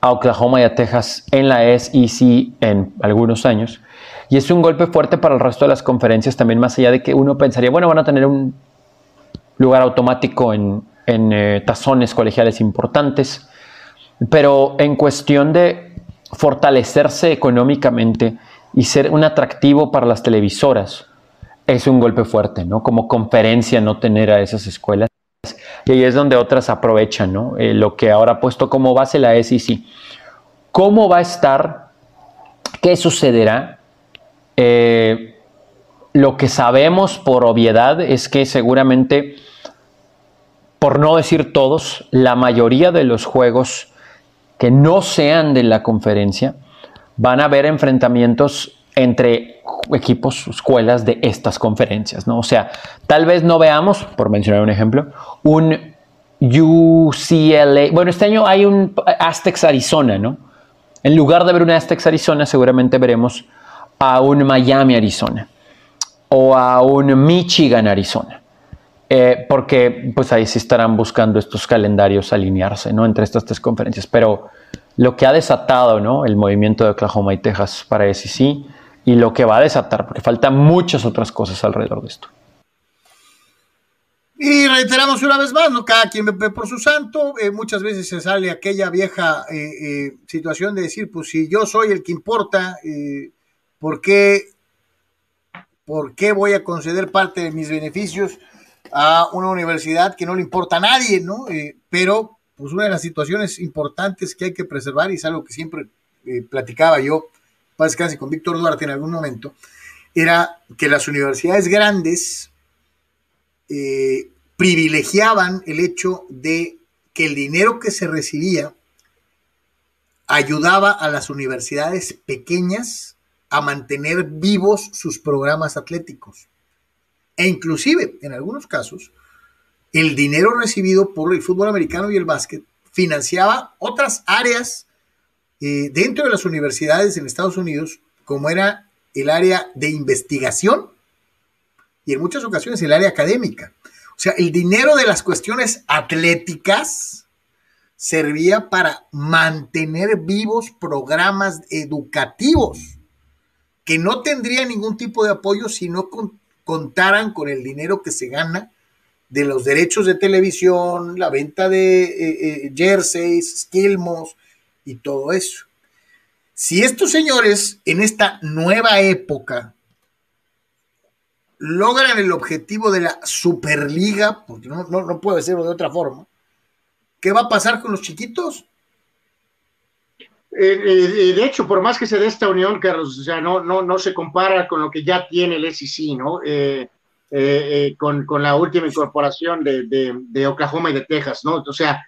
a Oklahoma y a Texas en la SEC en algunos años. Y es un golpe fuerte para el resto de las conferencias también, más allá de que uno pensaría, bueno, van a tener un lugar automático en, eh, tazones colegiales importantes, pero en cuestión de fortalecerse económicamente y ser un atractivo para las televisoras, es un golpe fuerte, ¿no? Como conferencia no tener a esas escuelas. Y ahí es donde otras aprovechan, ¿no? Eh, lo que ahora ha puesto como base la SEC. ¿Cómo va a estar? ¿Qué sucederá? Eh, lo que sabemos por obviedad es que seguramente, por no decir todos, la mayoría de los juegos que no sean de la conferencia van a haber enfrentamientos entre equipos, escuelas de estas conferencias, ¿no? O sea, tal vez no veamos, por mencionar un ejemplo, un UCLA, bueno, este año hay un Aztecs Arizona, ¿no? En lugar de ver un Aztecs Arizona, seguramente veremos a un Miami Arizona o a un Michigan Arizona. Eh, porque pues ahí sí estarán buscando estos calendarios alinearse, ¿no? Entre estas tres conferencias. Pero lo que ha desatado, ¿no? El movimiento de Oklahoma y Texas para SEC y lo que va a desatar, porque faltan muchas otras cosas alrededor de esto.
Y reiteramos una vez más, ¿no? Cada quien ve por su santo. Eh, muchas veces se sale aquella vieja eh, eh, situación de decir, pues si yo soy el que importa, ¿por, qué, ¿por qué voy a conceder parte de mis beneficios a una universidad que no le importa a nadie, ¿no? pero, pues una de las situaciones importantes que hay que preservar, y es algo que siempre platicaba yo paz casi con Víctor Duarte en algún momento, era que las universidades grandes eh, privilegiaban el hecho de que el dinero que se recibía ayudaba a las universidades pequeñas a mantener vivos sus programas atléticos. E inclusive, en algunos casos, el dinero recibido por el fútbol americano y el básquet financiaba otras áreas eh, dentro de las universidades en Estados Unidos, como era el área de investigación y en muchas ocasiones el área académica. O sea, el dinero de las cuestiones atléticas servía para mantener vivos programas educativos que no tendrían ningún tipo de apoyo si no contaran con el dinero que se gana de los derechos de televisión, la venta de eh, eh, jerseys, skilmos, y todo eso. Si estos señores en esta nueva época logran el objetivo de la Superliga, porque no, no, puede serlo de otra forma, ¿qué va a pasar con los chiquitos?
Eh, eh, de hecho, por más que se dé esta unión, Carlos, o sea, no, no, no se compara con lo que ya tiene el SEC, ¿no? Eh, con, la última incorporación de, de, Oklahoma y de Texas, ¿no? O sea,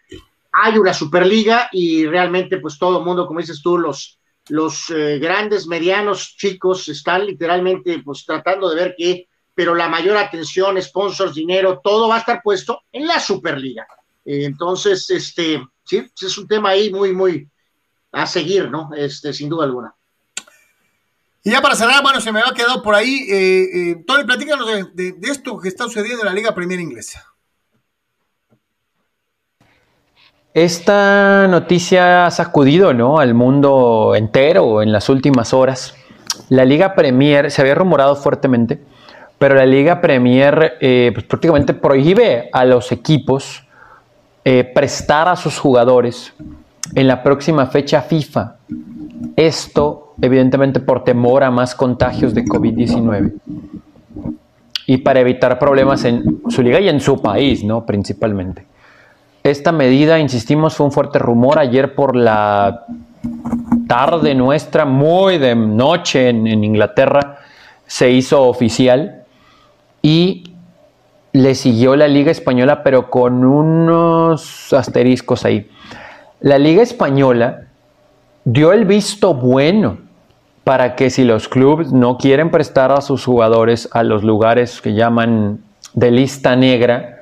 hay una Superliga y realmente pues todo el mundo, como dices tú, los, los eh, grandes, medianos, chicos están literalmente pues tratando de ver qué, pero la mayor atención, sponsors, dinero, todo va a estar puesto en la Superliga. entonces, este, sí, es un tema ahí muy, muy a seguir, ¿no? Este, sin duda alguna.
Y ya para cerrar, bueno, se me ha quedado por ahí. Eh, eh, Tony, platícanos de, de, esto que está sucediendo en la Liga Premier Inglesa.
Esta noticia ha sacudido ¿no? al mundo entero en las últimas horas. La Liga Premier se había rumorado fuertemente, pero la Liga Premier eh, pues, prácticamente prohíbe a los equipos eh, prestar a sus jugadores en la próxima fecha FIFA. Esto evidentemente por temor a más contagios de COVID-19 y para evitar problemas en su liga y en su país, ¿no? Principalmente. Esta medida, insistimos, fue un fuerte rumor ayer por la tarde nuestra, muy de noche en, Inglaterra, se hizo oficial y le siguió la Liga Española, pero con unos asteriscos ahí. La Liga Española dio el visto bueno para que si los clubes no quieren prestar a sus jugadores a los lugares que llaman de lista negra,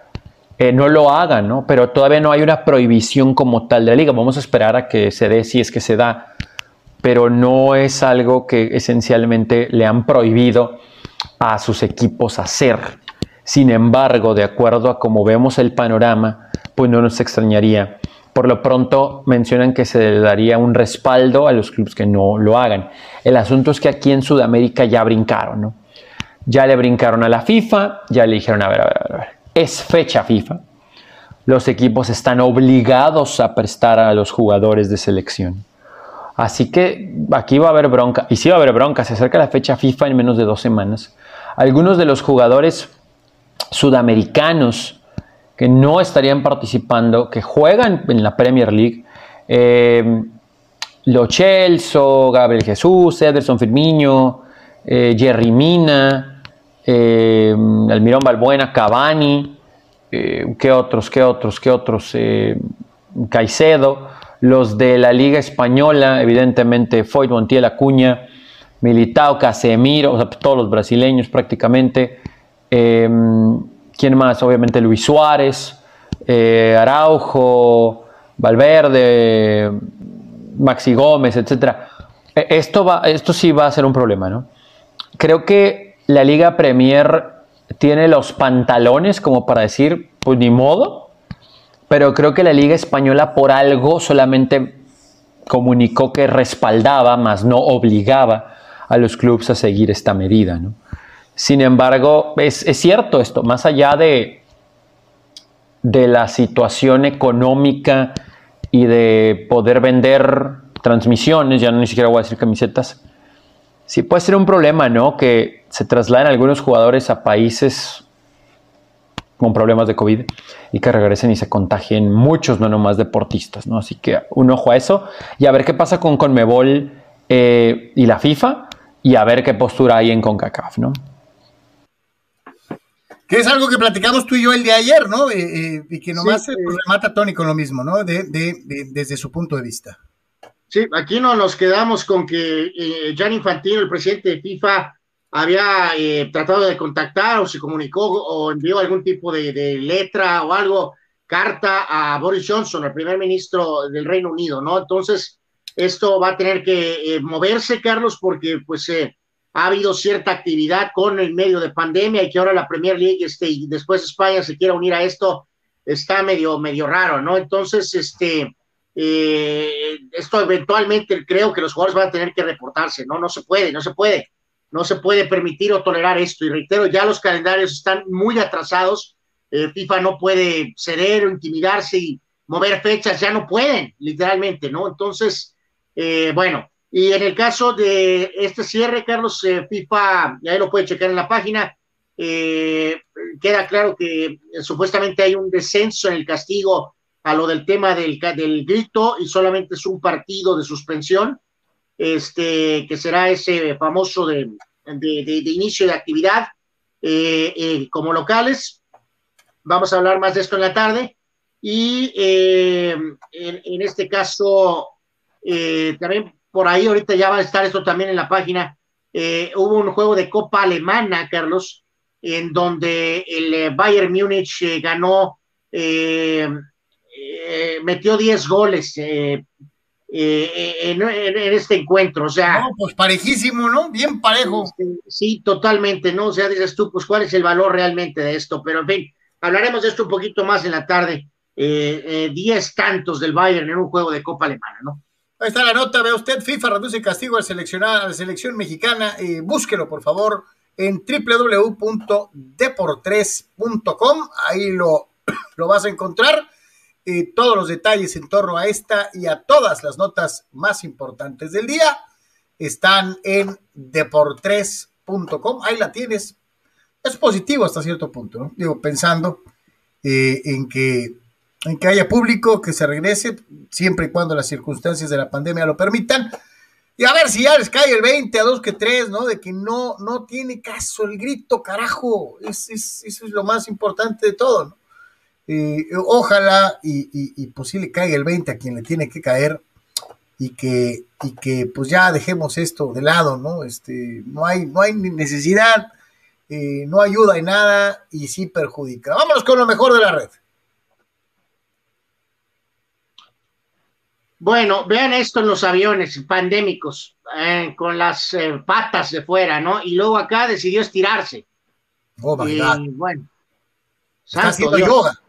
eh, no lo hagan, ¿no? Pero todavía no hay una prohibición como tal de la liga. Vamos a esperar a que se dé si es que se da, pero no es algo que esencialmente le han prohibido a sus equipos hacer. Sin embargo, de acuerdo a cómo vemos el panorama, pues no nos extrañaría por lo pronto mencionan que se le daría un respaldo a los clubes que no lo hagan. El asunto es que aquí en Sudamérica ya brincaron, ¿no? Ya le brincaron a la FIFA, ya le dijeron, a ver, a ver, a ver, es fecha FIFA. Los equipos están obligados a prestar a los jugadores de selección. Así que aquí va a haber bronca, y sí va a haber bronca, se acerca la fecha FIFA en menos de dos semanas. Algunos de los jugadores sudamericanos que no estarían participando, que juegan en la Premier League. Eh, Lo Gabriel Jesús, Ederson Firmino, eh, Jerry Mina, eh, Almirón Balbuena, Cavani, eh, ¿qué otros, qué otros, qué otros? Caicedo, los de la Liga Española, evidentemente Foyt, Montiel, Acuña, Militao, Casemiro, o todos los brasileños prácticamente. ¿Quién más? Obviamente Luis Suárez, eh, Araujo, Valverde, Maxi Gómez, etc. E, esto, va, esto sí va a ser un problema, ¿no? Creo que la Liga Premier tiene los pantalones como para decir, pues ni modo, pero creo que la Liga Española por algo solamente comunicó que respaldaba, más no obligaba a los clubes a seguir esta medida. Sin embargo, es, cierto esto, más allá de, de la situación económica y de poder vender transmisiones, ya no ni siquiera voy a decir camisetas, sí puede ser un problema, ¿no? Que se trasladen algunos jugadores a países con problemas de COVID y que regresen y se contagien muchos, no nomás deportistas, ¿no? Así que un ojo a eso y a ver qué pasa con Conmebol eh, y la FIFA y a ver qué postura hay en CONCACAF, ¿no?
Que es algo que platicamos tú y yo el día de ayer, ¿no? Eh, eh, y que nomás se pues, remata Tony con lo mismo, ¿no? De, desde su punto de vista.
Sí, aquí no nos quedamos con que eh, Infantino, el presidente de FIFA, había tratado de contactar o se comunicó o envió algún tipo de, letra o algo, carta a Boris Johnson, el primer ministro del Reino Unido, ¿no? Entonces, esto va a tener que moverse, Carlos, porque pues ha habido cierta actividad con el medio de pandemia y que ahora la Premier League este, y después España se quiera unir a esto, está medio, medio raro, ¿no? Entonces, este, eh, esto eventualmente creo que los jugadores van a tener que reportarse, ¿no? No se puede, no se puede, no se puede permitir o tolerar esto. Y reitero, ya los calendarios están muy atrasados, eh, FIFA no puede ceder o intimidarse y mover fechas, ya no pueden, literalmente, ¿no? Entonces, eh, bueno, y en el caso de este cierre, Carlos, eh, FIFA, ya lo puede checar en la página, eh, queda claro que supuestamente hay un descenso en el castigo a lo del tema del, del grito y solamente es un partido de suspensión, este, que será ese famoso de, inicio de actividad como locales. Vamos a hablar más de esto en la tarde. Y en, en, este caso, también por ahí ahorita ya va a estar esto también en la página. Eh, hubo un juego de Copa Alemana, Carlos, en donde el eh, Bayern Múnich eh, ganó, eh, metió 10 goles en, este encuentro. O sea,
no, pues parejísimo, ¿no? Bien parejo.
Sí, totalmente, ¿no? O sea, dices tú, pues cuál es el valor realmente de esto, pero en fin, hablaremos de esto un poquito más en la tarde. 10 tantos del Bayern en un juego de Copa Alemana, ¿no?
Ahí está la nota, vea usted, FIFA reduce castigo al seleccionar a la selección mexicana, búsquelo por favor, en www.deportres.com. Ahí lo, lo vas a encontrar. Eh, todos los detalles en torno a esta y a todas las notas más importantes del día están en deportres.com. Ahí la tienes. Es positivo hasta cierto punto, ¿no? Digo, pensando eh, en, que, en que haya público, que se regrese, siempre y cuando las circunstancias de la pandemia lo permitan y a ver si ya les cae el 20 a 2 que 3, ¿no? De que no, no tiene caso el grito, carajo. Es, es, eso es lo más importante de todo, ¿no? Eh, ojalá y, y, pues sí le caiga el 20 a quien le tiene que caer y que, y que pues ya dejemos esto de lado, ¿no? Este, no hay, no hay necesidad, eh, no ayuda en nada y sí perjudica. Vámonos con lo mejor de la red.
Bueno, vean esto en los aviones pandémicos, eh, con las eh, patas de fuera, ¿no? Y luego acá decidió estirarse.
Oh, my y,
bueno.
Está haciendo yoga.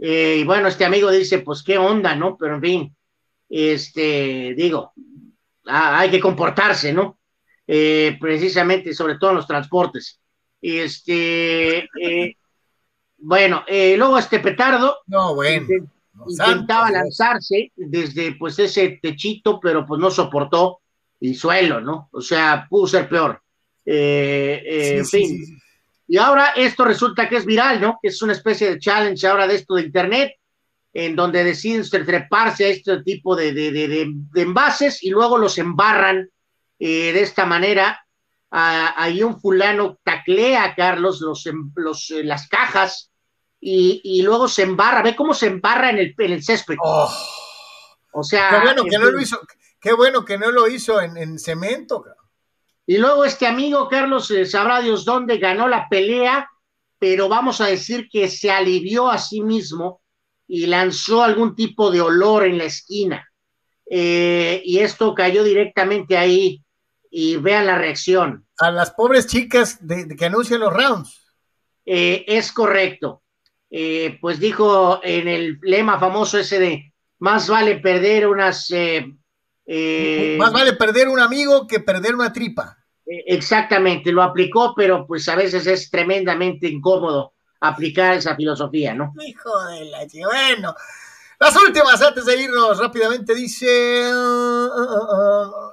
Eh, y bueno, este amigo dice, pues qué onda, ¿no? Pero en fin, este, digo, hay que comportarse, ¿no? precisamente, sobre todo en los transportes. Este, bueno, luego este petardo.
No, bueno.
Intentaba lanzarse desde pues ese techito, pero pues no soportó el suelo, ¿no? O sea, pudo ser peor. Eh, eh, en fin. Y ahora esto resulta que es viral, ¿no? Que es una especie de challenge ahora de esto de Internet, en donde deciden treparse a este tipo de, de, de, envases y luego los embarran eh, de esta manera. Ah, ahí un fulano taclea a Carlos los, los, las cajas y, luego se embarra, ve cómo se embarra en el, en el césped.
Oh.
O sea.
Qué bueno que no lo hizo, qué bueno que no lo hizo en, cemento.
Y luego este amigo Carlos, eh, sabrá Dios dónde ganó la pelea, pero vamos a decir que se alivió a sí mismo y lanzó algún tipo de olor en la esquina. Eh, y esto cayó directamente ahí y vean la reacción.
A las pobres chicas de, que anuncian los rounds.
Eh, es correcto. Eh, pues dijo en el lema famoso ese de más vale perder unas...
Más vale perder un amigo que perder una tripa.
Exactamente, lo aplicó, pero pues a veces es tremendamente incómodo aplicar esa filosofía, ¿no?
Hijo de la bueno. Las últimas, antes de irnos rápidamente, dice uh, uh, uh,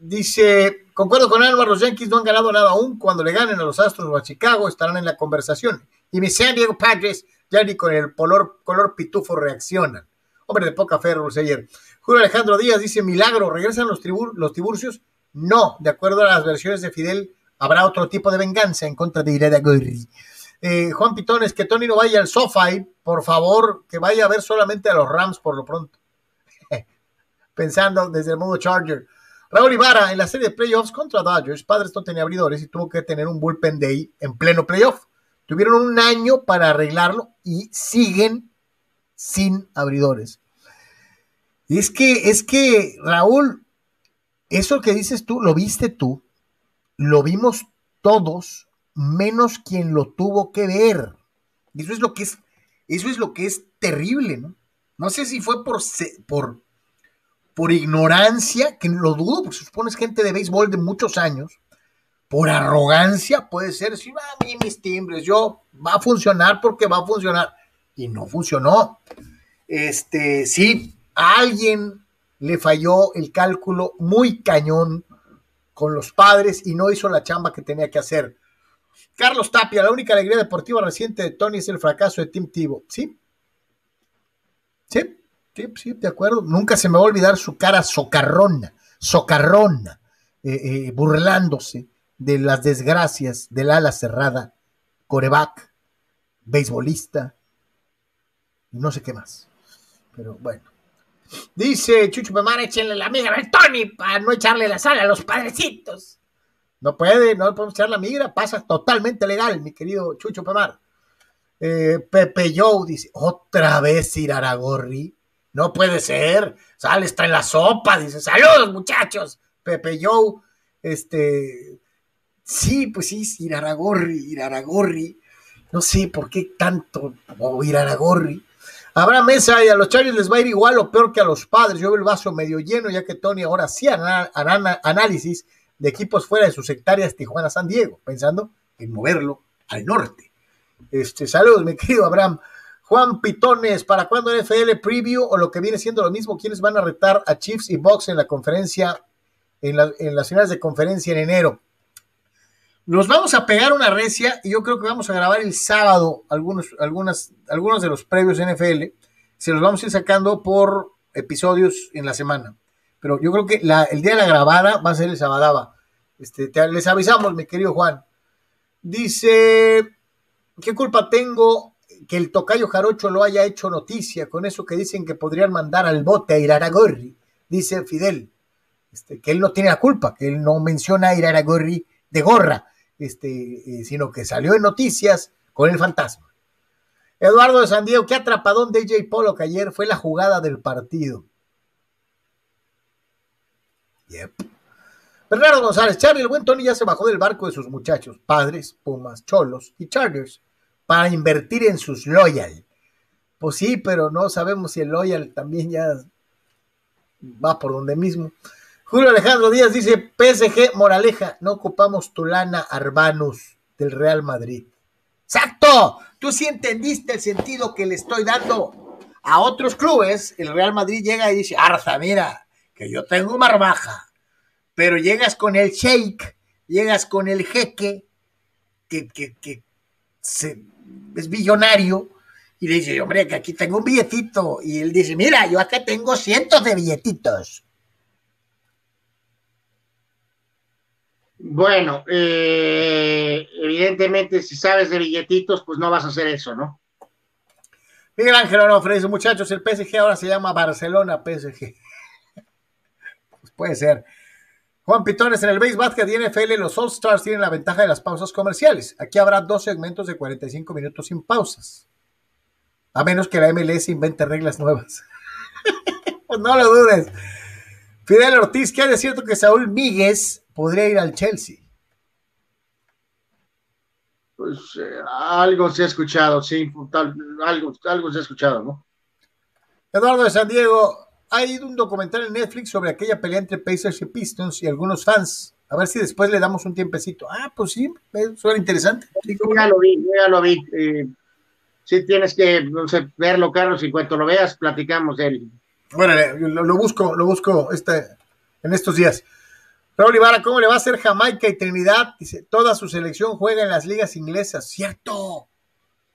dice Concuerdo con Álvaro, los Yankees no han ganado nada aún. Cuando le ganen a los Astros o a Chicago estarán en la conversación. Y mis San Diego Padres ya ni con el color, color pitufo reaccionan. Hombre de poca fe, ayer. Julio Alejandro Díaz dice, milagro, ¿regresan los, los tiburcios? No, de acuerdo a las versiones de Fidel, habrá otro tipo de venganza en contra de Ireda Goyri. Eh, Juan Pitones, que Tony no vaya al SoFi, por favor, que vaya a ver solamente a los Rams por lo pronto. Pensando desde el modo Charger. Raúl Ibarra, en la serie de playoffs contra Dodgers, Padres no tenía abridores y tuvo que tener un bullpen day en pleno playoff. Tuvieron un año para arreglarlo y siguen sin abridores. Es que, es que, Raúl, eso que dices tú, lo viste tú, lo vimos todos, menos quien lo tuvo que ver. Eso es lo que es, eso es lo que es terrible, ¿no? No sé si fue por, por por ignorancia, que lo dudo, porque se supone es gente de béisbol de muchos años, por arrogancia puede ser, si va a mí mis timbres, yo va a funcionar porque va a funcionar. Y no funcionó. Este, sí, a alguien le falló el cálculo muy cañón con los padres y no hizo la chamba que tenía que hacer. Carlos Tapia, la única alegría deportiva reciente de Tony es el fracaso de Tim Tivo. ¿Sí? ¿Sí? Sí, sí, de acuerdo. Nunca se me va a olvidar su cara socarrona, socarrona, eh, eh, burlándose de las desgracias del ala cerrada, coreback, beisbolista, y no sé qué más. Pero bueno. Dice Chucho Memara, échenle la amiga a Tony para no echarle la sal a los padrecitos. No puede, no podemos echar la migra, pasa totalmente legal, mi querido Chucho Pamar. Eh, Pepe Joe dice, otra vez Iraragorri. No puede ser. Sale, está en la sopa. Dice, saludos muchachos. Pepe Joe, este, sí, pues sí, Iraragorri, Iraragorri. No sé por qué tanto oh, Iraragorri. Habrá mesa y a los Chargers les va a ir igual o peor que a los padres. Yo veo el vaso medio lleno, ya que Tony ahora sí hará análisis de equipos fuera de sus hectáreas Tijuana-San Diego, pensando en moverlo al norte. Este, saludos, mi querido Abraham. Juan Pitones, ¿para cuándo NFL Preview o lo que viene siendo lo mismo? ¿Quiénes van a retar a Chiefs y Box en la conferencia, en, en las finales de conferencia en enero? Nos vamos a pegar una recia y yo creo que vamos a grabar el sábado algunos, algunas, algunos de los previos NFL. Se los vamos a ir sacando por episodios en la semana. Pero yo creo que el día de la grabada va a ser el sábado. Este, les avisamos, mi querido Juan. Dice, ¿qué culpa tengo que el tocayo Jarocho lo haya hecho noticia con eso que dicen que podrían mandar al bote a Iraragorri? Dice Fidel, este, que él no tiene la culpa, que él no menciona a Iraragorri de gorra, este, eh, sino que salió en noticias con el fantasma. Eduardo de San Diego, qué atrapadón de J. Polo que ayer fue la jugada del partido. Yep. Bernardo González, Charlie, el buen Tony ya se bajó del barco de sus muchachos, padres, Pumas, Cholos y Chargers, para invertir en sus Loyal. Pues sí, pero no sabemos si el Loyal también ya va por donde mismo. Julio Alejandro Díaz dice, PSG Moraleja, no ocupamos tu lana Arbanus del Real Madrid. Exacto, tú sí entendiste el sentido que le estoy dando a otros clubes. El Real Madrid llega y dice, Arza, mira, que yo tengo marmaja, pero llegas con el sheik, llegas con el jeque, que, que, es billonario, y le dice, hombre, que aquí tengo un billetito. Y él dice, mira, yo acá tengo cientos de billetitos.
Bueno, eh, evidentemente si sabes de billetitos, pues no vas a hacer eso, ¿no?
Miguel Ángel Onofre dice, muchachos, el PSG ahora se llama Barcelona PSG. pues puede ser. Juan Pitones, en el Base Basket y NFL, los All Stars tienen la ventaja de las pausas comerciales. Aquí habrá dos segmentos de 45 minutos sin pausas. A menos que la MLS invente reglas nuevas. pues no lo dudes. Fidel Ortiz, ¿qué hay cierto que Saúl Míguez podría ir al Chelsea.
Pues eh, algo se ha escuchado, sí, algo, algo se ha escuchado, ¿no?
Eduardo de San Diego, hay un documental en Netflix sobre aquella pelea entre Pacers y Pistons y algunos fans. A ver si después le damos un tiempecito. Ah, pues sí, suena interesante.
ya lo vi, ya lo vi. Eh, sí tienes que no sé, verlo, Carlos, y cuando lo veas, platicamos de él.
Bueno, lo, lo busco, lo busco este, en estos días. Raúl Ibarra, ¿cómo le va a hacer Jamaica y Trinidad? Dice, toda su selección juega en las ligas inglesas, ¿cierto?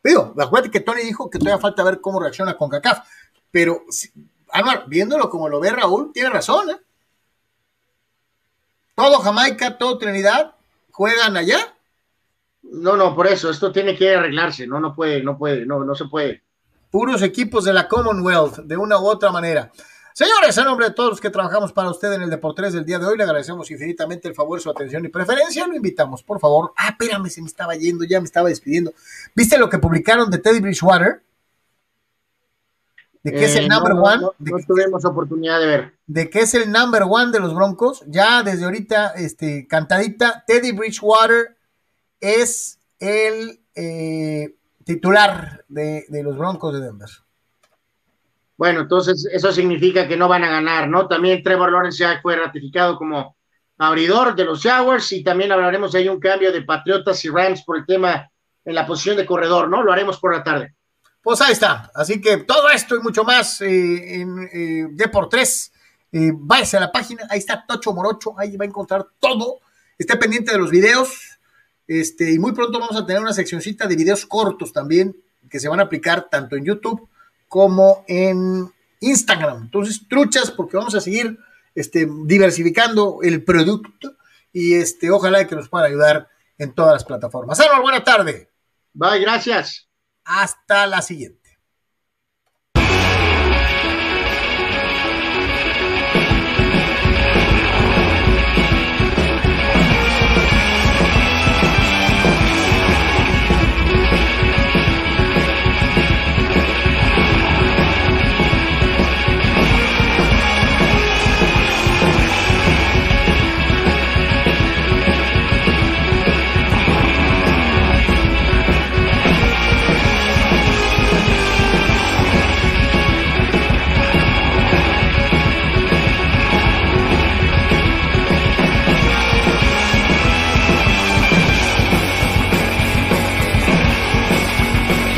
Digo, acuérdate que Tony dijo que todavía falta ver cómo reacciona con CACAF, pero, Álvaro, viéndolo como lo ve Raúl, tiene razón, ¿eh? Todo Jamaica, todo Trinidad juegan allá.
No, no, por eso, esto tiene que arreglarse, no, no puede, no puede, no, no se puede.
Puros equipos de la Commonwealth, de una u otra manera. Señores, a nombre de todos los que trabajamos para usted en el Deportes del día de hoy, le agradecemos infinitamente el favor, su atención y preferencia. Lo invitamos, por favor. Ah, espérame, se me estaba yendo, ya me estaba despidiendo. ¿Viste lo que publicaron de Teddy Bridgewater?
De que es el eh, number one. No, tuvimos oportunidad de ver.
De que es el number one de los Broncos. Ya desde ahorita, este, cantadita, Teddy Bridgewater es el eh, titular de los Broncos de Denver.
Bueno, entonces eso significa que no van a ganar, ¿no? También Trevor Lawrence ya fue ratificado como abridor de los Jaguars y también hablaremos de un cambio de Patriotas y Rams por el tema en la posición de corredor, ¿no? Lo haremos por la tarde.
Pues ahí está. Así que todo esto y mucho más eh, en eh, de por tres. Eh, váyase a la página, ahí está Tocho Morocho, ahí va a encontrar todo. Esté pendiente de los videos. Este, y muy pronto vamos a tener una seccioncita de videos cortos también que se van a aplicar tanto en YouTube como en Instagram. Entonces, truchas, porque vamos a seguir este, diversificando el producto y este, ojalá que nos puedan ayudar en todas las plataformas. Salud, buena tarde.
Bye, gracias.
Hasta la siguiente.